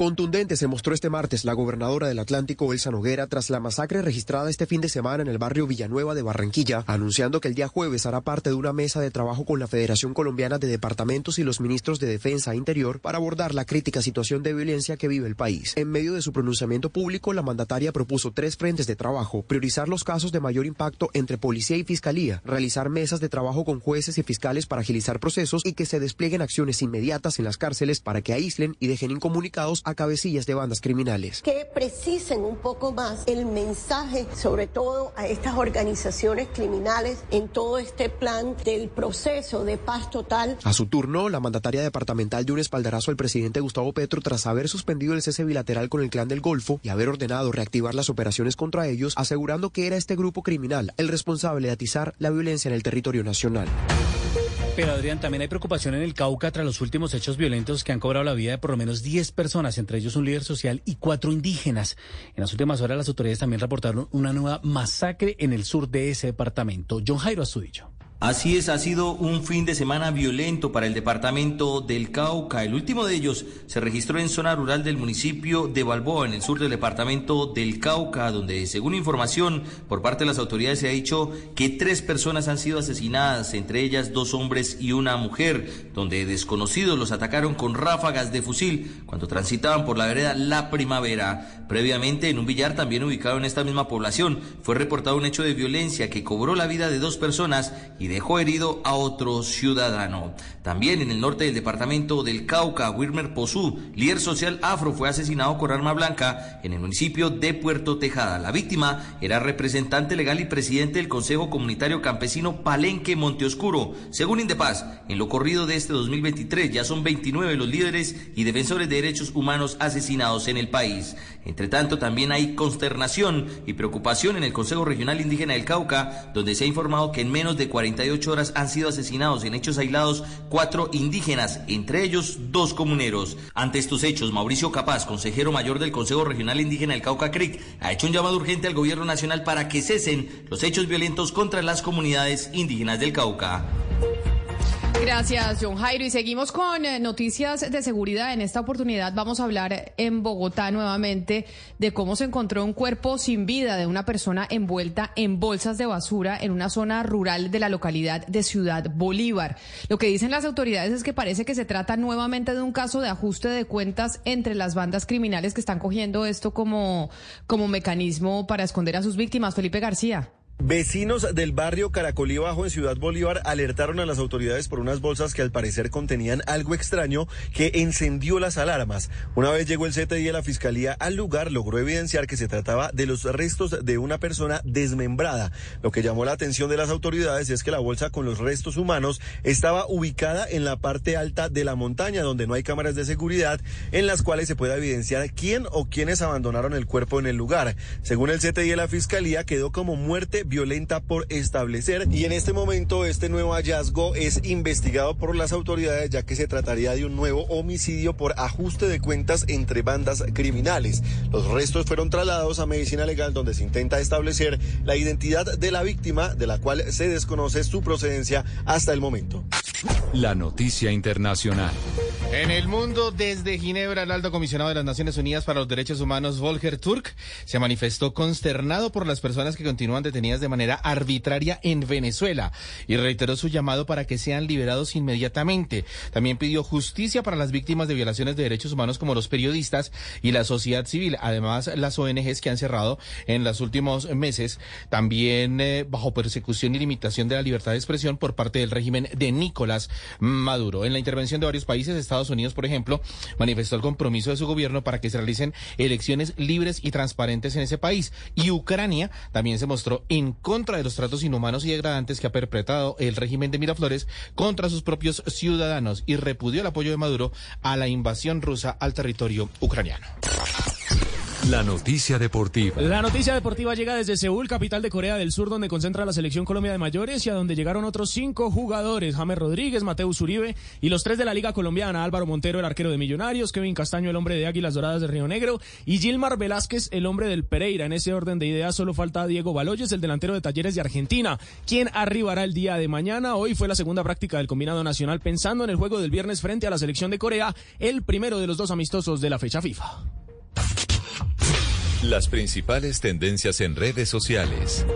Contundente se mostró este martes la gobernadora del Atlántico, Elsa Noguera, tras la masacre registrada este fin de semana en el barrio Villanueva de Barranquilla, anunciando que el día jueves hará parte de una mesa de trabajo con la Federación Colombiana de Departamentos y los ministros de Defensa e Interior para abordar la crítica situación de violencia que vive el país. En medio de su pronunciamiento público, la mandataria propuso tres frentes de trabajo, priorizar los casos de mayor impacto entre policía y fiscalía, realizar mesas de trabajo con jueces y fiscales para agilizar procesos y que se desplieguen acciones inmediatas en las cárceles para que aíslen y dejen incomunicados a cabecillas de bandas criminales. Que precisen un poco más el mensaje, sobre todo a estas organizaciones criminales, en todo este plan del proceso de paz total. A su turno, la mandataria departamental dio un espaldarazo al presidente Gustavo Petro tras haber suspendido el cese bilateral con el clan del Golfo y haber ordenado reactivar las operaciones contra ellos, asegurando que era este grupo criminal el responsable de atizar la violencia en el territorio nacional. Pero Adrián, también hay preocupación en el Cauca tras los últimos hechos violentos que han cobrado la vida de por lo menos 10 personas, entre ellos un líder social y cuatro indígenas. En las últimas horas las autoridades también reportaron una nueva masacre en el sur de ese departamento. John Jairo Astudillo. Así es, ha sido un fin de semana violento para el departamento del Cauca. El último de ellos se registró en zona rural del municipio de Balboa, en el sur del departamento del Cauca, donde, según información por parte de las autoridades, se ha dicho que tres personas han sido asesinadas, entre ellas dos hombres y una mujer, donde desconocidos los atacaron con ráfagas de fusil cuando transitaban por la vereda La Primavera. Previamente, en un billar también ubicado en esta misma población, fue reportado un hecho de violencia que cobró la vida de dos personas y dejó herido a otro ciudadano. También en el norte del departamento del Cauca, Wilmer Pozú, líder social afro, fue asesinado con arma blanca en el municipio de Puerto Tejada. La víctima era representante legal y presidente del Consejo Comunitario Campesino Palenque Monteoscuro. Según Indepaz, en lo corrido de este 2023 ya son 29 los líderes y defensores de derechos humanos asesinados en el país. Entre tanto, también hay consternación y preocupación en el Consejo Regional Indígena del Cauca, donde se ha informado que en menos de 48 horas han sido asesinados en hechos aislados cuatro indígenas, entre ellos dos comuneros. Ante estos hechos, Mauricio Capaz, consejero mayor del Consejo Regional Indígena del Cauca Creek, ha hecho un llamado urgente al gobierno nacional para que cesen los hechos violentos contra las comunidades indígenas del Cauca. Gracias, John Jairo. Y seguimos con eh, noticias de seguridad. En esta oportunidad vamos a hablar en Bogotá nuevamente de cómo se encontró un cuerpo sin vida de una persona envuelta en bolsas de basura en una zona rural de la localidad de Ciudad Bolívar. Lo que dicen las autoridades es que parece que se trata nuevamente de un caso de ajuste de cuentas entre las bandas criminales que están cogiendo esto como, como mecanismo para esconder a sus víctimas. Felipe García. Vecinos del barrio Caracolí Bajo en Ciudad Bolívar alertaron a las autoridades por unas bolsas que al parecer contenían algo extraño que encendió las alarmas. Una vez llegó el CTI de la Fiscalía al lugar, logró evidenciar que se trataba de los restos de una persona desmembrada. Lo que llamó la atención de las autoridades es que la bolsa con los restos humanos estaba ubicada en la parte alta de la montaña, donde no hay cámaras de seguridad en las cuales se pueda evidenciar quién o quiénes abandonaron el cuerpo en el lugar. Según el CTI de la Fiscalía, quedó como muerte violenta por establecer y en este momento este nuevo hallazgo es investigado por las autoridades ya que se trataría de un nuevo homicidio por ajuste de cuentas entre bandas criminales. Los restos fueron trasladados a medicina legal donde se intenta establecer la identidad de la víctima de la cual se desconoce su procedencia hasta el momento. La noticia internacional. En el mundo, desde Ginebra, el alto comisionado de las Naciones Unidas para los Derechos Humanos, Volker Turk, se manifestó consternado por las personas que continúan detenidas de manera arbitraria en Venezuela y reiteró su llamado para que sean liberados inmediatamente. También pidió justicia para las víctimas de violaciones de derechos humanos como los periodistas y la sociedad civil. Además, las ONGs que han cerrado en los últimos meses, también eh, bajo persecución y limitación de la libertad de expresión por parte del régimen de Nicolás Maduro. En la intervención de varios países, Estados Unidos, por ejemplo, manifestó el compromiso de su gobierno para que se realicen elecciones libres y transparentes en ese país. Y Ucrania también se mostró en contra de los tratos inhumanos y degradantes que ha perpetrado el régimen de Miraflores contra sus propios ciudadanos y repudió el apoyo de Maduro a la invasión rusa al territorio ucraniano. La noticia deportiva. La noticia deportiva llega desde Seúl, capital de Corea del Sur, donde concentra la selección Colombia de mayores y a donde llegaron otros cinco jugadores: James Rodríguez, Mateus Uribe y los tres de la Liga Colombiana: Álvaro Montero, el arquero de Millonarios, Kevin Castaño, el hombre de Águilas Doradas de Río Negro y Gilmar Velázquez, el hombre del Pereira. En ese orden de ideas, solo falta Diego Baloyes, el delantero de Talleres de Argentina, quien arribará el día de mañana. Hoy fue la segunda práctica del combinado nacional pensando en el juego del viernes frente a la selección de Corea, el primero de los dos amistosos de la fecha FIFA. Las principales tendencias en redes sociales.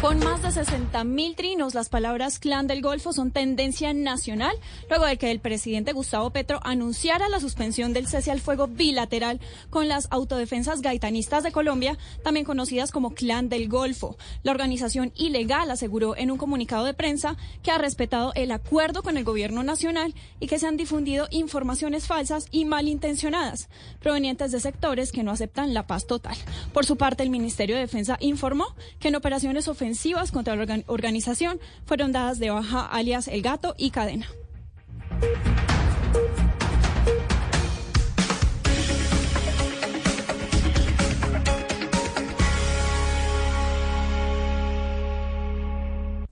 Con más de 60.000 trinos, las palabras clan del Golfo son tendencia nacional, luego de que el presidente Gustavo Petro anunciara la suspensión del cese al fuego bilateral con las autodefensas gaitanistas de Colombia, también conocidas como clan del Golfo. La organización ilegal aseguró en un comunicado de prensa que ha respetado el acuerdo con el gobierno nacional y que se han difundido informaciones falsas y malintencionadas, provenientes de sectores que no aceptan la paz total. Por su parte, el Ministerio de Defensa informó que en operaciones ofensivas contra la organización fueron dadas de baja alias El Gato y Cadena.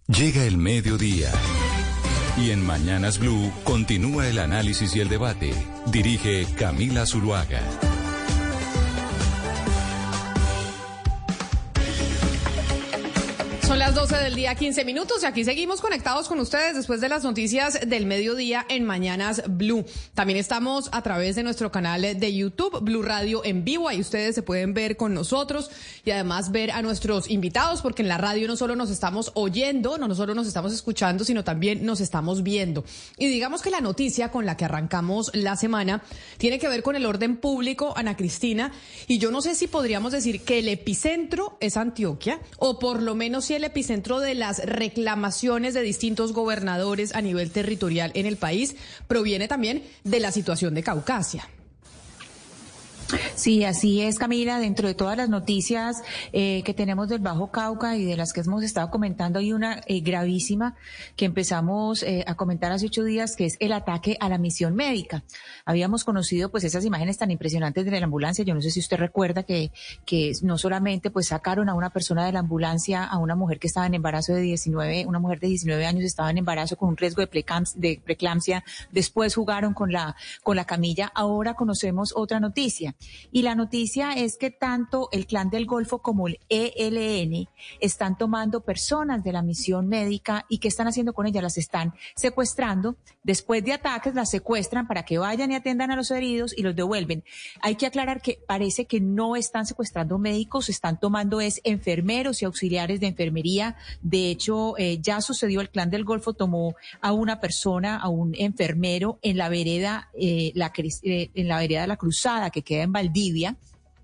Llega el mediodía. Y en Mañanas Blue continúa el análisis y el debate. Dirige Camila Zuluaga. Son las 12 del día, 15 minutos, y aquí seguimos conectados con ustedes después de las noticias del mediodía en Mañanas Blue. También estamos a través de nuestro canal de YouTube, Blue Radio en vivo. Ahí ustedes se pueden ver con nosotros y además ver a nuestros invitados, porque en la radio no solo nos estamos oyendo, no solo nos estamos escuchando, sino también nos estamos viendo. Y digamos que la noticia con la que arrancamos la semana tiene que ver con el orden público, Ana Cristina, y yo no sé si podríamos decir que el epicentro es Antioquia, o por lo menos si el epicentro de las reclamaciones de distintos gobernadores a nivel territorial en el país proviene también de la situación de Caucasia. Sí, así es, Camila. Dentro de todas las noticias eh, que tenemos del Bajo Cauca y de las que hemos estado comentando, hay una eh, gravísima que empezamos eh, a comentar hace ocho días, que es el ataque a la misión médica. Habíamos conocido pues esas imágenes tan impresionantes de la ambulancia. Yo no sé si usted recuerda que, que no solamente pues sacaron a una persona de la ambulancia, a una mujer que estaba en embarazo de 19, una mujer de 19 años estaba en embarazo con un riesgo de, de preeclampsia. Después jugaron con la, con la camilla. Ahora conocemos otra noticia y la noticia es que tanto el Clan del Golfo como el ELN están tomando personas de la misión médica y ¿qué están haciendo con ellas? Las están secuestrando. Después de ataques las secuestran para que vayan y atiendan a los heridos y los devuelven. Hay que aclarar que parece que no están secuestrando médicos, están tomando es enfermeros y auxiliares de enfermería. De hecho, eh, ya sucedió el Clan del Golfo tomó a una persona, a un enfermero en la vereda, eh, la, eh, en la vereda de la Cruzada que queda en Valdivia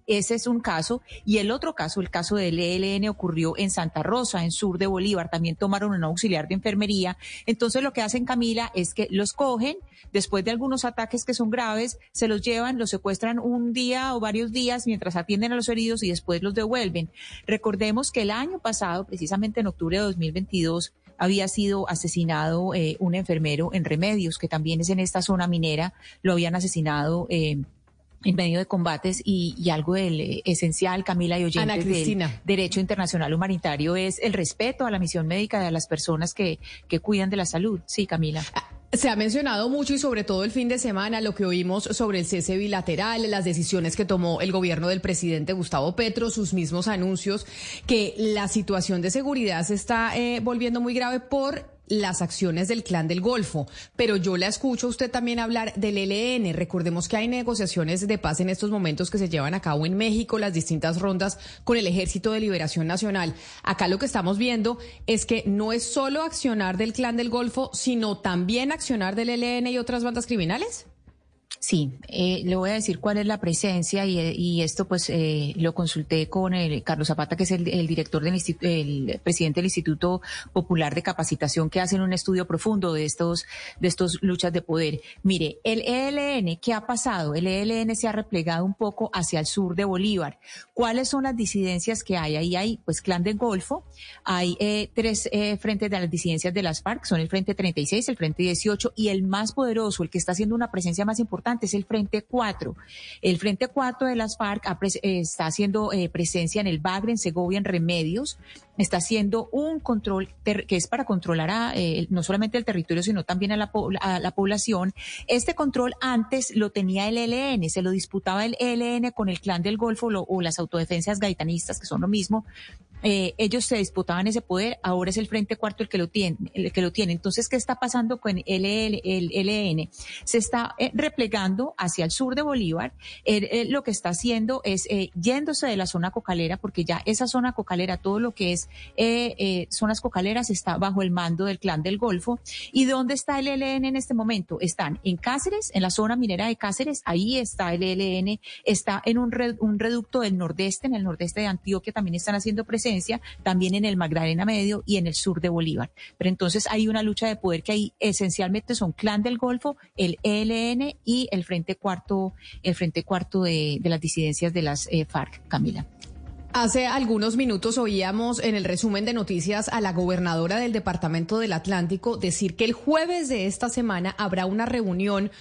ese es un caso. Y el otro caso, el caso del ELN, ocurrió en Santa Rosa, en sur de Bolívar. También tomaron un auxiliar de enfermería. Entonces lo que hacen, Camila, es que los cogen, después de algunos ataques que son graves, se los llevan, los secuestran un día o varios días mientras atienden a los heridos y después los devuelven. Recordemos que el año pasado, precisamente en octubre de 2022, había sido asesinado eh, un enfermero en Remedios, que también es en esta zona minera. Lo habían asesinado. Eh, en medio de combates y, algo del, eh, esencial, Camila y oyentes del derecho internacional humanitario es el respeto a la misión médica de las personas que, que cuidan de la salud. Sí, Camila. Ah, se ha mencionado mucho y sobre todo el fin de semana lo que oímos sobre el cese bilateral, las decisiones que tomó el gobierno del presidente Gustavo Petro, sus mismos anuncios, que la situación de seguridad se está eh, volviendo muy grave por las acciones del clan del Golfo, pero yo la escucho a usted también hablar del ELN. Recordemos que hay negociaciones de paz en estos momentos que se llevan a cabo en México, las distintas rondas con el Ejército de Liberación Nacional. Acá lo que estamos viendo es que no es solo accionar del clan del Golfo, sino también accionar del ELN y otras bandas criminales. Sí, eh, le voy a decir cuál es la presencia y, esto pues eh, lo consulté con el Carlos Zapata, que es el, director del el presidente del Instituto Popular de Capacitación, que hacen un estudio profundo de estos de estos luchas de poder. Mire, el ELN, ¿qué ha pasado? El ELN se ha replegado un poco hacia el sur de Bolívar. ¿Cuáles son las disidencias que hay? Ahí hay pues Clan del Golfo, hay eh, tres frentes de las disidencias de las FARC, son el Frente 36, el Frente 18 y el más poderoso, el que está haciendo una presencia más importante es el Frente 4. El Frente 4 de las FARC está haciendo presencia en el Bagre, en Segovia, en Remedios, está haciendo un control que es para controlar a, eh, no solamente el territorio, sino también a la, a la, población. Este control antes lo tenía el ELN, se lo disputaba el ELN con el clan del Golfo o las autodefensas gaitanistas, que son lo mismo, eh, ellos se disputaban ese poder, ahora es el Frente Cuarto el que lo tiene. El que lo tiene. Entonces, ¿qué está pasando con el, el LN? Se está eh, replegando hacia el sur de Bolívar. lo que está haciendo es eh, yéndose de la zona cocalera, porque ya esa zona cocalera, todo lo que es zonas cocaleras, está bajo el mando del Clan del Golfo. ¿Y dónde está el ELN en este momento? Están en Cáceres, en la zona minera de Cáceres, ahí está el ELN, está en un, un reducto del nordeste, en el nordeste de Antioquia también están haciendo presencia también en el Magdalena Medio y en el sur de Bolívar. Pero entonces hay una lucha de poder que ahí esencialmente son Clan del Golfo, el ELN y el Frente Cuarto, el Frente Cuarto de, las disidencias de las eh, FARC, Camila. Hace algunos minutos oíamos en el resumen de noticias a la gobernadora del Departamento del Atlántico decir que el jueves de esta semana habrá una reunión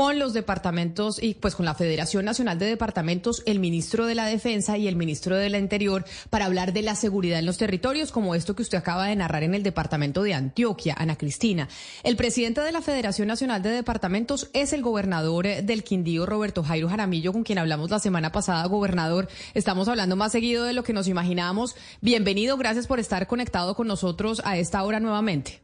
con los departamentos y pues con la Federación Nacional de Departamentos, el ministro de la Defensa y el ministro del Interior para hablar de la seguridad en los territorios, como esto que usted acaba de narrar en el departamento de Antioquia, Ana Cristina. El presidente de la Federación Nacional de Departamentos es el gobernador del Quindío, Roberto Jairo Jaramillo, con quien hablamos la semana pasada. Gobernador, estamos hablando más seguido de lo que nos imaginábamos. Bienvenido, gracias por estar conectado con nosotros a esta hora nuevamente.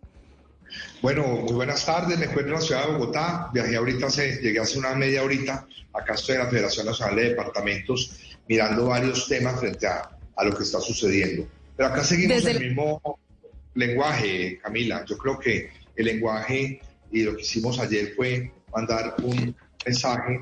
Bueno, muy buenas tardes. Me encuentro en la ciudad de Bogotá. Viajé ahorita, hace, llegué hace una media horita. Acá estoy en la Federación Nacional de Departamentos mirando varios temas frente a, lo que está sucediendo. Pero acá seguimos el mismo lenguaje, Camila. Yo creo que el lenguaje y lo que hicimos ayer fue mandar un mensaje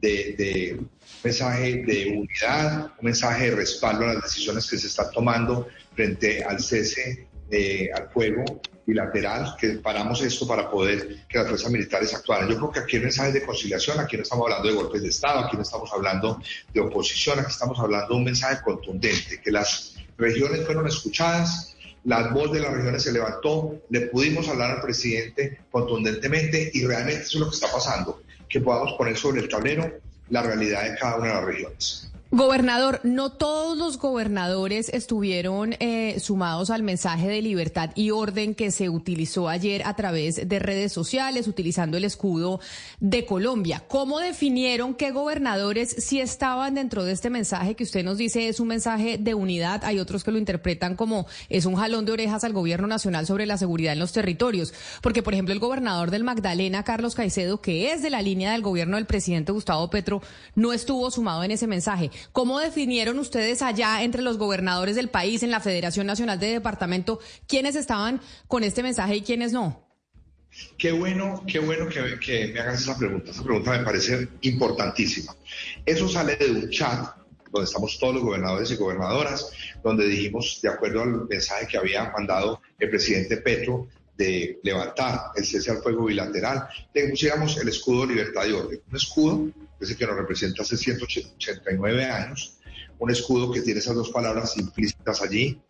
de, mensaje de unidad, un mensaje de respaldo a las decisiones que se están tomando frente al cese eh, al fuego bilateral, que paramos esto para poder que las fuerzas militares actuaran. Yo creo que aquí hay mensajes de conciliación, aquí no estamos hablando de golpes de Estado, aquí no estamos hablando de oposición, aquí estamos hablando de un mensaje contundente, que las regiones fueron escuchadas, la voz de las regiones se levantó, le pudimos hablar al presidente contundentemente y realmente eso es lo que está pasando, que podamos poner sobre el tablero la realidad de cada una de las regiones. Gobernador, no todos los gobernadores estuvieron eh, sumados al mensaje de libertad y orden que se utilizó ayer a través de redes sociales, utilizando el escudo de Colombia. ¿Cómo definieron qué gobernadores sí estaban dentro de este mensaje que usted nos dice es un mensaje de unidad? Hay otros que lo interpretan como es un jalón de orejas al gobierno nacional sobre la seguridad en los territorios. Porque, por ejemplo, el gobernador del Magdalena, Carlos Caicedo, que es de la línea del gobierno del presidente Gustavo Petro, no estuvo sumado en ese mensaje. ¿Cómo definieron ustedes allá entre los gobernadores del país, en la Federación Nacional de Departamento, quiénes estaban con este mensaje y quiénes no? Qué bueno, qué bueno que, que, me hagas esa pregunta. Esa pregunta me parece importantísima. Eso sale de un chat donde estamos todos los gobernadores y gobernadoras, donde dijimos, de acuerdo al mensaje que había mandado el presidente Petro, de levantar el cese al fuego bilateral, le pusiéramos el escudo libertad y orden. Un escudo ese que nos representa hace 189 años, un escudo que tiene esas dos palabras implícitas allí.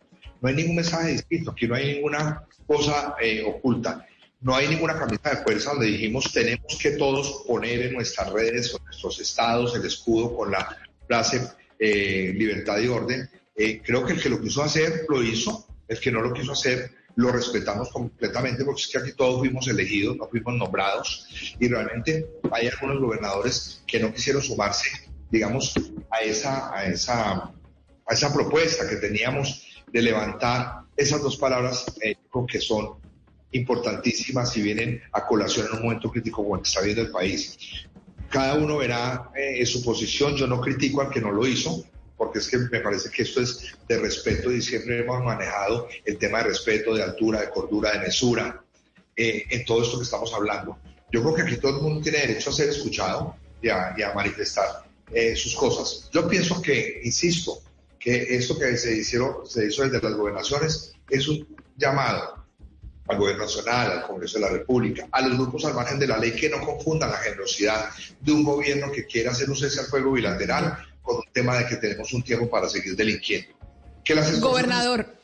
No hay ningún mensaje distinto, aquí no hay ninguna cosa eh, oculta. No hay ninguna camisa de fuerza donde dijimos tenemos que todos poner en nuestras redes o en nuestros estados el escudo con la frase eh, libertad y orden. Eh, creo que el que lo quiso hacer lo hizo, el que no lo quiso hacer lo respetamos completamente porque es que aquí todos fuimos elegidos, no fuimos nombrados y realmente hay algunos gobernadores que no quisieron sumarse, digamos, a esa, a esa, a esa propuesta que teníamos de levantar esas dos palabras eh, que son importantísimas y vienen a colación en un momento crítico como el que está viendo el país. Cada uno verá eh, su posición, yo no critico al que no lo hizo, porque es que me parece que esto es de respeto y siempre hemos manejado el tema de respeto, de altura, de cordura, de mesura, eh, en todo esto que estamos hablando. Yo creo que aquí todo el mundo tiene derecho a ser escuchado y a, manifestar eh, sus cosas. Yo pienso que, insisto, que esto que se, hicieron, se hizo desde las gobernaciones es un llamado al gobierno nacional, al Congreso de la República, a los grupos al margen de la ley que no confundan la generosidad de un gobierno que quiera hacer un cese al fuego bilateral con un tema de que tenemos un tiempo para seguir delinquiendo. Gobernador.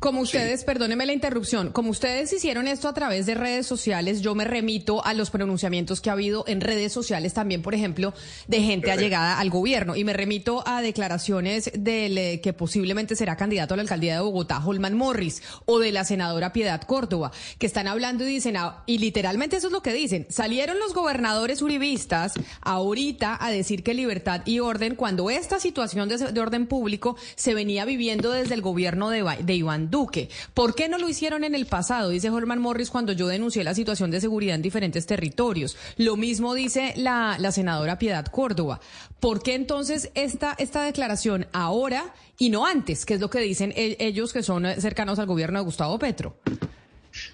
Como ustedes, perdónenme la interrupción, como ustedes hicieron esto a través de redes sociales, yo me remito a los pronunciamientos que ha habido en redes sociales también, por ejemplo, de gente allegada al gobierno. Y me remito a declaraciones del eh, que posiblemente será candidato a la alcaldía de Bogotá, Holman Morris, o de la senadora Piedad Córdoba, que están hablando y dicen, ah, y literalmente eso es lo que dicen, salieron los gobernadores uribistas ahorita a decir que libertad y orden cuando esta situación de, orden público se venía viviendo desde el gobierno de, de Iván Duque. ¿Por qué no lo hicieron en el pasado? Dice Holman Morris cuando yo denuncié la situación de seguridad en diferentes territorios. Lo mismo dice la, senadora Piedad Córdoba. ¿Por qué entonces esta, esta declaración ahora y no antes? Que es lo que dicen e, ellos que son cercanos al gobierno de Gustavo Petro.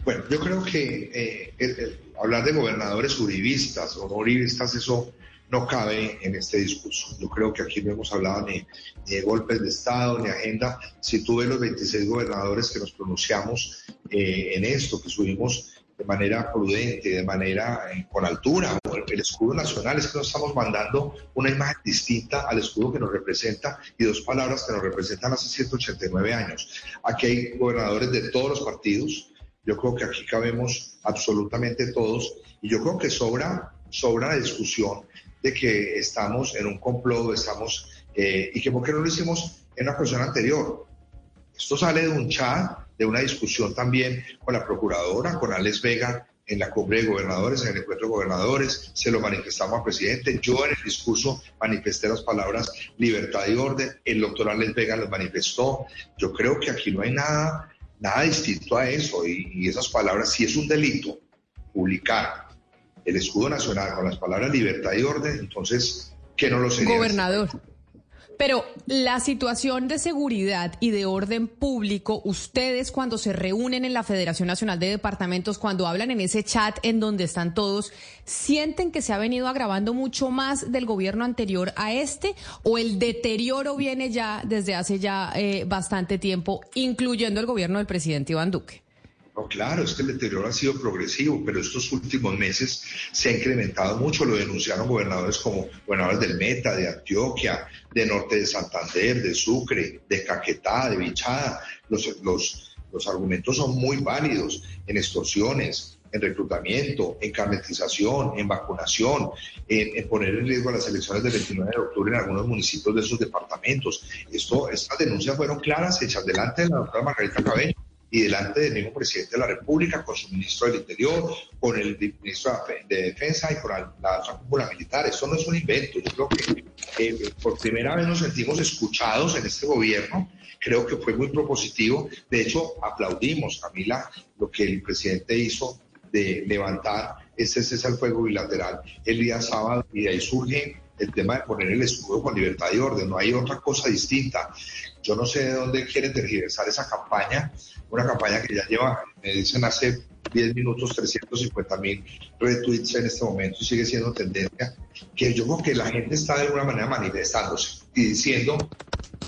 Bueno, yo creo que eh, hablar de gobernadores uribistas o no uribistas, eso no cabe en este discurso. Yo creo que aquí no hemos hablado ni, de golpes de Estado, ni agenda. Si tú ves los 26 gobernadores que nos pronunciamos eh, en esto, que subimos de manera prudente, de manera eh, con altura, el escudo nacional, es que nos estamos mandando una imagen distinta al escudo que nos representa y dos palabras que nos representan hace 189 años. Aquí hay gobernadores de todos los partidos, yo creo que aquí cabemos absolutamente todos y yo creo que sobra, sobra la discusión de que estamos en un complot, estamos, eh, y que por qué no lo hicimos en una cuestión anterior. Esto sale de un chat, de una discusión también con la procuradora, con Alex Vega, en la cumbre de gobernadores, en el encuentro de gobernadores, se lo manifestamos al presidente. Yo en el discurso manifesté las palabras libertad y orden, el doctor Alex Vega las manifestó. Yo creo que aquí no hay nada, nada distinto a eso y, y esas palabras, si es un delito publicar el escudo nacional con las palabras libertad y orden, entonces, ¿qué no lo sería? Gobernador. Pero la situación de seguridad y de orden público, ustedes cuando se reúnen en la Federación Nacional de Departamentos, cuando hablan en ese chat en donde están todos, ¿sienten que se ha venido agravando mucho más del gobierno anterior a este o el deterioro viene ya desde hace ya eh, bastante tiempo, incluyendo el gobierno del presidente Iván Duque? No, claro, es que el deterioro ha sido progresivo, pero estos últimos meses se ha incrementado mucho. Lo denunciaron gobernadores como gobernadores del Meta, de Antioquia, de Norte de Santander, de Sucre, de Caquetá, de Bichada. Los, los, los argumentos son muy válidos en extorsiones, en reclutamiento, en carnetización, en vacunación, en, poner en riesgo las elecciones del 29 de octubre en algunos municipios de esos departamentos. Esto, estas denuncias fueron claras, hechas delante de la doctora Margarita Cabello y delante del mismo presidente de la República, con su ministro del Interior, con el ministro de Defensa y con la, la cúpula militar. Esto no es un invento. Yo creo que eh, por primera vez nos sentimos escuchados en este gobierno. Creo que fue muy propositivo. De hecho, aplaudimos, Camila, lo que el presidente hizo de levantar ese cese al fuego bilateral el día sábado y de ahí surge el tema de poner el escudo con libertad y orden. No hay otra cosa distinta. Yo no sé de dónde quieren tergiversar esa campaña, una campaña que ya lleva, me dicen hace 10 minutos, 350 mil retweets en este momento y sigue siendo tendencia, que yo creo que la gente está de alguna manera manifestándose y diciendo,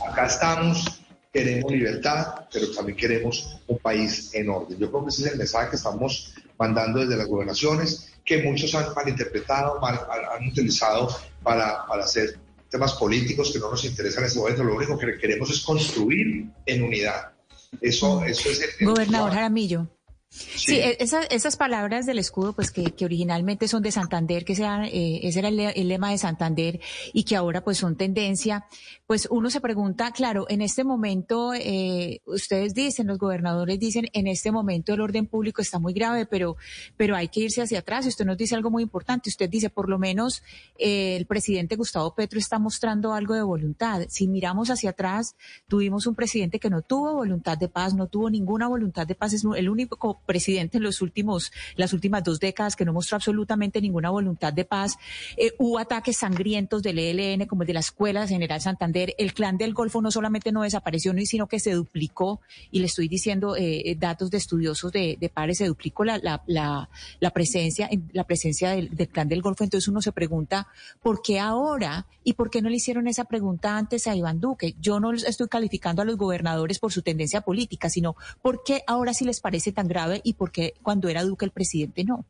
acá estamos, queremos libertad, pero también queremos un país en orden. Yo creo que ese es el mensaje que estamos mandando desde las gobernaciones, que muchos han malinterpretado, mal, han utilizado para, para hacer temas políticos que no nos interesan en este momento. Lo único que queremos es construir en unidad. Eso, eso es el, Gobernador Jaramillo. Sí, e-, esas palabras del escudo, pues que, originalmente son de Santander, que sean, eh, ese era el, lema de Santander y que ahora pues son tendencia, pues uno se pregunta, claro, en este momento, eh, ustedes dicen, los gobernadores dicen, en este momento el orden público está muy grave, pero, pero hay que irse hacia atrás. Usted nos dice algo muy importante. Usted dice, por lo menos eh, el presidente Gustavo Petro está mostrando algo de voluntad. Si miramos hacia atrás, tuvimos un presidente que no tuvo voluntad de paz, no tuvo ninguna voluntad de paz, es el único presidente en los últimos, las últimas dos décadas que no mostró absolutamente ninguna voluntad de paz. Eh, hubo ataques sangrientos del ELN, como el de la Escuela General Santander. El clan del Golfo no solamente no desapareció, sino que se duplicó. Y le estoy diciendo eh, eh, datos de estudiosos de, de pares, se duplicó la, la, la, presencia, la presencia del, del clan del Golfo. Entonces uno se pregunta, ¿por qué ahora? ¿Y por qué no le hicieron esa pregunta antes a Iván Duque? Yo no estoy calificando a los gobernadores por su tendencia política, sino ¿por qué ahora sí les parece tan grave y por qué cuando era Duque el presidente no?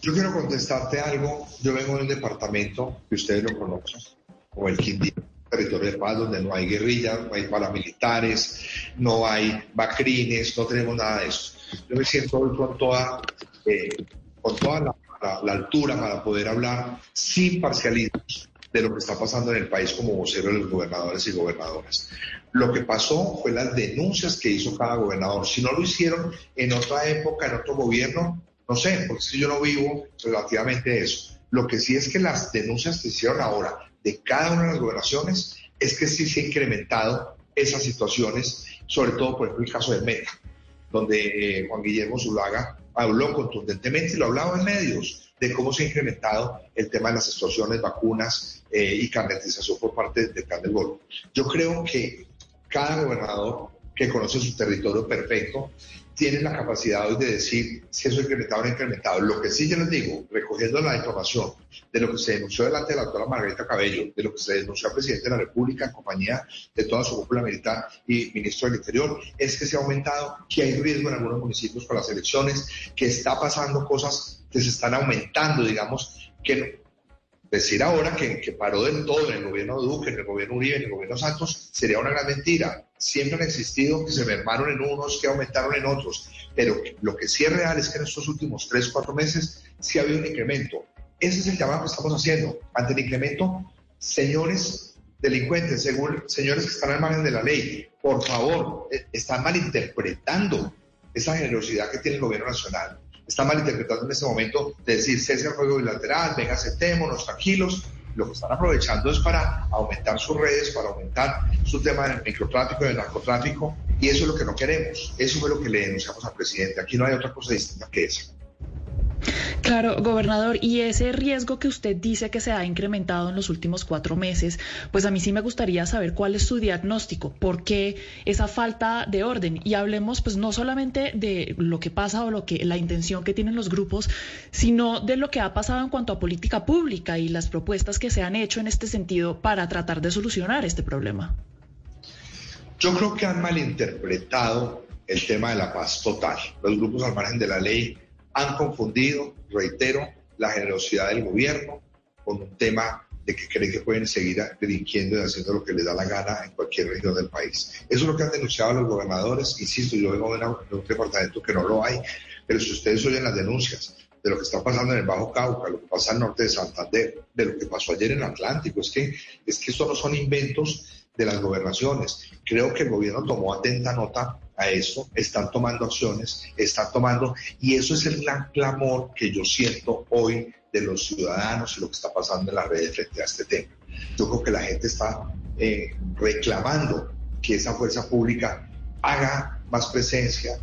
Yo quiero contestarte algo. Yo vengo del departamento que ustedes lo conocen, como el Quindío, territorio de paz donde no hay guerrillas, no hay paramilitares, no hay bacrines, no tenemos nada de eso. Yo me siento hoy con toda, eh, con toda la, altura para poder hablar sin parcialismos de lo que está pasando en el país como vocero de los gobernadores y gobernadoras. Lo que pasó fue las denuncias que hizo cada gobernador. Si no lo hicieron en otra época, en otro gobierno, no sé, porque si yo no vivo relativamente eso. Lo que sí es que las denuncias que hicieron ahora de cada una de las gobernaciones es que sí se ha incrementado esas situaciones, sobre todo, por ejemplo, el caso de Meta, donde eh, Juan Guillermo Zulaga habló contundentemente y lo hablaba en medios de cómo se ha incrementado el tema de las extorsiones, vacunas eh, y carnetización por parte del Plan del. Yo creo que cada gobernador que conoce su territorio perfecto tiene la capacidad hoy de decir si eso incrementado o no incrementado. Lo que sí yo les digo, recogiendo la información de lo que se denunció delante de la doctora Margarita Cabello, de lo que se denunció al presidente de la República en compañía de toda su cúpula militar y ministro del Interior, es que se ha aumentado, que hay riesgo en algunos municipios con las elecciones, que está pasando cosas que se están aumentando, digamos, que decir ahora que, que paró del todo en el gobierno Duque, en el gobierno Uribe, en el gobierno Santos, sería una gran mentira siempre han existido, que se mermaron en unos, que aumentaron en otros, pero lo que sí es real es que en estos últimos tres, cuatro meses sí ha habido un incremento. Ese es el llamado que estamos haciendo. Ante el incremento, señores delincuentes, señores que están al margen de la ley, por favor, eh, están malinterpretando esa generosidad que tiene el gobierno nacional. Están malinterpretando en este momento de decir, cese el juego bilateral, venga, sentémonos tranquilos, lo que están aprovechando es para aumentar sus redes, para aumentar su tema del microtráfico y del narcotráfico, y eso es lo que no queremos. Eso fue lo que le denunciamos al presidente. Aquí no hay otra cosa distinta que eso. Claro, gobernador, y ese riesgo que usted dice que se ha incrementado en los últimos cuatro meses, pues a mí sí me gustaría saber cuál es su diagnóstico, por qué esa falta de orden. Y hablemos pues no solamente de lo que pasa o lo que la intención que tienen los grupos, sino de lo que ha pasado en cuanto a política pública y las propuestas que se han hecho en este sentido para tratar de solucionar este problema. Yo creo que han malinterpretado el tema de la paz total. Los grupos al margen de la ley han confundido, reitero, la generosidad del gobierno con un tema de que creen que pueden seguir delinquiendo y haciendo lo que les da la gana en cualquier región del país. Eso es lo que han denunciado los gobernadores. Insisto, yo vengo de, un departamento que no lo hay, pero si ustedes oyen las denuncias de lo que está pasando en el Bajo Cauca, lo que pasa al norte de Santander, de lo que pasó ayer en Atlántico, es que, es que esto no son inventos de las gobernaciones. Creo que el gobierno tomó atenta nota a eso, están tomando acciones, están tomando, y eso es el gran clamor que yo siento hoy de los ciudadanos y lo que está pasando en las redes frente a este tema. Yo creo que la gente está eh, reclamando que esa fuerza pública haga más presencia,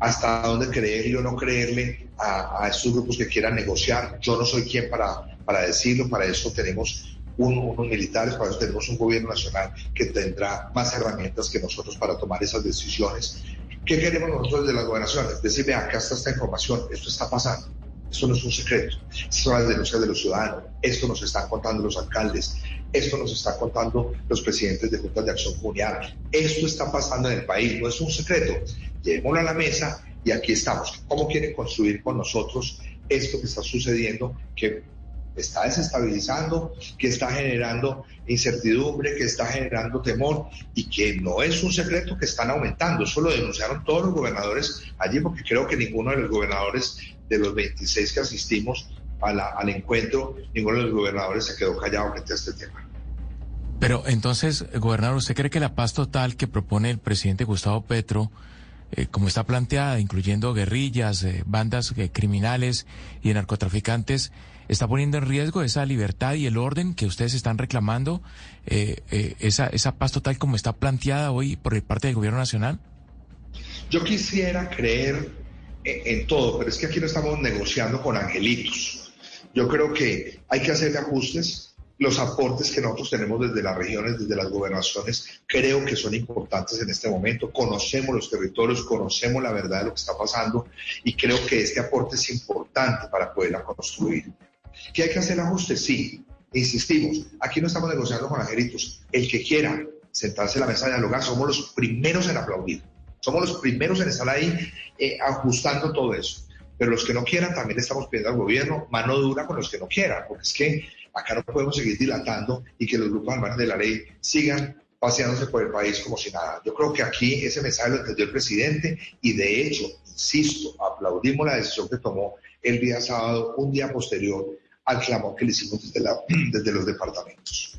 hasta dónde creerle o no creerle a, a estos grupos que quieran negociar. Yo no soy quien para, para decirlo, para eso tenemos unos militares, para eso tenemos un gobierno nacional que tendrá más herramientas que nosotros para tomar esas decisiones. ¿Qué queremos nosotros desde las gobernaciones? Decirle, acá está esta información, esto está pasando. Esto no es un secreto, son las denuncias de los ciudadanos, esto nos están contando los alcaldes, esto nos están contando los presidentes de juntas de acción comunal, esto está pasando en el país, no es un secreto. Llevémoslo a la mesa y aquí estamos. ¿Cómo quieren construir con nosotros esto que está sucediendo? Que está desestabilizando, que está generando incertidumbre, que está generando temor y que no es un secreto que están aumentando. Eso lo denunciaron todos los gobernadores allí porque creo que ninguno de los gobernadores de los 26 que asistimos al encuentro, ninguno de los gobernadores se quedó callado frente a este tema. Pero entonces, gobernador, ¿usted cree que la paz total que propone el presidente Gustavo Petro, eh, como está planteada, incluyendo guerrillas, eh, bandas eh, criminales y narcotraficantes, está poniendo en riesgo esa libertad y el orden que ustedes están reclamando, eh, eh, esa, esa paz total como está planteada hoy por parte del gobierno nacional? Yo quisiera creer en, todo, pero es que aquí no estamos negociando con angelitos. Yo creo que hay que hacerle ajustes. Los aportes que nosotros tenemos desde las regiones, desde las gobernaciones, creo que son importantes en este momento. Conocemos los territorios, conocemos la verdad de lo que está pasando y creo que este aporte es importante para poderla construir. ¿Que hay que hacer ajustes? Sí. Insistimos, aquí no estamos negociando con angelitos. El que quiera sentarse a la mesa de dialogar, somos los primeros en aplaudir. Somos los primeros en estar ahí eh, ajustando todo eso. Pero los que no quieran, también estamos pidiendo al gobierno mano dura con los que no quieran, porque es que Acá no podemos seguir dilatando y que los grupos al margen de la ley sigan paseándose por el país como si nada. Yo creo que aquí ese mensaje lo entendió el presidente y de hecho, insisto, aplaudimos la decisión que tomó el día sábado, un día posterior al clamor que le hicimos desde, desde los departamentos.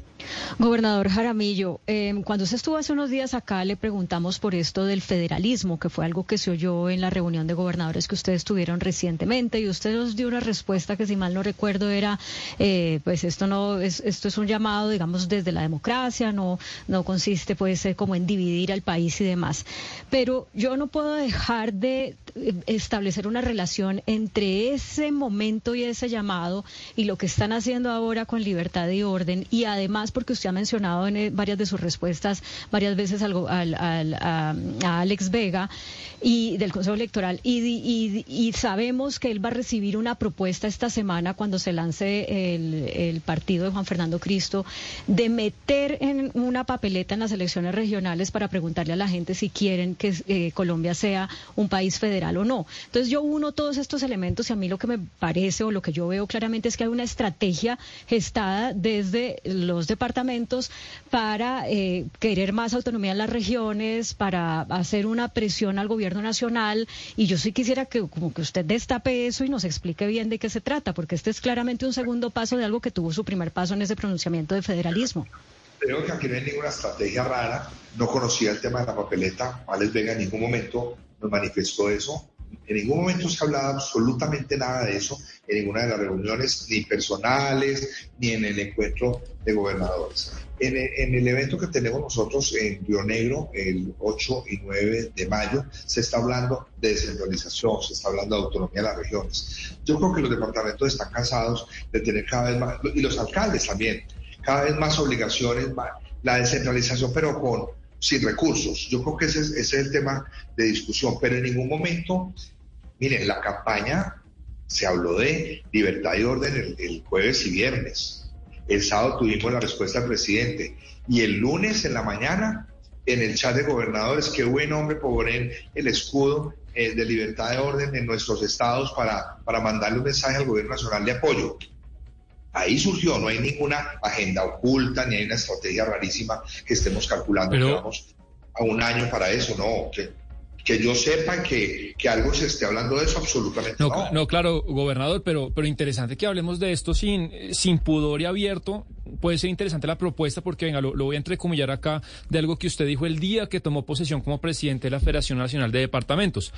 Gobernador Jaramillo, em, cuando usted estuvo hace unos días acá, le preguntamos por esto del federalismo, que fue algo que se oyó en la reunión de gobernadores que ustedes tuvieron recientemente, y usted nos dio una respuesta que, si mal no recuerdo, era, eh, pues esto no es, esto es un llamado, digamos, desde la democracia, no, no consiste, puede ser como en dividir al país y demás. Pero yo no puedo dejar de eh, establecer una relación entre ese momento y ese llamado y lo que están haciendo ahora con libertad y orden, y además porque usted ha mencionado en eh, varias de sus respuestas varias veces al, a, Alex Vega y del Consejo Electoral y, sabemos que él va a recibir una propuesta esta semana cuando se lance el, partido de Juan Fernando Cristo de meter en una papeleta en las elecciones regionales para preguntarle a la gente si quieren que eh, Colombia sea un país federal o no. Entonces yo uno todos estos elementos y a mí lo que me parece o lo que yo veo claramente es que hay una estrategia gestada desde los departamentos para eh, querer más autonomía en las regiones, para hacer una presión al gobierno nacional. Y yo sí quisiera que como que usted destape eso y nos explique bien de qué se trata, porque este es claramente un segundo paso de algo que tuvo su primer paso en ese pronunciamiento de federalismo. Creo que aquí no hay ninguna estrategia rara. No conocía el tema de la papeleta. Alex Vega en ningún momento nos manifestó eso. En ningún momento se ha hablado absolutamente nada de eso en ninguna de las reuniones, ni personales, ni en el encuentro de gobernadores. En el, evento que tenemos nosotros en Río Negro, el 8 y 9 de mayo, se está hablando de descentralización, se está hablando de autonomía de las regiones. Yo creo que los departamentos están cansados de tener cada vez más, y los alcaldes también, cada vez más obligaciones, la descentralización, pero con sin recursos. Yo creo que ese es, el tema de discusión, pero en ningún momento, miren, la campaña se habló de libertad y orden el, jueves y viernes. El sábado tuvimos la respuesta del presidente y el lunes en la mañana en el chat de gobernadores, qué buen hombre poner el escudo eh, de libertad de orden en nuestros estados para, para mandarle un mensaje al gobierno nacional de apoyo. Ahí surgió, no hay ninguna agenda oculta, ni hay una estrategia rarísima que estemos calculando que vamos a un año para eso, no, que, que yo sepa que, que, algo se esté hablando de eso, absolutamente no. No, claro, gobernador, pero, pero interesante que hablemos de esto sin, sin pudor y abierto. Puede ser interesante la propuesta porque, venga, lo, lo, voy a entrecomillar acá de algo que usted dijo el día que tomó posesión como presidente de la Federación Nacional de Departamentos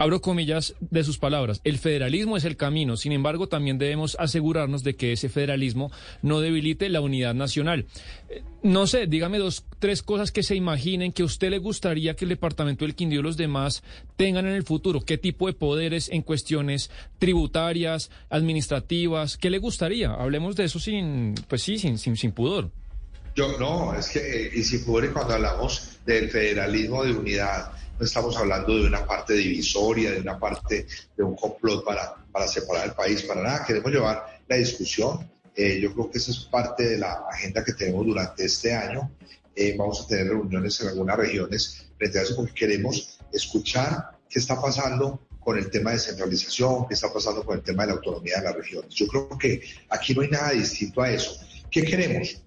abro comillas de sus palabras, el federalismo es el camino, sin embargo también debemos asegurarnos de que ese federalismo no debilite la unidad nacional. Eh, no sé, dígame dos, tres cosas que se imaginen que a usted le gustaría que el departamento del Quindío y los demás tengan en el futuro, qué tipo de poderes en cuestiones tributarias, administrativas, qué le gustaría. Hablemos de eso sin, pues sí, sin, sin, sin pudor. Yo no, es que, eh, sin pudor cuando hablamos del federalismo de unidad, no estamos hablando de una parte divisoria, de una parte de un complot para, para separar el país, para nada. Queremos llevar la discusión. Eh, yo creo que esa es parte de la agenda que tenemos durante este año. Eh, vamos a tener reuniones en algunas regiones frente a eso porque queremos escuchar qué está pasando con el tema de centralización, qué está pasando con el tema de la autonomía de las regiones. Yo creo que aquí no hay nada distinto a eso. ¿Qué queremos?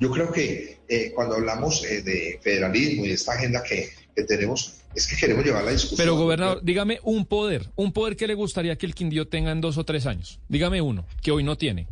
Yo creo que eh, cuando hablamos de federalismo y de esta agenda que que tenemos es que queremos llevar la discusión. Pero, gobernador, dígame un poder, un poder que le gustaría que el Quindío tenga en dos o tres años. Dígame uno, que hoy no tiene.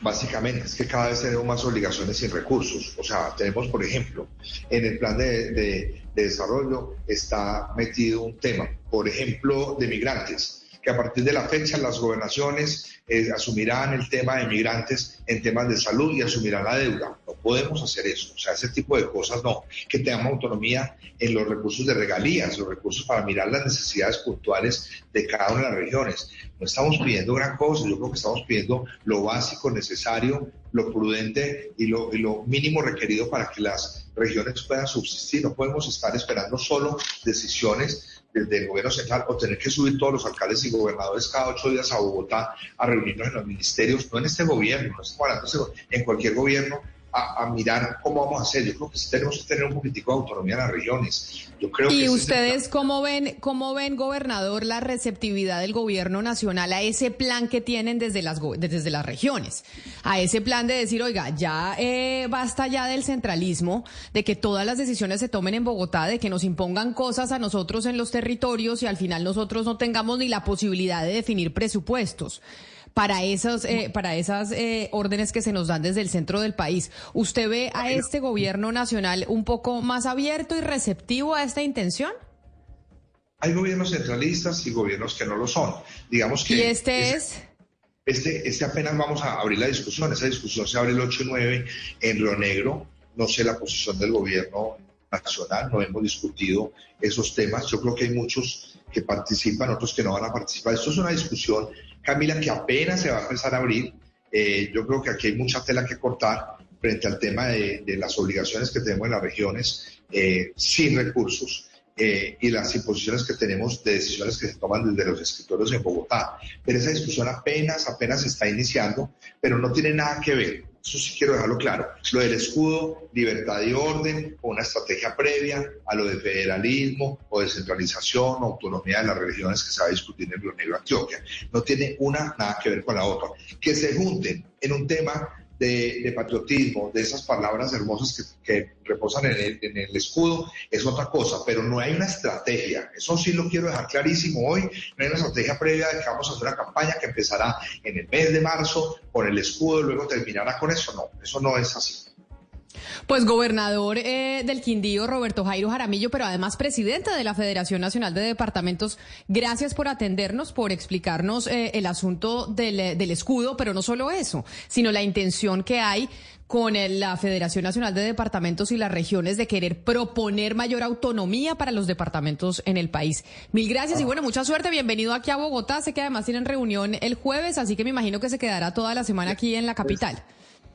Básicamente, es que cada vez tenemos más obligaciones sin recursos. O sea, tenemos, por ejemplo, en el plan de, de desarrollo está metido un tema, por ejemplo, de migrantes que a partir de la fecha las gobernaciones eh, asumirán el tema de migrantes en temas de salud y asumirán la deuda. No podemos hacer eso, o sea, ese tipo de cosas no. Que tengamos autonomía en los recursos de regalías, los recursos para mirar las necesidades puntuales de cada una de las regiones. No estamos pidiendo gran cosa, yo creo que estamos pidiendo lo básico, necesario, lo prudente y lo, y lo mínimo requerido para que las regiones puedan subsistir. No podemos estar esperando solo decisiones del gobierno central o tener que subir todos los alcaldes y gobernadores cada ocho días a Bogotá a reunirnos en los ministerios, no en este gobierno, no en cualquier gobierno, a, mirar cómo vamos a hacer. Yo creo que sí tenemos que tener un poquitico de autonomía en las regiones. Yo creo ¿Y ustedes cómo ven, cómo ven, gobernador, la receptividad del gobierno nacional a ese plan que tienen desde las, desde las regiones? A ese plan de decir, oiga, ya eh, basta ya del centralismo, de que todas las decisiones se tomen en Bogotá, de que nos impongan cosas a nosotros en los territorios y al final nosotros no tengamos ni la posibilidad de definir presupuestos para esos, eh, para esas eh, órdenes que se nos dan desde el centro del país. ¿Usted ve a este gobierno nacional un poco más abierto y receptivo a esta intención? Hay gobiernos centralistas y gobiernos que no lo son. Digamos que. ¿Y este es? Este, este apenas vamos a abrir la discusión. Esa discusión se abre el 8 y 9 en Río Negro. No sé la posición del gobierno nacional, no hemos discutido esos temas. Yo creo que hay muchos que participan, otros que no van a participar. Esto es una discusión Camila, que apenas se va a empezar a abrir. Eh, yo creo que aquí hay mucha tela que cortar frente al tema de, las obligaciones que tenemos en las regiones eh, sin recursos eh, y las imposiciones que tenemos de decisiones que se toman desde los escritorios en Bogotá. Pero esa discusión apenas, apenas está iniciando, pero no tiene nada que ver eso sí quiero dejarlo claro. Lo del escudo, libertad y orden, o una estrategia previa a lo de federalismo o descentralización o autonomía de las regiones que se va a discutir en Río Negro, Antioquia. No tiene una nada que ver con la otra. Que se junten en un tema de, patriotismo, de esas palabras hermosas que, reposan en el, escudo, es otra cosa, pero no hay una estrategia. Eso sí lo quiero dejar clarísimo hoy. No hay una estrategia previa de que vamos a hacer una campaña que empezará en el mes de marzo con el escudo y luego terminará con eso. No, eso no es así. Pues gobernador eh, del Quindío, Roberto Jairo Jaramillo, pero además presidente de la Federación Nacional de Departamentos, gracias por atendernos, por explicarnos eh, el asunto del, eh, del escudo, pero no solo eso, sino la intención que hay con la Federación Nacional de Departamentos y las regiones de querer proponer mayor autonomía para los departamentos en el país. Mil gracias y bueno, mucha suerte. Bienvenido aquí a Bogotá. Sé que además tienen reunión el jueves, así que me imagino que se quedará toda la semana aquí en la capital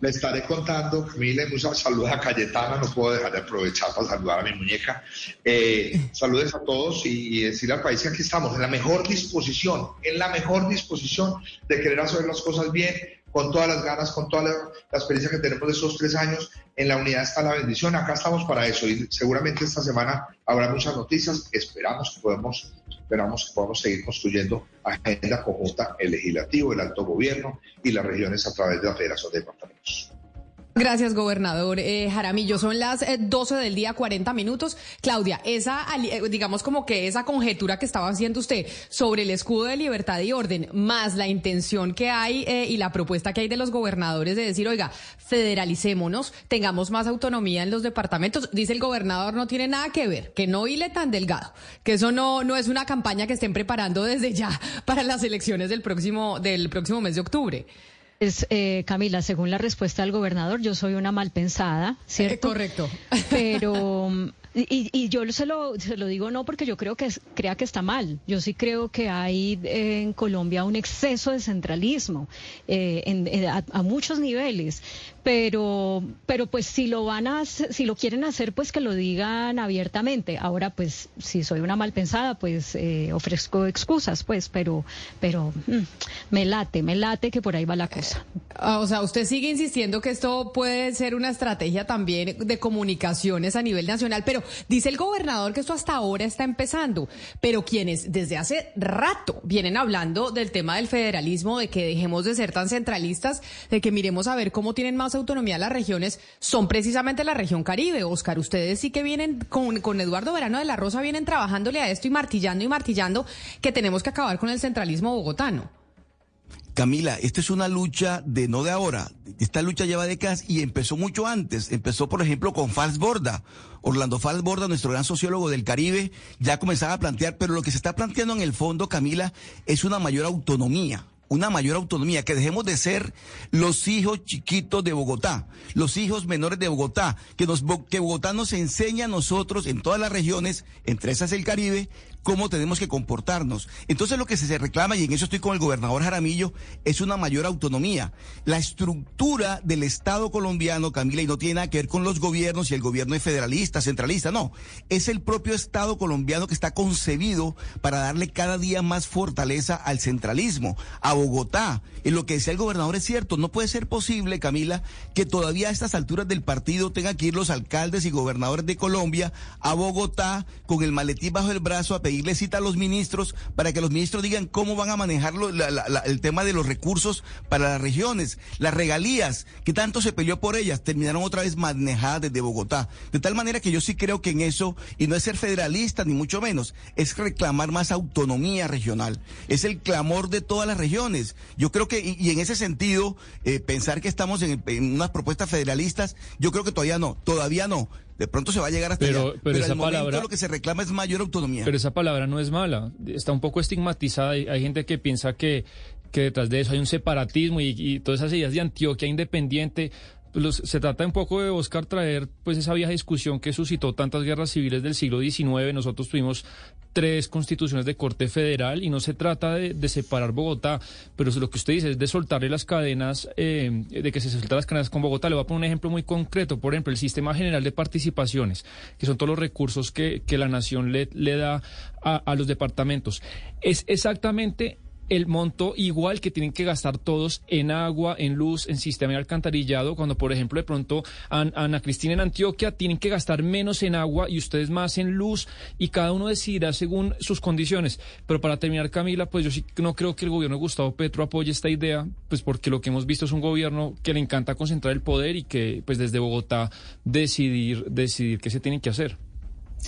le estaré contando, Camila, muchas saludos a Cayetana, no puedo dejar de aprovechar para saludar a mi muñeca. Eh, saludes a todos y, decir al país que aquí estamos en la mejor disposición, en la mejor disposición de querer hacer las cosas bien, con todas las ganas, con toda la, experiencia que tenemos de esos tres años. En la unidad está la bendición, acá estamos para eso y seguramente esta semana habrá muchas noticias. Esperamos que podamos, esperamos que podamos seguir construyendo agenda conjunta el legislativo, el alto gobierno y las regiones a través de la Federación de Departamentos. Gracias, gobernador eh, Jaramillo. Son las 12 eh, del día, 40 minutos. Claudia, esa, eh, digamos como que esa conjetura que estaba haciendo usted sobre el escudo de libertad y orden, más la intención que hay eh, y la propuesta que hay de los gobernadores de decir, oiga, federalicémonos, tengamos más autonomía en los departamentos. Dice el gobernador, no tiene nada que ver, que no hile tan delgado, que eso no, no es una campaña que estén preparando desde ya para las elecciones del próximo, del próximo mes de octubre. Es, eh, Camila, según la respuesta del gobernador, yo soy una mal pensada, ¿cierto? correcto. Pero y, y, yo se lo, se lo digo no porque yo creo que crea que está mal. Yo sí creo que hay eh, en Colombia un exceso de centralismo eh, en, eh, a, muchos niveles. Pero, pero pues si lo van a, si lo quieren hacer, pues que lo digan abiertamente. Ahora, pues si soy una mal pensada, pues ofrezco excusas, pues, pero, pero mm, me late, me late que por ahí va la cosa. Ah, o sea, usted sigue insistiendo que esto puede ser una estrategia también de comunicaciones a nivel nacional, pero dice el gobernador que esto hasta ahora está empezando, pero quienes desde hace rato vienen hablando del tema del federalismo, de que dejemos de ser tan centralistas, de que miremos a ver cómo tienen más autonomía las regiones, son precisamente la región Caribe. Oscar, ustedes sí que vienen con, con Eduardo Verano de la Rosa, vienen trabajándole a esto y martillando y martillando que tenemos que acabar con el centralismo bogotano. Camila, esta es una lucha de no de ahora. Esta lucha lleva décadas y empezó mucho antes. Empezó, por ejemplo, con Fals Borda. Orlando Fals Borda, nuestro gran sociólogo del Caribe, ya comenzaba a plantear, pero lo que se está planteando en el fondo, Camila, es una mayor autonomía una mayor autonomía, que dejemos de ser los hijos chiquitos de Bogotá, los hijos menores de Bogotá, que, nos, que Bogotá nos enseña a nosotros en todas las regiones, entre esas el Caribe, cómo tenemos que comportarnos. Entonces lo que se reclama, y en eso estoy con el gobernador Jaramillo, es una mayor autonomía. La estructura del Estado colombiano, Camila, y no tiene nada que ver con los gobiernos y el gobierno es federalista, centralista, no. Es el propio Estado colombiano que está concebido para darle cada día más fortaleza al centralismo, a Bogotá. Y lo que decía el gobernador es cierto, no puede ser posible, Camila, que todavía a estas alturas del partido tengan que ir los alcaldes y gobernadores de Colombia a Bogotá con el maletín bajo el brazo a pedirle cita a los ministros para que los ministros digan cómo van a manejar el tema de los recursos para las regiones, las regalías, que tanto se peleó por ellas, terminaron otra vez manejadas desde Bogotá. De tal manera que yo sí creo que en eso, y no es ser federalista ni mucho menos, es reclamar más autonomía regional, es el clamor de todas las regiones. Yo creo que, y, en ese sentido, eh, pensar que estamos en, en unas propuestas federalistas, yo creo que todavía no, todavía no. De pronto se va a llegar hasta pero, allá. Pero, esa palabra, lo que se reclama es mayor autonomía. Pero esa palabra no es mala. Está un poco estigmatizada. Hay, hay gente que piensa que, que detrás de eso hay un separatismo y, y todas esas ideas de Antioquia independiente. Pues se trata un poco de buscar traer pues esa vieja discusión que suscitó tantas guerras civiles del siglo XIX. Nosotros tuvimos tres constituciones de corte federal y no se trata de, separar Bogotá, pero lo que usted dice es de soltarle las cadenas, eh, de que se sueltan las cadenas con Bogotá. Le voy a poner un ejemplo muy concreto, por ejemplo, el Sistema General de Participaciones, que son todos los recursos que, que la nación le, le da a, a los departamentos. Es exactamente el monto igual que tienen que gastar todos en agua, en luz, en sistema de alcantarillado, cuando por ejemplo de pronto Ana Cristina en Antioquia tienen que gastar menos en agua y ustedes más en luz y cada uno decidirá según sus condiciones. Pero para terminar, Camila, pues yo sí no creo que el gobierno de Gustavo Petro apoye esta idea, pues porque lo que hemos visto es un gobierno que le encanta concentrar el poder y que pues desde Bogotá decidir, decidir qué se tiene que hacer.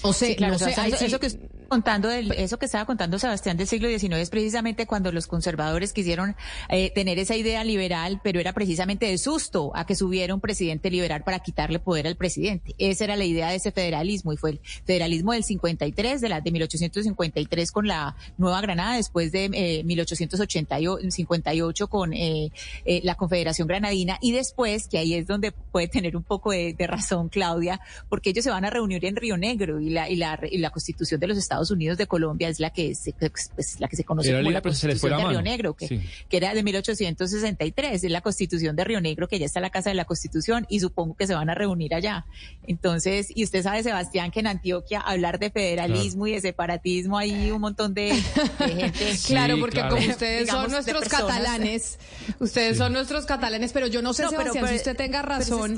O sea, claro, eso, que contando del, eso que estaba contando Sebastián del siglo XIX es precisamente cuando los conservadores quisieron eh, tener esa idea liberal, pero era precisamente de susto a que subiera un presidente liberal para quitarle poder al presidente. Esa era la idea de ese federalismo y fue el federalismo del 53, de la de 1853 con la Nueva Granada, después de eh, 1858 con eh, eh, la Confederación Granadina y después, que ahí es donde puede tener un poco de, de razón Claudia, porque ellos se van a reunir en Río Negro y la, y la, y la Constitución de los Estados Unidos de Colombia es la que se, pues, la que se conoce como la Constitución de Río Negro, que, que era de 1863, es la Constitución de Río Negro, que ya está en la Casa de la Constitución y supongo que se van a reunir allá. Entonces, y usted sabe, Sebastián, que en Antioquia hablar de federalismo y de separatismo hay un montón de, gente. claro, porque como ustedes son nuestros catalanes, ustedes son nuestros catalanes, pero yo no sé, Sebastián, si usted tenga razón.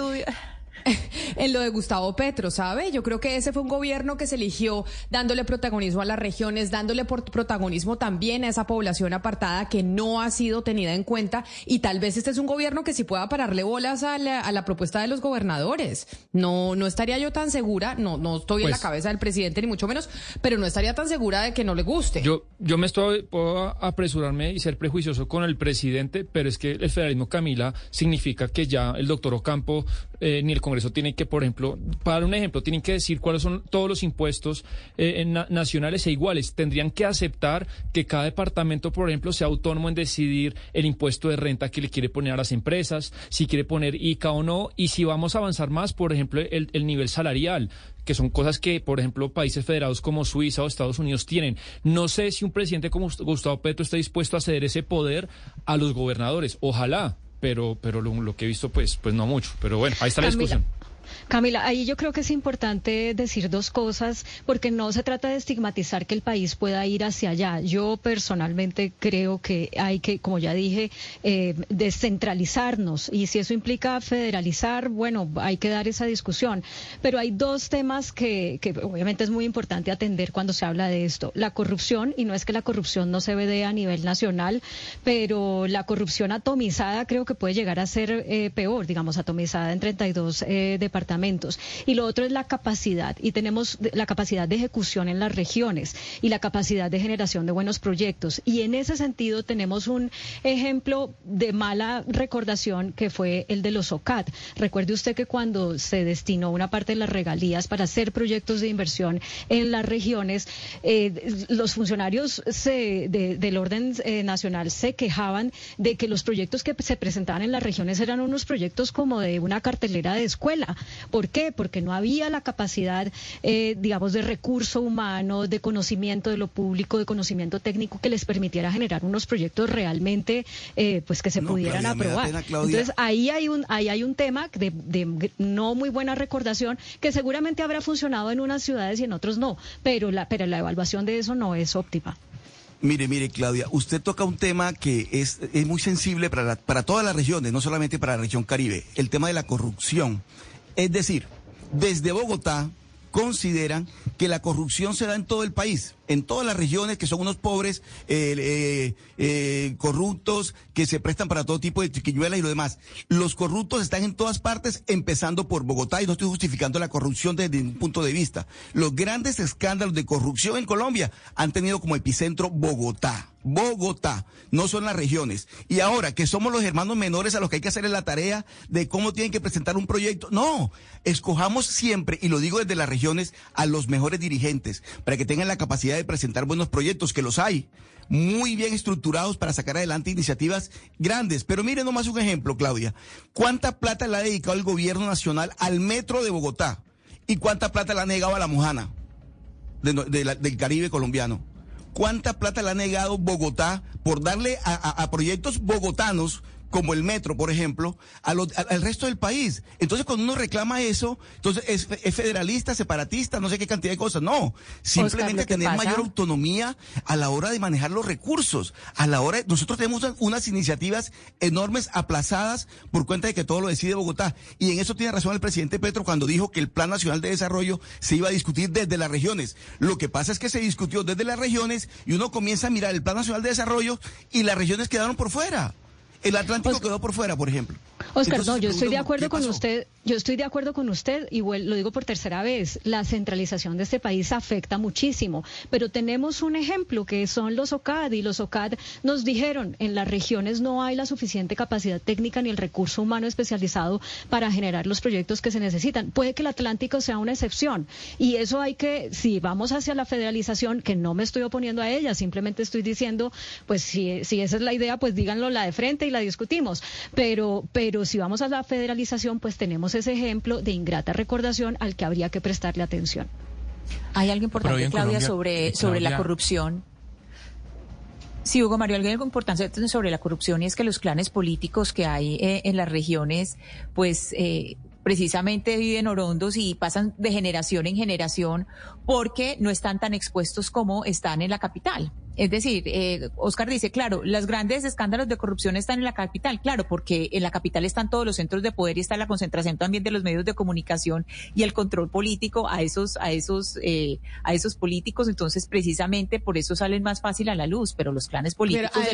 en lo de Gustavo Petro, ¿sabe? Yo creo que ese fue un gobierno que se eligió dándole protagonismo a las regiones, dándole protagonismo también a esa población apartada que no ha sido tenida en cuenta y tal vez este es un gobierno que sí pueda pararle bolas a la, propuesta de los gobernadores. No, no estaría yo tan segura, no, no estoy en la pues cabeza del presidente ni mucho menos, pero no estaría tan segura de que no le guste. Yo, yo me estoy, puedo apresurarme y ser prejuicioso con el presidente, pero es que el federalismo Camila significa que ya el doctor Ocampo eh, ni el Congreso tiene que, por ejemplo, para dar un ejemplo, tienen que decir cuáles son todos los impuestos eh, nacionales e iguales. Tendrían que aceptar que cada departamento, por ejemplo, sea autónomo en decidir el impuesto de renta que le quiere poner a las empresas, si quiere poner ICA o no, y si vamos a avanzar más, por ejemplo, el, el nivel salarial que son cosas que, por ejemplo, países federados como Suiza o Estados Unidos tienen. No sé si un presidente como Gustavo Petro está dispuesto a ceder ese poder a los gobernadores. Ojalá, pero, pero lo, que he visto, pues, pues no mucho. Pero bueno, ahí está la discusión. Camila, ahí yo creo que es importante decir dos cosas, porque no se trata de estigmatizar que el país pueda ir hacia allá. Yo personalmente creo que hay que, como ya dije, eh, descentralizarnos y si eso implica federalizar, bueno, hay que dar esa discusión. Pero hay dos temas que, que obviamente es muy importante atender cuando se habla de esto. La corrupción, y no es que la corrupción no se ve a nivel nacional, pero la corrupción atomizada creo que puede llegar a ser eh, peor, digamos, atomizada en 32 eh, Y lo otro es la capacidad. Y tenemos la capacidad de ejecución en las regiones y la capacidad de generación de buenos proyectos. Y en ese sentido tenemos un ejemplo de mala recordación que fue el de los OCAT. Recuerde usted que cuando se destinó una parte de las regalías para hacer proyectos de inversión en las regiones, eh, los funcionarios del orden eh, nacional se quejaban de que los proyectos que se presentaban en las regiones eran unos proyectos como de una cartelera de escuela ¿Por qué? Porque no había la capacidad, eh, digamos, de recurso humano, de conocimiento de lo público, de conocimiento técnico que les permitiera generar unos proyectos realmente, eh, pues que se pudieran aprobar. Entonces ahí hay un, ahí hay un tema de, de no muy buena recordación que seguramente habrá funcionado en unas ciudades y en otros no, pero la, pero la evaluación de eso no es óptima. Mire, mire, Claudia, usted toca un tema que es, es muy sensible para, para todas las regiones, no solamente para la región Caribe, el tema de la corrupción. Es decir, desde Bogotá consideran que la corrupción se da en todo el país en todas las regiones que son unos pobres eh, eh, eh, corruptos que se prestan para todo tipo de chiquiñuelas y lo demás. Los corruptos están en todas partes, empezando por Bogotá, y no estoy justificando la corrupción desde un punto de vista. Los grandes escándalos de corrupción en Colombia han tenido como epicentro Bogotá. Bogotá, no son las regiones. Y ahora que somos los hermanos menores a los que hay que hacer la tarea de cómo tienen que presentar un proyecto, no, escojamos siempre, y lo digo desde las regiones, a los mejores dirigentes, para que tengan la capacidad de presentar buenos proyectos, que los hay, muy bien estructurados para sacar adelante iniciativas grandes. Pero mire nomás un ejemplo, Claudia. ¿Cuánta plata le ha dedicado el gobierno nacional al metro de Bogotá? ¿Y cuánta plata le ha negado a la Mojana del Caribe colombiano? ¿Cuánta plata le ha negado Bogotá por darle a proyectos bogotanos como el metro, por ejemplo, al resto del país. Entonces, cuando uno reclama eso, entonces es, federalista, separatista, no sé qué cantidad de cosas. No, simplemente tener mayor autonomía a la hora de manejar los recursos. A la hora, nosotros tenemos unas iniciativas enormes aplazadas por cuenta de que todo lo decide Bogotá. Y en eso tiene razón el presidente Petro cuando dijo que el Plan Nacional de Desarrollo se iba a discutir desde las regiones. Lo que pasa es que se discutió desde las regiones y uno comienza a mirar el Plan Nacional de Desarrollo y las regiones quedaron por fuera. El Atlántico quedó por fuera, por ejemplo. Oscar, no, yo estoy de acuerdo con usted. Yo estoy de acuerdo con usted y lo digo por tercera vez. La centralización de este país afecta muchísimo, pero tenemos un ejemplo que son los OCAD y los OCAD nos dijeron en las regiones no hay la suficiente capacidad técnica ni el recurso humano especializado para generar los proyectos que se necesitan. Puede que el Atlántico sea una excepción y eso hay que, si vamos hacia la federalización, que no me estoy oponiendo a ella, simplemente estoy diciendo, pues si, si esa es la idea, pues díganlo la de frente y la discutimos. Pero, pero si vamos a la federalización, pues tenemos ese ejemplo de ingrata recordación al que habría que prestarle atención. Hay algo importante, Claudia, sobre, eh, sobre la corrupción. Sí, Hugo Mario, algo importante sobre la corrupción y es que los clanes políticos que hay eh, en las regiones, pues eh, precisamente viven orondos y pasan de generación en generación porque no están tan expuestos como están en la capital. Es decir, eh, Oscar dice, claro, los grandes escándalos de corrupción están en la capital, claro, porque en la capital están todos los centros de poder y está la concentración también de los medios de comunicación y el control político a esos, a esos, eh, a esos políticos. Entonces, precisamente por eso salen más fácil a la luz. Pero los clanes políticos de,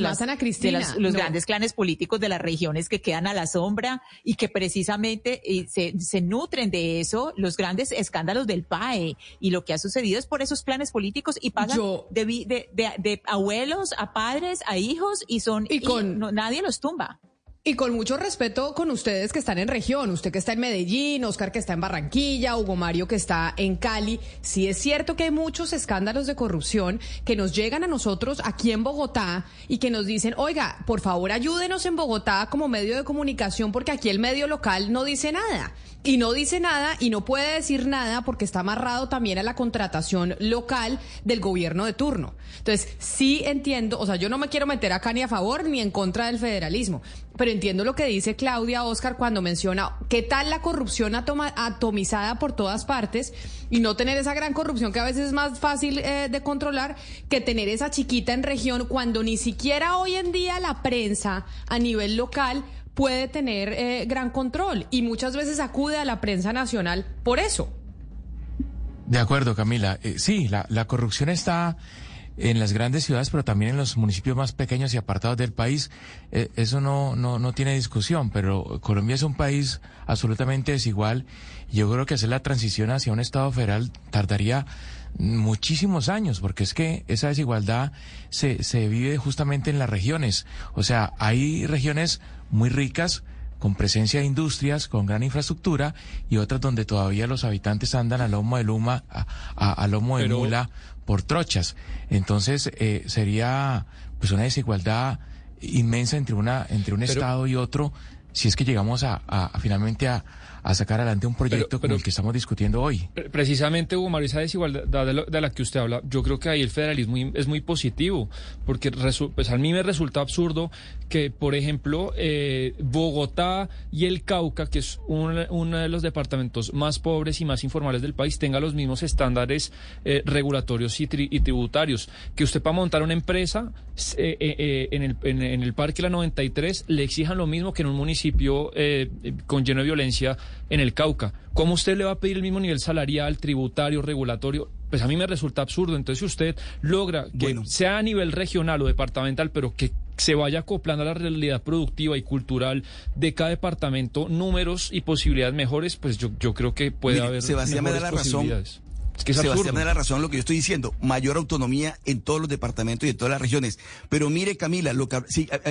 las, los grandes clanes políticos de las regiones que quedan a la sombra y que precisamente eh, se, se nutren de eso, los grandes escándalos del PAE y lo que ha sucedido es por esos planes políticos y pasan de, de, de abuelos a padres, a hijos y son y con nadie los tumba. Y con mucho respeto con ustedes que están en región, usted que está en Medellín, Oscar que está en Barranquilla, Hugo Mario que está en Cali, sí es cierto que hay muchos escándalos de corrupción que nos llegan a nosotros aquí en Bogotá y que nos dicen, oiga, por favor ayúdenos en Bogotá como medio de comunicación porque aquí el medio local no dice nada. Y no dice nada y no puede decir nada porque está amarrado también a la contratación local del gobierno de turno. Entonces, sí entiendo, o sea, yo no me quiero meter acá ni a favor ni en contra del federalismo, pero entiendo lo que dice Claudia Oscar cuando menciona qué tal la corrupción atomizada por todas partes y no tener esa gran corrupción que a veces es más fácil eh, de controlar que tener esa chiquita en región cuando ni siquiera hoy en día la prensa a nivel local puede tener eh, gran control y muchas veces acude a la prensa nacional por eso. De acuerdo, Camila. Eh, sí, la, la corrupción está en las grandes ciudades, pero también en los municipios más pequeños y apartados del país. Eh, eso no, no, no tiene discusión, pero Colombia es un país absolutamente desigual. Yo creo que hacer la transición hacia un Estado federal tardaría muchísimos años, porque es que esa desigualdad se, se vive justamente en las regiones. O sea, hay regiones muy ricas, con presencia de industrias, con gran infraestructura, y otras donde todavía los habitantes andan a lomo de luma, a, lomo de mula por trochas. Entonces, eh, sería pues una desigualdad inmensa entre una, entre un estado y otro, si es que llegamos a, a finalmente a, a sacar adelante un proyecto como el que estamos discutiendo hoy. Precisamente, Hugo Mario, esa desigualdad de, la que usted habla, yo creo que ahí el federalismo es muy positivo, porque pues a mí me resulta absurdo que, por ejemplo, eh, Bogotá y el Cauca, que es uno, de los departamentos más pobres y más informales del país, tenga los mismos estándares eh, regulatorios y, tributarios. Que usted para montar una empresa eh, en, el, en, el Parque La 93 le exijan lo mismo que en un municipio con lleno de violencia en el Cauca. ¿Cómo usted le va a pedir el mismo nivel salarial, tributario, regulatorio? Pues a mí me resulta absurdo. Entonces, si usted logra que sea a nivel regional o departamental, pero que se vaya acoplando a la realidad productiva y cultural de cada departamento, números y posibilidades mejores, pues yo, yo creo que puede haber Sebastián me da la razón. Es que Sebastián me da la razón lo que yo estoy diciendo, mayor autonomía en todos los departamentos y en todas las regiones. Pero mire, Camila, lo que,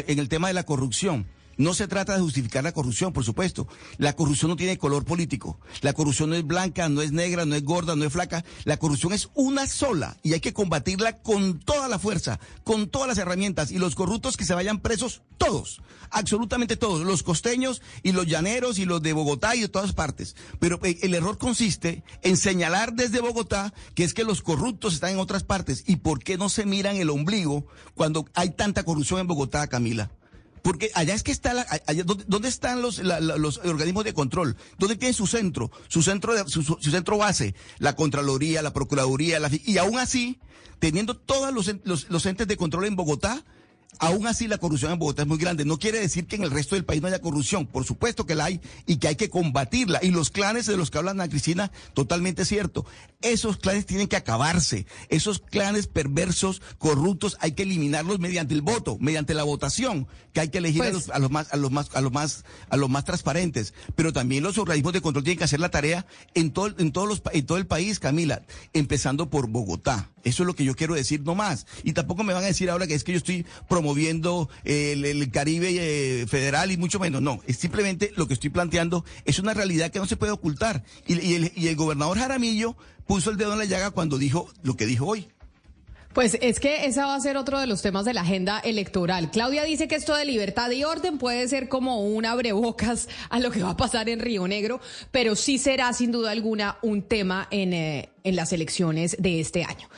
en el tema de la corrupción, no se trata de justificar la corrupción, por supuesto. La corrupción no tiene color político. La corrupción no es blanca, no es negra, no es gorda, no es flaca. La corrupción es una sola y hay que combatirla con toda la fuerza, con todas las herramientas. Y los corruptos que se vayan presos, todos, absolutamente todos, los costeños y los llaneros y los de Bogotá y de todas partes. Pero eh, el error consiste en señalar desde Bogotá que es que los corruptos están en otras partes. ¿Y por qué no se miran el ombligo cuando hay tanta corrupción en Bogotá, Camila? Porque allá es que está, la, allá, ¿dónde, están los, los organismos de control? ¿Dónde tienen su centro? Su centro, de, su, centro base, la Contraloría, la Procuraduría, la, y aún así, teniendo todos los, los entes de control en Bogotá, Aún así, la corrupción en Bogotá es muy grande. No quiere decir que en el resto del país no haya corrupción. Por supuesto que la hay y que hay que combatirla. Y los clanes de los que hablan Ana Cristina, totalmente cierto. Esos clanes tienen que acabarse. Esos clanes perversos, corruptos, hay que eliminarlos mediante el voto, mediante la votación, que hay que elegir a, pues los, a, los, más, a los más, a los más, a los más transparentes. Pero también los organismos de control tienen que hacer la tarea en todo, en todos los, en todo el país, Camila, empezando por Bogotá. Eso es lo que yo quiero decir no más. Y tampoco me van a decir ahora que es que yo estoy promoviendo el, Caribe eh, federal y mucho menos. No, es simplemente lo que estoy planteando es una realidad que no se puede ocultar. Y, el, y el gobernador Jaramillo puso el dedo en la llaga cuando dijo lo que dijo hoy. Pues es que ese va a ser otro de los temas de la agenda electoral. Claudia dice que esto de libertad y orden puede ser como un abrebocas a lo que va a pasar en Río Negro, pero sí será sin duda alguna un tema en, eh, en las elecciones de este año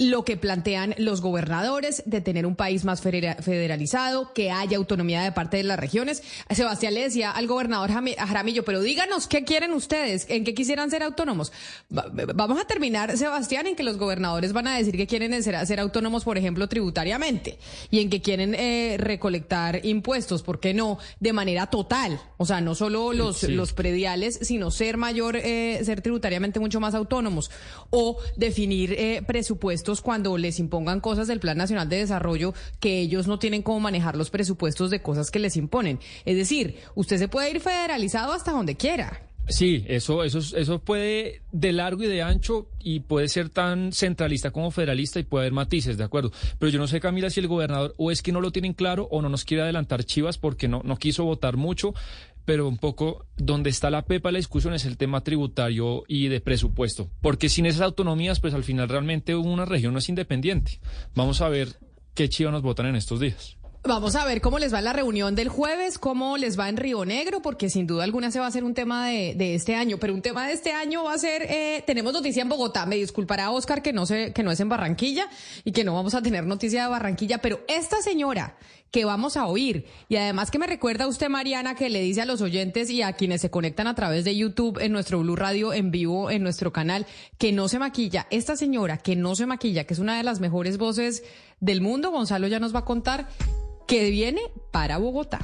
lo que plantean los gobernadores de tener un país más federalizado, que haya autonomía de parte de las regiones. Sebastián le decía al gobernador Jaramillo, pero díganos qué quieren ustedes, en qué quisieran ser autónomos. Vamos a terminar, Sebastián, en que los gobernadores van a decir que quieren ser, ser autónomos, por ejemplo, tributariamente, y en que quieren eh, recolectar impuestos, ¿por qué no? De manera total. O sea, no solo los, los prediales, sino ser mayor, eh, ser tributariamente mucho más autónomos. O definir eh, presupuestos cuando les impongan cosas del Plan Nacional de Desarrollo que ellos no tienen cómo manejar los presupuestos de cosas que les imponen. Es decir, usted se puede ir federalizado hasta donde quiera. Sí, eso, eso, eso puede de largo y de ancho y puede ser tan centralista como federalista y puede haber matices, ¿de acuerdo? Pero yo no sé, Camila, si el gobernador o es que no lo tienen claro o no nos quiere adelantar Chivas porque no, no quiso votar mucho pero un poco donde está la pepa la discusión es el tema tributario y de presupuesto, porque sin esas autonomías, pues al final realmente una región no es independiente. Vamos a ver qué chivo nos votan en estos días. Vamos a ver cómo les va la reunión del jueves, cómo les va en Río Negro, porque sin duda alguna se va a ser un tema de, de este año. Pero un tema de este año va a ser, eh, tenemos noticia en Bogotá. Me disculpará Oscar que no sé, que no es en Barranquilla y que no vamos a tener noticia de Barranquilla, pero esta señora que vamos a oír y además que me recuerda usted Mariana que le dice a los oyentes y a quienes se conectan a través de YouTube en nuestro Blue Radio en vivo en nuestro canal que no se maquilla. Esta señora que no se maquilla, que es una de las mejores voces del mundo, Gonzalo ya nos va a contar que viene para Bogotá.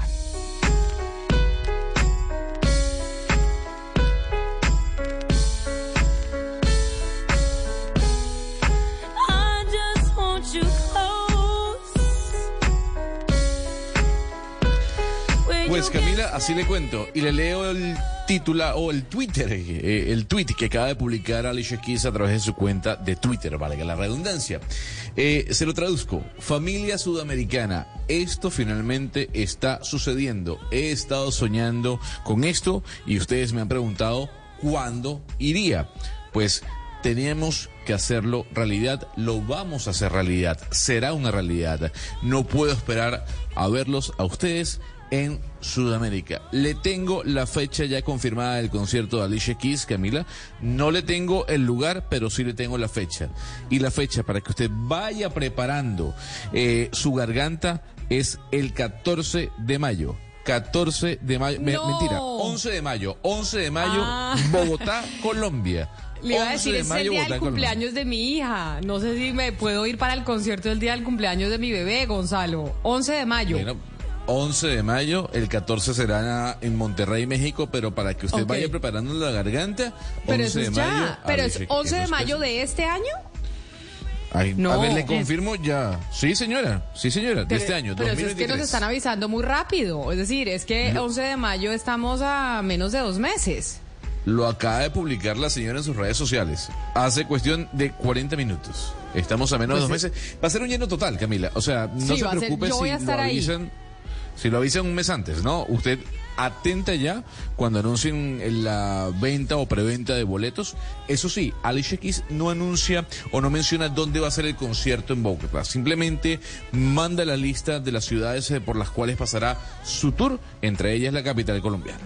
Pues Camila, así le cuento y le leo el titula o el Twitter, eh, el tweet que acaba de publicar Alicia Keys a través de su cuenta de Twitter, valga la redundancia. Eh, se lo traduzco. Familia sudamericana, esto finalmente está sucediendo. He estado soñando con esto y ustedes me han preguntado cuándo iría. Pues tenemos que hacerlo realidad, lo vamos a hacer realidad, será una realidad. No puedo esperar a verlos a ustedes en Sudamérica. Le tengo la fecha ya confirmada del concierto de Alicia Keys, Camila. No le tengo el lugar, pero sí le tengo la fecha. Y la fecha para que usted vaya preparando eh, su garganta es el 14 de mayo. 14 de mayo, No. mentira, 11 de mayo, 11 de mayo, Ah. Bogotá, Colombia. Le iba a 11 decir, de es el día del cumpleaños de mi hija. No sé si me puedo ir para el concierto del día del cumpleaños de mi bebé, Gonzalo. 11 de mayo. Bueno, 11 de mayo, el 14 será en Monterrey, México, pero para que usted Ok. vaya preparando la garganta, 11 pero eso de es mayo. ya. Pero es Alicia- 11 de mayo de este año. Ay, No. A ver, le confirmo ya. Sí, señora, sí, señora, de Pero- este año, Pero eso es que 2023. nos están avisando muy rápido. Es decir, es que No. 11 de mayo estamos a menos de dos meses. Lo acaba de publicar la señora en sus redes sociales. Hace cuestión de 40 minutos. Estamos a menos de dos Pues meses. Va a ser un lleno total, Camila. O sea, no Sí, se preocupe si lo ahí. Si lo avisan un mes antes, ¿no? Usted atenta ya cuando anuncien la venta o preventa de boletos. Eso sí, Alicia Keys no anuncia o no menciona dónde va a ser el concierto en Bogotá. Simplemente manda la lista de las ciudades eh, por las cuales pasará su tour, entre ellas la capital colombiana.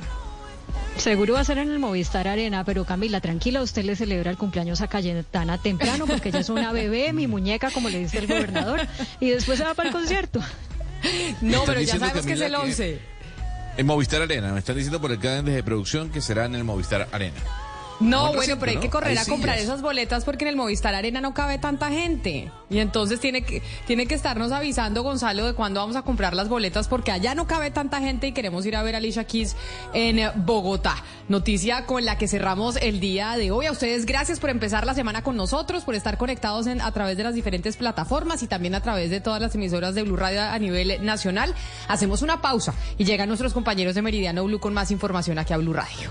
Seguro va a ser en el Movistar Arena, pero Camila, tranquila, usted le celebra el cumpleaños a Cayetana temprano porque ella es una bebé, mi muñeca, como le dice el gobernador, y después se va para el concierto. No, pero ya sabemos que es el que- 11. En Movistar Arena, me están diciendo por acá desde producción que será en el Movistar Arena. No, Buen bueno, pero hay que correr a comprar sillas. esas boletas porque en el Movistar Arena no cabe tanta gente. Y entonces tiene que, tiene que estarnos avisando, Gonzalo, de cuándo vamos a comprar las boletas porque allá no cabe tanta gente y queremos ir a ver a Alicia Keys en Bogotá. Noticia con la que cerramos el día de hoy. A ustedes gracias por empezar la semana con nosotros, por estar conectados en- a través de las diferentes plataformas y también a través de todas las emisoras de Blue Radio a nivel nacional. Hacemos una pausa y llegan nuestros compañeros de Meridiano Blue con más información aquí a Blue Radio.